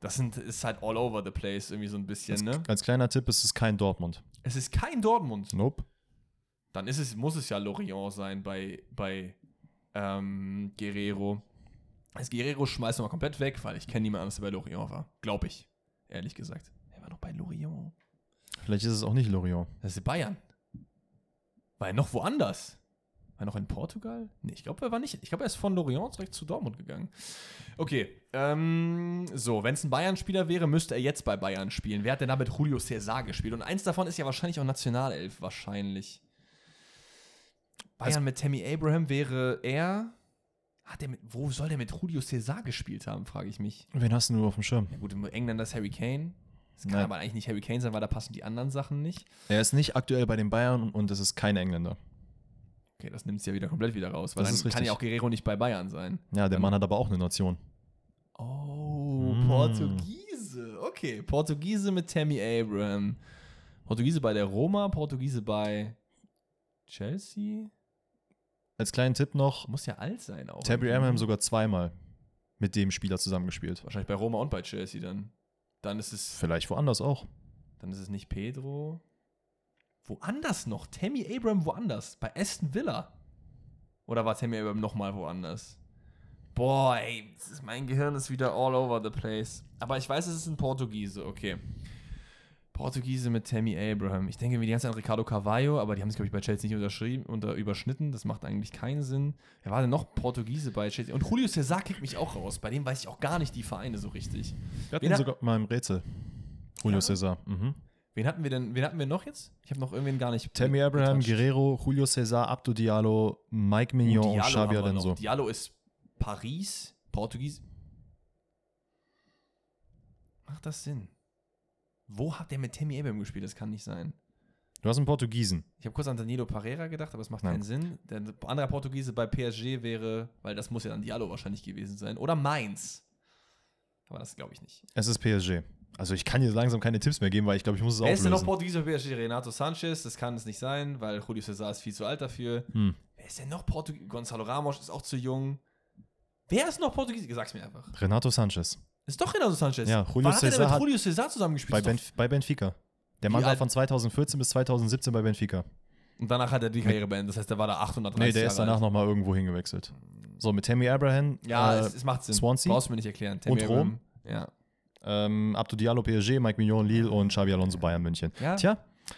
Das sind, ist halt all over the place irgendwie so ein bisschen, Als, ne? als kleiner Tipp, es ist kein Dortmund. Es ist kein Dortmund. Nope. Dann ist es, muss es ja Lorient sein bei, bei ähm, Guerrero. Das Guerrero schmeißen wir mal komplett weg, weil ich kenne niemanden anders, der bei Lorient war. Glaube ich. Ehrlich gesagt. Er war noch bei Lorient. Vielleicht ist es auch nicht Lorient. Das ist Bayern. War er noch woanders? War er noch in Portugal? Nee, ich glaube, er war nicht. Ich glaube, er ist von Lorient direkt zu Dortmund gegangen. Okay. Ähm, so, wenn es ein Bayern-Spieler wäre, müsste er jetzt bei Bayern spielen. Wer hat denn da mit Julio Cesar gespielt? Und eins davon ist ja wahrscheinlich auch Nationalelf, wahrscheinlich. Bayern Also- mit Tammy Abraham wäre er Hat der mit, wo soll der mit Julio Cesar gespielt haben, frage ich mich. Wen hast du nur auf dem Schirm? Ja, gut, im Engländer ist Harry Kane. Das kann Nein. aber eigentlich nicht Harry Kane sein, weil da passen die anderen Sachen nicht. Er ist nicht aktuell bei den Bayern und es ist kein Engländer. Okay, das nimmt es ja wieder komplett wieder raus. Weil Das dann ist kann ja auch Guerrero nicht bei Bayern sein. Ja, der Dann- Mann hat aber auch eine Nation. Oh, Mm. Portugiese. Okay, Portugiese mit Tammy Abraham. Portugiese bei der Roma, Portugiese bei Chelsea. Als kleinen Tipp noch, Muss ja alt sein auch. Irgendwie. Abraham sogar zweimal mit dem Spieler zusammengespielt. Wahrscheinlich bei Roma und bei Chelsea dann. Dann ist es, Vielleicht woanders auch. dann ist es nicht Pedro. Woanders noch? Tammy Abraham woanders? Bei Aston Villa? Oder war Tammy Abraham nochmal woanders? Boah, ey, das ist, mein Gehirn ist wieder all over the place. Aber ich weiß, es ist ein Portugiese, okay. Portugiese mit Tammy Abraham. Ich denke mir die ganze Zeit an Ricardo Carvalho, aber die haben es, glaube ich, bei Chelsea nicht unterschrieben, unter, überschnitten. Das macht eigentlich keinen Sinn. Wer war denn noch Portugiese bei Chelsea? Und Julio Cesar kickt mich auch raus. Bei dem weiß ich auch gar nicht die Vereine so richtig. Wir hatten Wen sogar mal im Rätsel. Julio Ja? Cesar. Mhm. Wen hatten wir denn? Wen hatten wir noch jetzt? Ich habe noch irgendwen gar nicht. Tammy Abraham, getouched. Guerrero, Julio Cesar, Abdo Diallo, Mike Mignon und Diallo Xabi wir noch. Alonso. Diallo ist Paris, Portugies. Macht das Sinn? Wo hat der mit Tammy Abraham gespielt? Das kann nicht sein. Du hast einen Portugiesen. Ich habe kurz an Danilo Pereira gedacht, aber es macht Nein. keinen Sinn. Der andere Portugiese bei PSG wäre, weil das muss ja dann Diallo wahrscheinlich gewesen sein. Oder Mainz. Aber das glaube ich nicht. Es ist PSG. Also ich kann dir langsam keine Tipps mehr geben, weil ich glaube, ich muss es Wer ist denn noch auflösen. Portugiese bei PSG? Renato Sanchez, das kann es nicht sein, weil Julio Cesar ist viel zu alt dafür. Hm. Wer ist denn noch Portugiese? Gonzalo Ramos ist auch zu jung. Wer ist noch Portugiese? Sag's mir einfach. Renato Sanchez. Ist doch Renato Sanchez. Ja, Julio Wann hat er denn Cesar mit Julio Cesar zusammengespielt? Bei, Benf bei Benfica. Der Mann war von 2014 bis 2017 bei Benfica. Und danach hat er die Karriere beendet. Das heißt, der war da 830 Nee, der ist danach nochmal irgendwo hingewechselt. So, mit Tammy Abraham, Ja, äh, es, es macht Sinn. Swansea? Brauchst du mir nicht erklären. Tammy Und Rom? Abraham. Ja. Ähm, Abdo Diallo PSG, Mike Mignon Lille und Xabi Alonso Bayern München. Ja. Tja,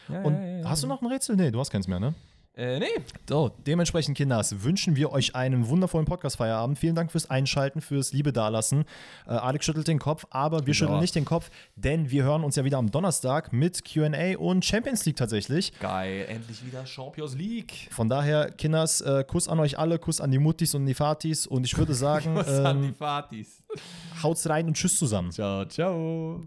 ja, und ja, hast du noch ein Rätsel? Nee, du hast keins mehr, ne? Äh, nee. So, dementsprechend, Kinders, wünschen wir euch einen wundervollen Podcast-Feierabend. Vielen Dank fürs Einschalten, fürs Liebe dalassen. Äh, Alex schüttelt den Kopf, aber wir Genau. schütteln nicht den Kopf, denn wir hören uns ja wieder am Donnerstag mit QA und Champions League tatsächlich. Geil. Endlich wieder Champions League. Von daher, Kinders, äh, Kuss an euch alle, Kuss an die Muttis und die Fatis und ich würde sagen, Was an die ähm, Fatis. haut's rein und tschüss zusammen. Ciao, ciao.